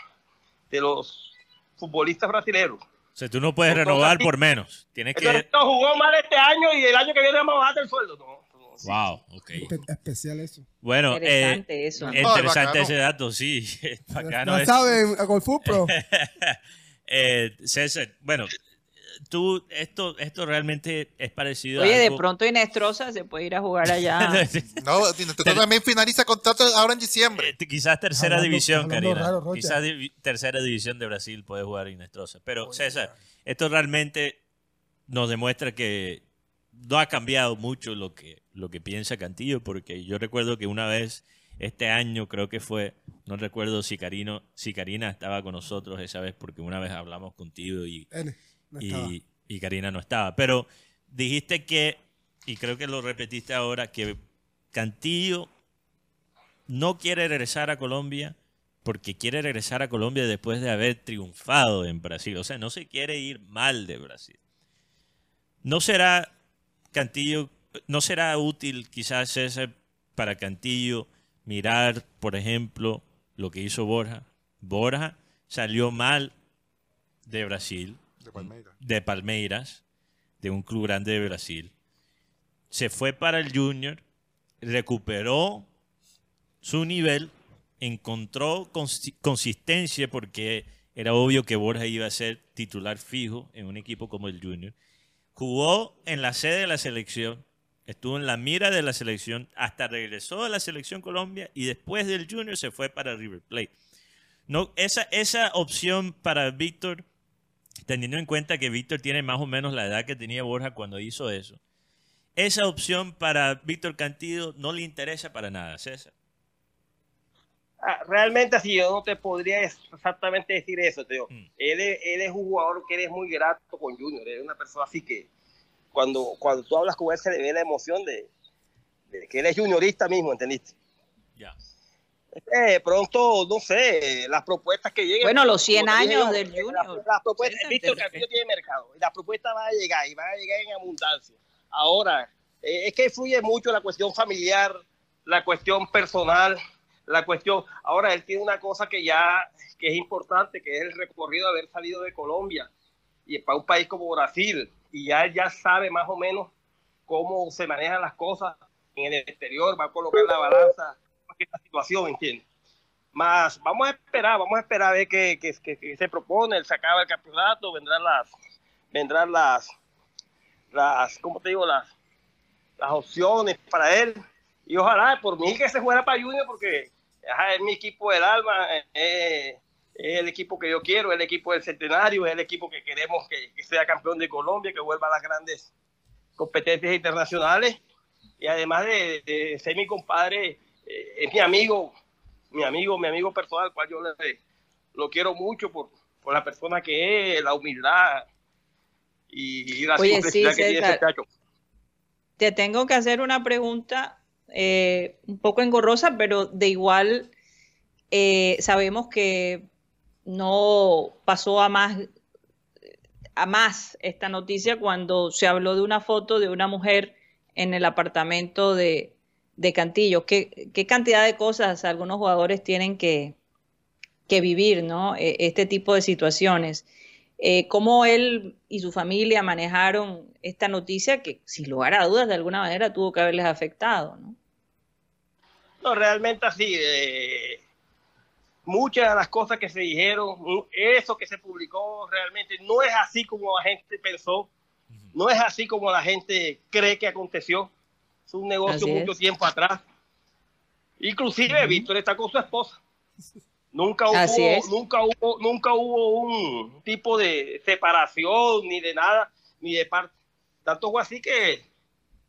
de los futbolistas brasileños. O sea, tú no puedes Entonces, renovar por menos. Tienes Entonces, que... no, jugó mal este año y el año que viene vamos a bajar el sueldo. No, no. Wow, ok. Espe- Especial eso. Bueno, eh, Interesante eso. No, interesante bacano. ese dato, sí. Bacano es. saben, a Golf Pro. Eh, César, bueno, tú, esto, esto realmente es parecido Oye, a de algo- pronto Inestrosa se puede ir a jugar allá. No, también finaliza contrato ahora en diciembre. Eh, Quizás tercera Hablando- división, hablando Karina. raro. Quizás tercera división de Brasil puede jugar Inestrosa. Pero, César, esto realmente nos demuestra que no ha cambiado mucho lo que, lo que piensa Cantillo, porque yo recuerdo que una vez, este año creo que fue, no recuerdo si, Karino, si Karina estaba con nosotros esa vez, porque una vez hablamos contigo y, N, no y, y Karina no estaba. Pero dijiste que, y creo que lo repetiste ahora, que Cantillo no quiere regresar a Colombia porque quiere regresar a Colombia después de haber triunfado en Brasil. O sea, no se quiere ir mal de Brasil. ¿No será Cantillo, no será útil quizás César para Cantillo mirar, por ejemplo, lo que hizo Borja? Borja salió mal de Brasil, de Palmeiras, de un club grande de Brasil. Se fue para el Junior, recuperó su nivel, encontró consi- consistencia porque era obvio que Borja iba a ser titular fijo en un equipo como el Junior. Jugó en la sede de la selección, estuvo en la mira de la selección, hasta regresó a la selección Colombia y después del Junior se fue para River Plate. No, esa, esa opción para Víctor, teniendo en cuenta que Víctor tiene más o menos la edad que tenía Borja cuando hizo eso, esa opción para Víctor Cantillo no le interesa para nada, César. Ah, realmente así yo no te podría exactamente decir eso, Teo. Mm. Él, es, él es un jugador que eres muy grato con Junior, es una persona así que cuando, cuando tú hablas con él se le ve la emoción de, de que él es juniorista mismo, ¿entendiste? Ya. Eh, de pronto, no sé, las propuestas que lleguen. Bueno, los 100 como te dije años del eh, Junior. Las, las propuestas, Interesante, Víctor Castillo tiene mercado. Y las propuestas van a llegar y van a llegar en abundancia. Ahora, eh, es que influye mucho la cuestión familiar, la cuestión personal, la cuestión. Ahora, él tiene una cosa que ya que es importante, que es el recorrido de haber salido de Colombia y para un país como Brasil. Y ya ya sabe más o menos cómo se manejan las cosas en el exterior, va a colocar la balanza esta situación, ¿entiendes? Más, vamos a esperar, vamos a esperar a ver qué, qué- qué- se propone, él se acaba el campeonato, vendrán las, vendrán las, las, ¿cómo te digo? Las, las opciones para él. Y ojalá, por mí, que se fuera para Junior, porque es mi equipo del alma, eh, es el equipo que yo quiero, es el equipo del centenario, es el equipo que queremos que, que sea campeón de Colombia, que vuelva a las grandes competencias internacionales. Y además de, de ser mi compadre, eh, es mi amigo, mi amigo, mi amigo personal, cual yo le, lo quiero mucho por, por la persona que es, la humildad y, y la Oye, simplicidad sí, que tiene ese muchacho. Te tengo que hacer una pregunta eh, un poco engorrosa, pero de igual eh, sabemos que no pasó a más, a más esta noticia cuando se habló de una foto de una mujer en el apartamento de, de Cantillo. ¿Qué, qué cantidad de cosas algunos jugadores tienen que, que vivir, ¿no? Eh, Este tipo de situaciones. Eh, ¿Cómo él y su familia manejaron esta noticia que, sin lugar a dudas, de alguna manera tuvo que haberles afectado, ¿no? No, realmente así. eh, muchas de las cosas que se dijeron, eso que se publicó realmente no es así como la gente pensó, no es así como la gente cree que aconteció. Es un negocio Así mucho es. tiempo atrás. Inclusive Víctor está con su esposa. Nunca hubo, Así es. nunca hubo, nunca hubo un tipo de separación ni de nada, ni de parte. Tanto fue así que,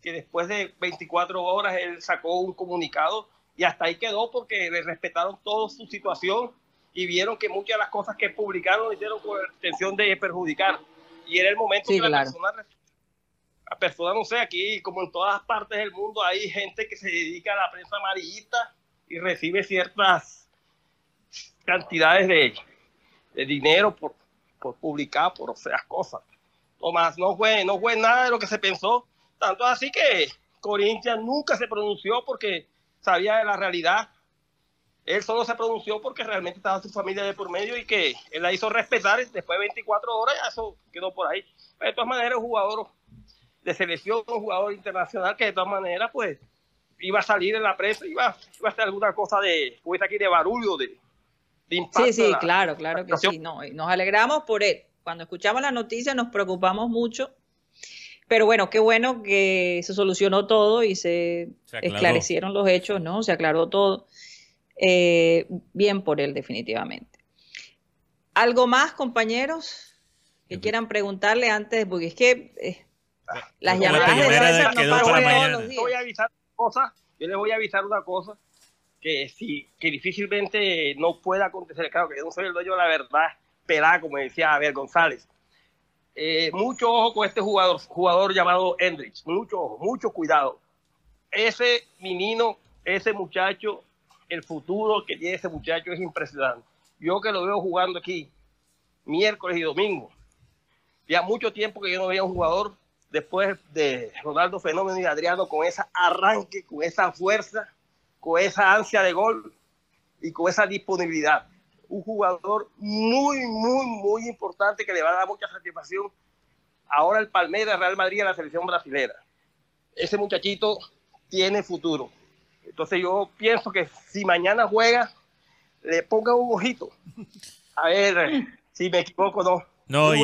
que después de 24 horas él sacó un comunicado y hasta ahí quedó porque le respetaron toda su situación y vieron que muchas de las cosas que publicaron lo hicieron con la intención de perjudicar. Y era el momento Sí, que la claro. persona, la persona, no sé, aquí como en todas partes del mundo hay gente que se dedica a la prensa amarillista y recibe ciertas cantidades de, de dinero por, por publicar, por esas cosas. Tomás, no fue, no fue nada de lo que se pensó. Tanto así que Corinthians nunca se pronunció porque sabía de la realidad. Él solo se pronunció porque realmente estaba su familia de por medio y que él la hizo respetar. Después de 24 horas, ya eso quedó por ahí. Pero de todas maneras, un jugador de selección, un jugador internacional que de todas maneras, pues, iba a salir en la prensa, iba, iba a hacer alguna cosa de, pues aquí de barullo, de, de impacto. Sí, sí, claro, claro que sí. No, y nos alegramos por él. Cuando escuchamos la noticia nos preocupamos mucho. Pero bueno, qué bueno que se solucionó todo y se, Se esclarecieron los hechos, ¿no? Se aclaró todo. Eh, bien por él, definitivamente. ¿Algo más, compañeros, que Yo- quieran preguntarle antes? Porque es que eh, las Como la llamadas de quedó no para los días. voy a avisar una cosa, yo les voy a avisar una cosa que sí, que difícilmente no pueda acontecer. Claro que yo no soy el dueño de la verdad, pelada, como decía Abel González. Eh, mucho ojo con este jugador, jugador llamado Hendrix, mucho ojo, mucho cuidado. Ese menino, ese muchacho, el futuro que tiene ese muchacho es impresionante. Yo que lo veo jugando aquí miércoles y domingo, ya mucho tiempo que yo no veía un jugador después de Ronaldo Fenómeno y Adriano con ese arranque, con esa fuerza, con esa ansia de gol y con esa disponibilidad. Un jugador muy, muy, muy importante que le va a dar mucha satisfacción ahora el Palmeiras, Real Madrid a la selección brasilera. Ese muchachito tiene futuro. Entonces yo pienso que si mañana juega, le ponga un ojito. A ver si me equivoco o no. No, y,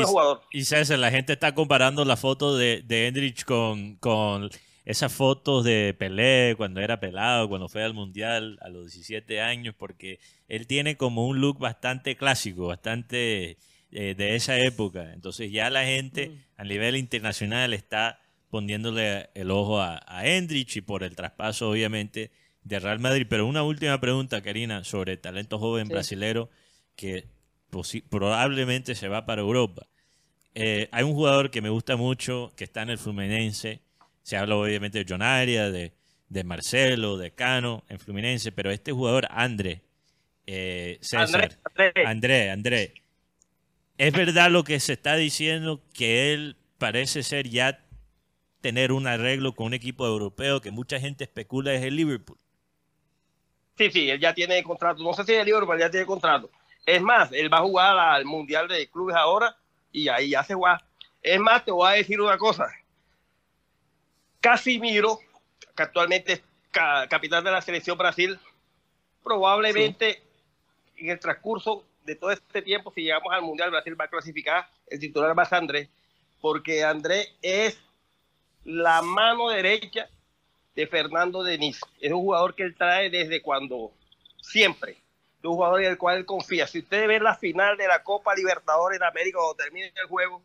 y César, la gente está comparando la foto de, de Hendrich con, con esas fotos de Pelé cuando era pelado, cuando fue al Mundial a los 17 años, porque él tiene como un look bastante clásico, bastante eh, de esa época. Entonces ya la gente a nivel internacional está poniéndole el ojo a, a Hendrich y por el traspaso obviamente de Real Madrid. Pero una última pregunta, Karina, sobre talento joven Sí. brasilero que probablemente se va para Europa. Eh, hay un jugador que me gusta mucho, que está en el Fluminense. Se habla obviamente de John Arias, de, de Marcelo, de Cano en Fluminense, pero este jugador, André, eh, César. André, André, ¿es verdad lo que se está diciendo que él parece ser ya tener un arreglo con un equipo europeo que mucha gente especula es el Liverpool? Sí, sí, él ya tiene contrato. No sé si es el Liverpool, pero ya tiene contrato. Es más, él va a jugar al Mundial de Clubes ahora y ahí ya se va. Es más, te voy a decir una cosa. Casimiro, que actualmente es ca- capitán de la selección Brasil, probablemente en el transcurso de todo este tiempo, si llegamos al Mundial, Brasil va a clasificar. El titular va a ser Andrés, porque Andrés es la mano derecha de Fernando Denis. Es un jugador que él trae desde cuando siempre. Es un jugador en el cual él confía. Si ustedes ven la final de la Copa Libertadores de América cuando termine el juego,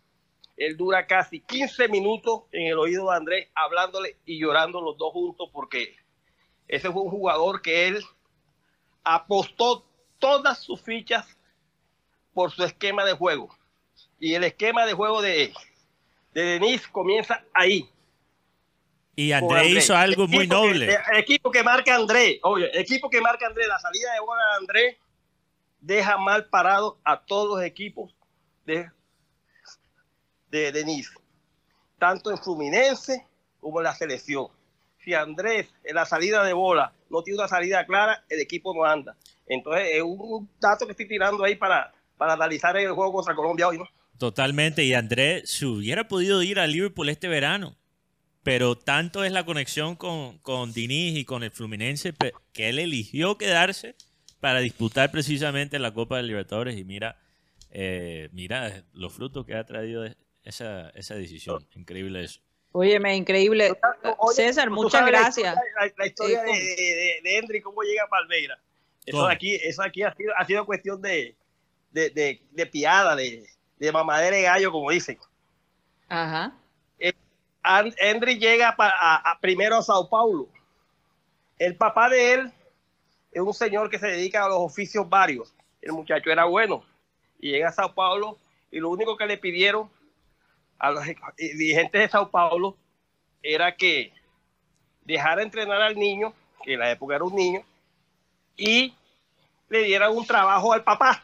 él dura casi 15 minutos en el oído de Andrés hablándole y llorando los dos juntos porque ese fue un jugador que él apostó todas sus fichas por su esquema de juego. Y el esquema de juego de, de Denis comienza ahí. Y con André hizo algo muy que- noble. el equipo que marca André, oye, el equipo que marca André, la salida de bola de André deja mal parado a todos los equipos de, de Denis, tanto en Fluminense como en la selección. Si Andrés en la salida de bola no tiene una salida clara, el equipo no anda. Entonces es un dato que estoy tirando ahí para, para analizar el juego contra Colombia hoy, ¿no? Totalmente. Y André se hubiera podido ir a Liverpool este verano. Pero tanto es la conexión con, con Diniz y con el Fluminense que él eligió quedarse para disputar precisamente la Copa de Libertadores. Y mira, eh, mira los frutos que ha traído esa, esa decisión. Increíble eso. Óyeme, increíble. Oye, César, muchas la gracias. historia- La, la historia Sí, de, de, Henry, cómo llega a Palmeira. Eso aquí, eso aquí ha sido, ha sido cuestión de, de, de, de piada, de, de mamadera de gallo, como dicen. Ajá. Henry llega pa- a- a- primero a Sao Paulo. El papá de él es un señor que se dedica a los oficios varios. El muchacho era bueno. Y llega a Sao Paulo y lo único que le pidieron a los dirigentes de Sao Paulo era que dejara entrenar al niño, que en la época era un niño, y le dieran un trabajo al papá.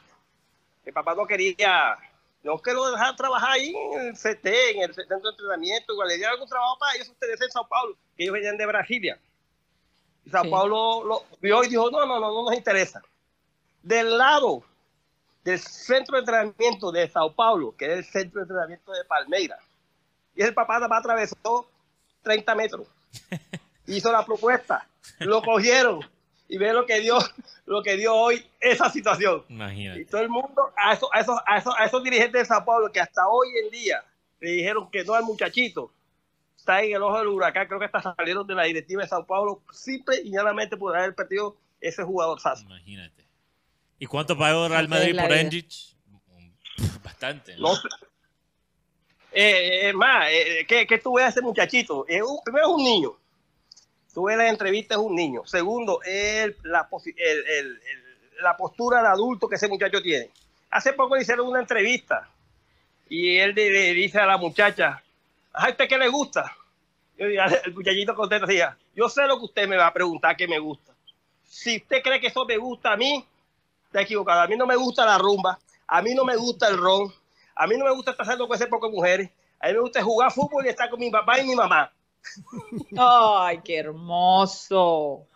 El papá no quería, no que lo dejara trabajar ahí en el CT, en el centro de entrenamiento, igual le dieran algún trabajo para ellos ustedes en Sao Paulo, que ellos venían de Brasilia. Y Sao Sí. Paulo lo vio y dijo, no, no, no, no nos interesa. Del lado del centro de entrenamiento de Sao Paulo, que es el centro de entrenamiento de Palmeira, y el papá atravesó 30 metros. Hizo la propuesta, lo cogieron y ve lo que dio, lo que dio hoy esa situación. Y Imagínate. todo el mundo, a esos, a esos, a esos, a esos dirigentes de Sao Paulo que hasta hoy en día le dijeron que no al muchachito, está en el ojo del huracán, creo que hasta salieron de la directiva de Sao Paulo, simple y llanamente por haber perdido ese jugador. Imagínate. ¿Y cuánto pagó Real Madrid por. Endrich? Bastante. ¿no? No sé. Eh, es más, eh, ¿qué, ¿qué tú ves a ese muchachito? Un- primero es un niño. Tú ves la entrevista, es un niño. Segundo, es la, posi- el- el- el- la postura de adulto que ese muchacho tiene. Hace poco le hicieron una entrevista y él le, le dice a la muchacha, ¿a usted qué le gusta? Y el muchachito contesta, decía, yo sé lo que usted me va a preguntar que me gusta. Si usted cree que eso me gusta a mí, está equivocado. A mí no me gusta la rumba, a mí no me gusta el ron, a mí no me gusta estar saliendo con ese poco mujeres, a mí me gusta jugar fútbol y estar con mi papá y mi mamá. Ay, qué hermoso.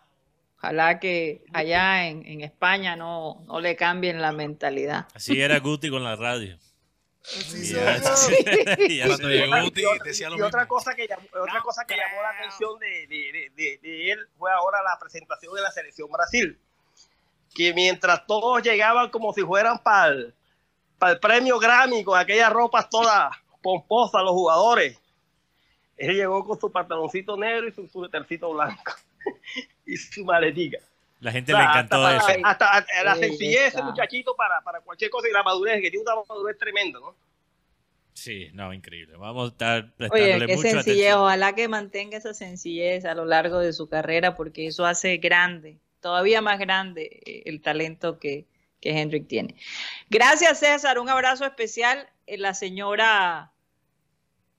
Ojalá que allá en, en España no, no le cambien la mentalidad. Así era Guti con la radio. Sí, Y ya- sí. y ya Cuando se- llegó Guti Y otra- decía lo y otra mismo. cosa que llamó, otra cosa que llamó la atención de, de- de- de- de él fue ahora la presentación de la selección Brasil. Que mientras todos llegaban como si fueran para el, para el premio Grammy, con aquellas ropas todas pomposas, los jugadores, él llegó con su pantaloncito negro y su suétercito blanco y su maletica. La gente O sea, le encantó hasta, eso. hasta- hasta la sencillez ese muchachito para, para cualquier cosa y la madurez, que tiene una madurez tremenda, ¿no? Sí, no, increíble. Vamos a estar Oye, prestándole qué mucha sencillez. atención. Ojalá que mantenga esa sencillez a lo largo de su carrera, porque eso hace grande, todavía más grande eh, el talento que, que Hendrik tiene. Gracias, César. Un abrazo especial. Eh, La señora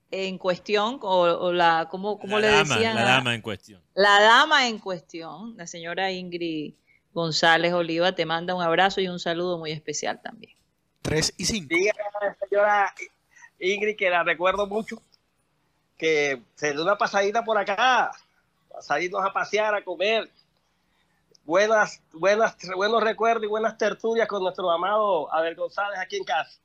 en cuestión, o, o la, ¿cómo, cómo la le dama, decían? La dama en cuestión. La dama en cuestión, la señora Ingrid González Oliva, te manda un abrazo y un saludo muy especial también. 3 y 5. Dígale a la señora Ingrid que la recuerdo mucho, que se dio una pasadita por acá, a salirnos a pasear, a comer. Buenas, buenas, buenos recuerdos y buenas tertulias con nuestro amado Abel González aquí en casa.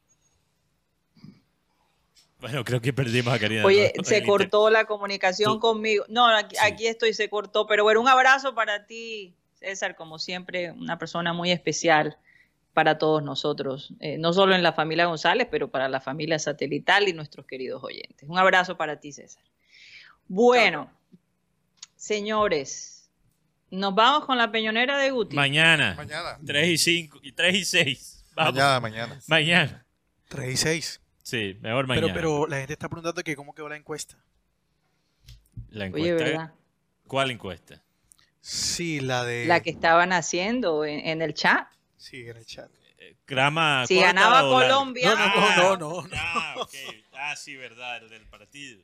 Bueno, creo que perdimos a Karina. Oye, ¿no? se El cortó la comunicación Tú- conmigo. No, aquí, Sí. aquí estoy, se cortó. Pero bueno, un abrazo para ti, César, como siempre, una persona muy especial para todos nosotros, eh, no solo en la familia González, pero para la familia satelital y nuestros queridos oyentes. Un abrazo para ti, César. Bueno, señores, nos vamos con la peñonera de Guti. Mañana. Mañana. 3 y 5 y 3 y 6. Vamos. Mañana, mañana. Mañana. 3 y 6. Sí, mejor mañana. Pero, pero la gente está preguntando que cómo quedó la encuesta. la Oye, encuesta. ¿verdad? ¿Cuál encuesta? Sí, la de. La que estaban haciendo en, en el chat. Sí, en el chat. ¿Grama Si ganaba? Colombia. No, no, no, no, no. Ah, ok. Ah, sí, verdad, el del partido.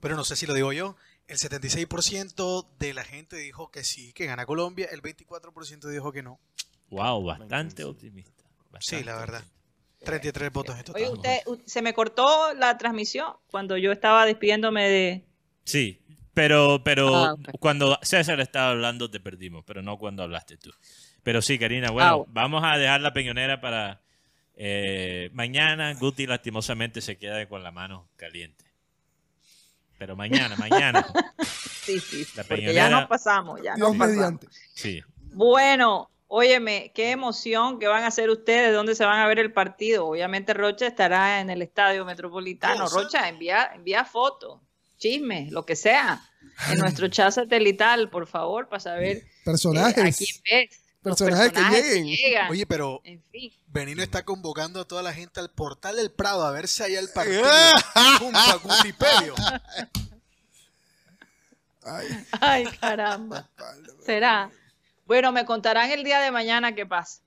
Pero no sé si lo digo yo. El 76% de la gente dijo que sí, que gana Colombia. El 24% dijo que no. Wow, bastante optimista. Sí, bastante la verdad. optimista. 33 votos en total. Oye, usted, se me cortó la transmisión cuando yo estaba despidiéndome de... Sí, pero, pero Ah, ok. cuando César estaba hablando te perdimos, pero no cuando hablaste tú. Pero sí, Karina, bueno, Ah, bueno. vamos a dejar la peñonera para eh, mañana. Guti lastimosamente se queda con la mano caliente. Pero mañana, mañana. Sí, sí, La porque ya nos pasamos, ya Dios nos pasamos. mediante. Sí. Bueno, óyeme, qué emoción que van a hacer ustedes, dónde se van a ver el partido. Obviamente Rocha estará en el Estadio Metropolitano. Cosa. Rocha, envía, envía fotos, chismes, lo que sea, en nuestro chat satelital, por favor, para saber eh, a Personajes. quién ves. Personajes que lleguen. llegan. Oye, pero En fin. Benino está convocando a toda la gente al portal del Prado a ver si hay el partido junto a Gutipedio. Ay, Ay, caramba. Será. Bueno, me contarán el día de mañana qué pasa.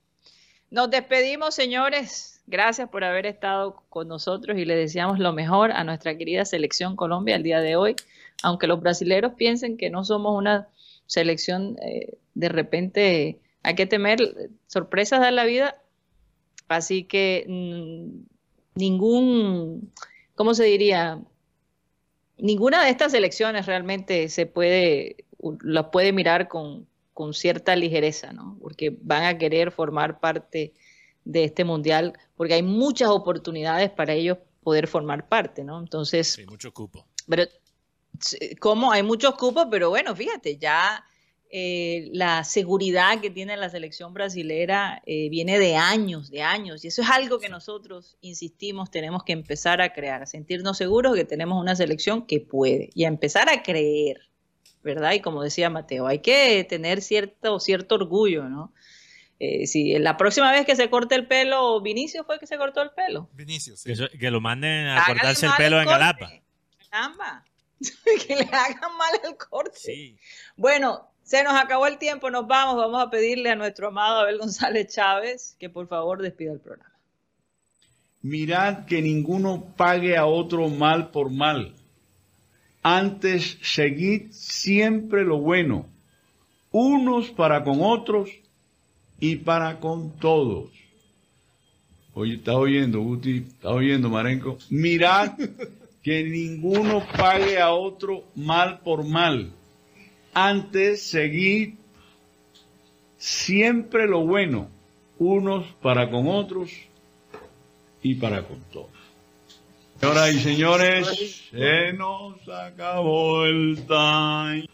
Nos despedimos, señores. Gracias por haber estado con nosotros y le deseamos lo mejor a nuestra querida selección Colombia el día de hoy. Aunque los brasileros piensen que no somos una selección, eh, de repente hay que temer sorpresas de la vida. Así que mm, ningún, ¿cómo se diría? ninguna de estas elecciones realmente se puede, las puede mirar con, con cierta ligereza, ¿no? Porque van a querer formar parte de este mundial, porque hay muchas oportunidades para ellos poder formar parte, ¿no? Entonces, Sí, mucho cupo. pero sí, como hay muchos cupos, pero bueno, fíjate, ya eh, la seguridad que tiene la selección brasilera eh, viene de años, de años, y eso es algo que nosotros, insistimos, tenemos que empezar a crear, a sentirnos seguros que tenemos una selección que puede, y a empezar a creer, ¿verdad? Y como decía Mateo, hay que tener cierto, cierto orgullo, ¿no? Eh, si la próxima vez que se corte el pelo, Vinicio fue que se cortó el pelo. Vinicius, sí. Que, eso- que lo manden a cortarse el pelo en. Galapa. Caramba. que le hagan mal el corte. Sí. Bueno, se nos acabó el tiempo, nos vamos. Vamos a pedirle a nuestro amado Abel González Chávez que por favor despida el programa. Mirad que ninguno pague a otro mal por mal. Antes seguid siempre lo bueno, unos para con otros y para con todos. Oye, ¿estás oyendo, Guti? ¿Estás oyendo, Marenco? Mirad que ninguno pague a otro mal por mal. Antes seguid siempre lo bueno, unos para con otros y para con todos. Señoras y señores, se nos acabó el time.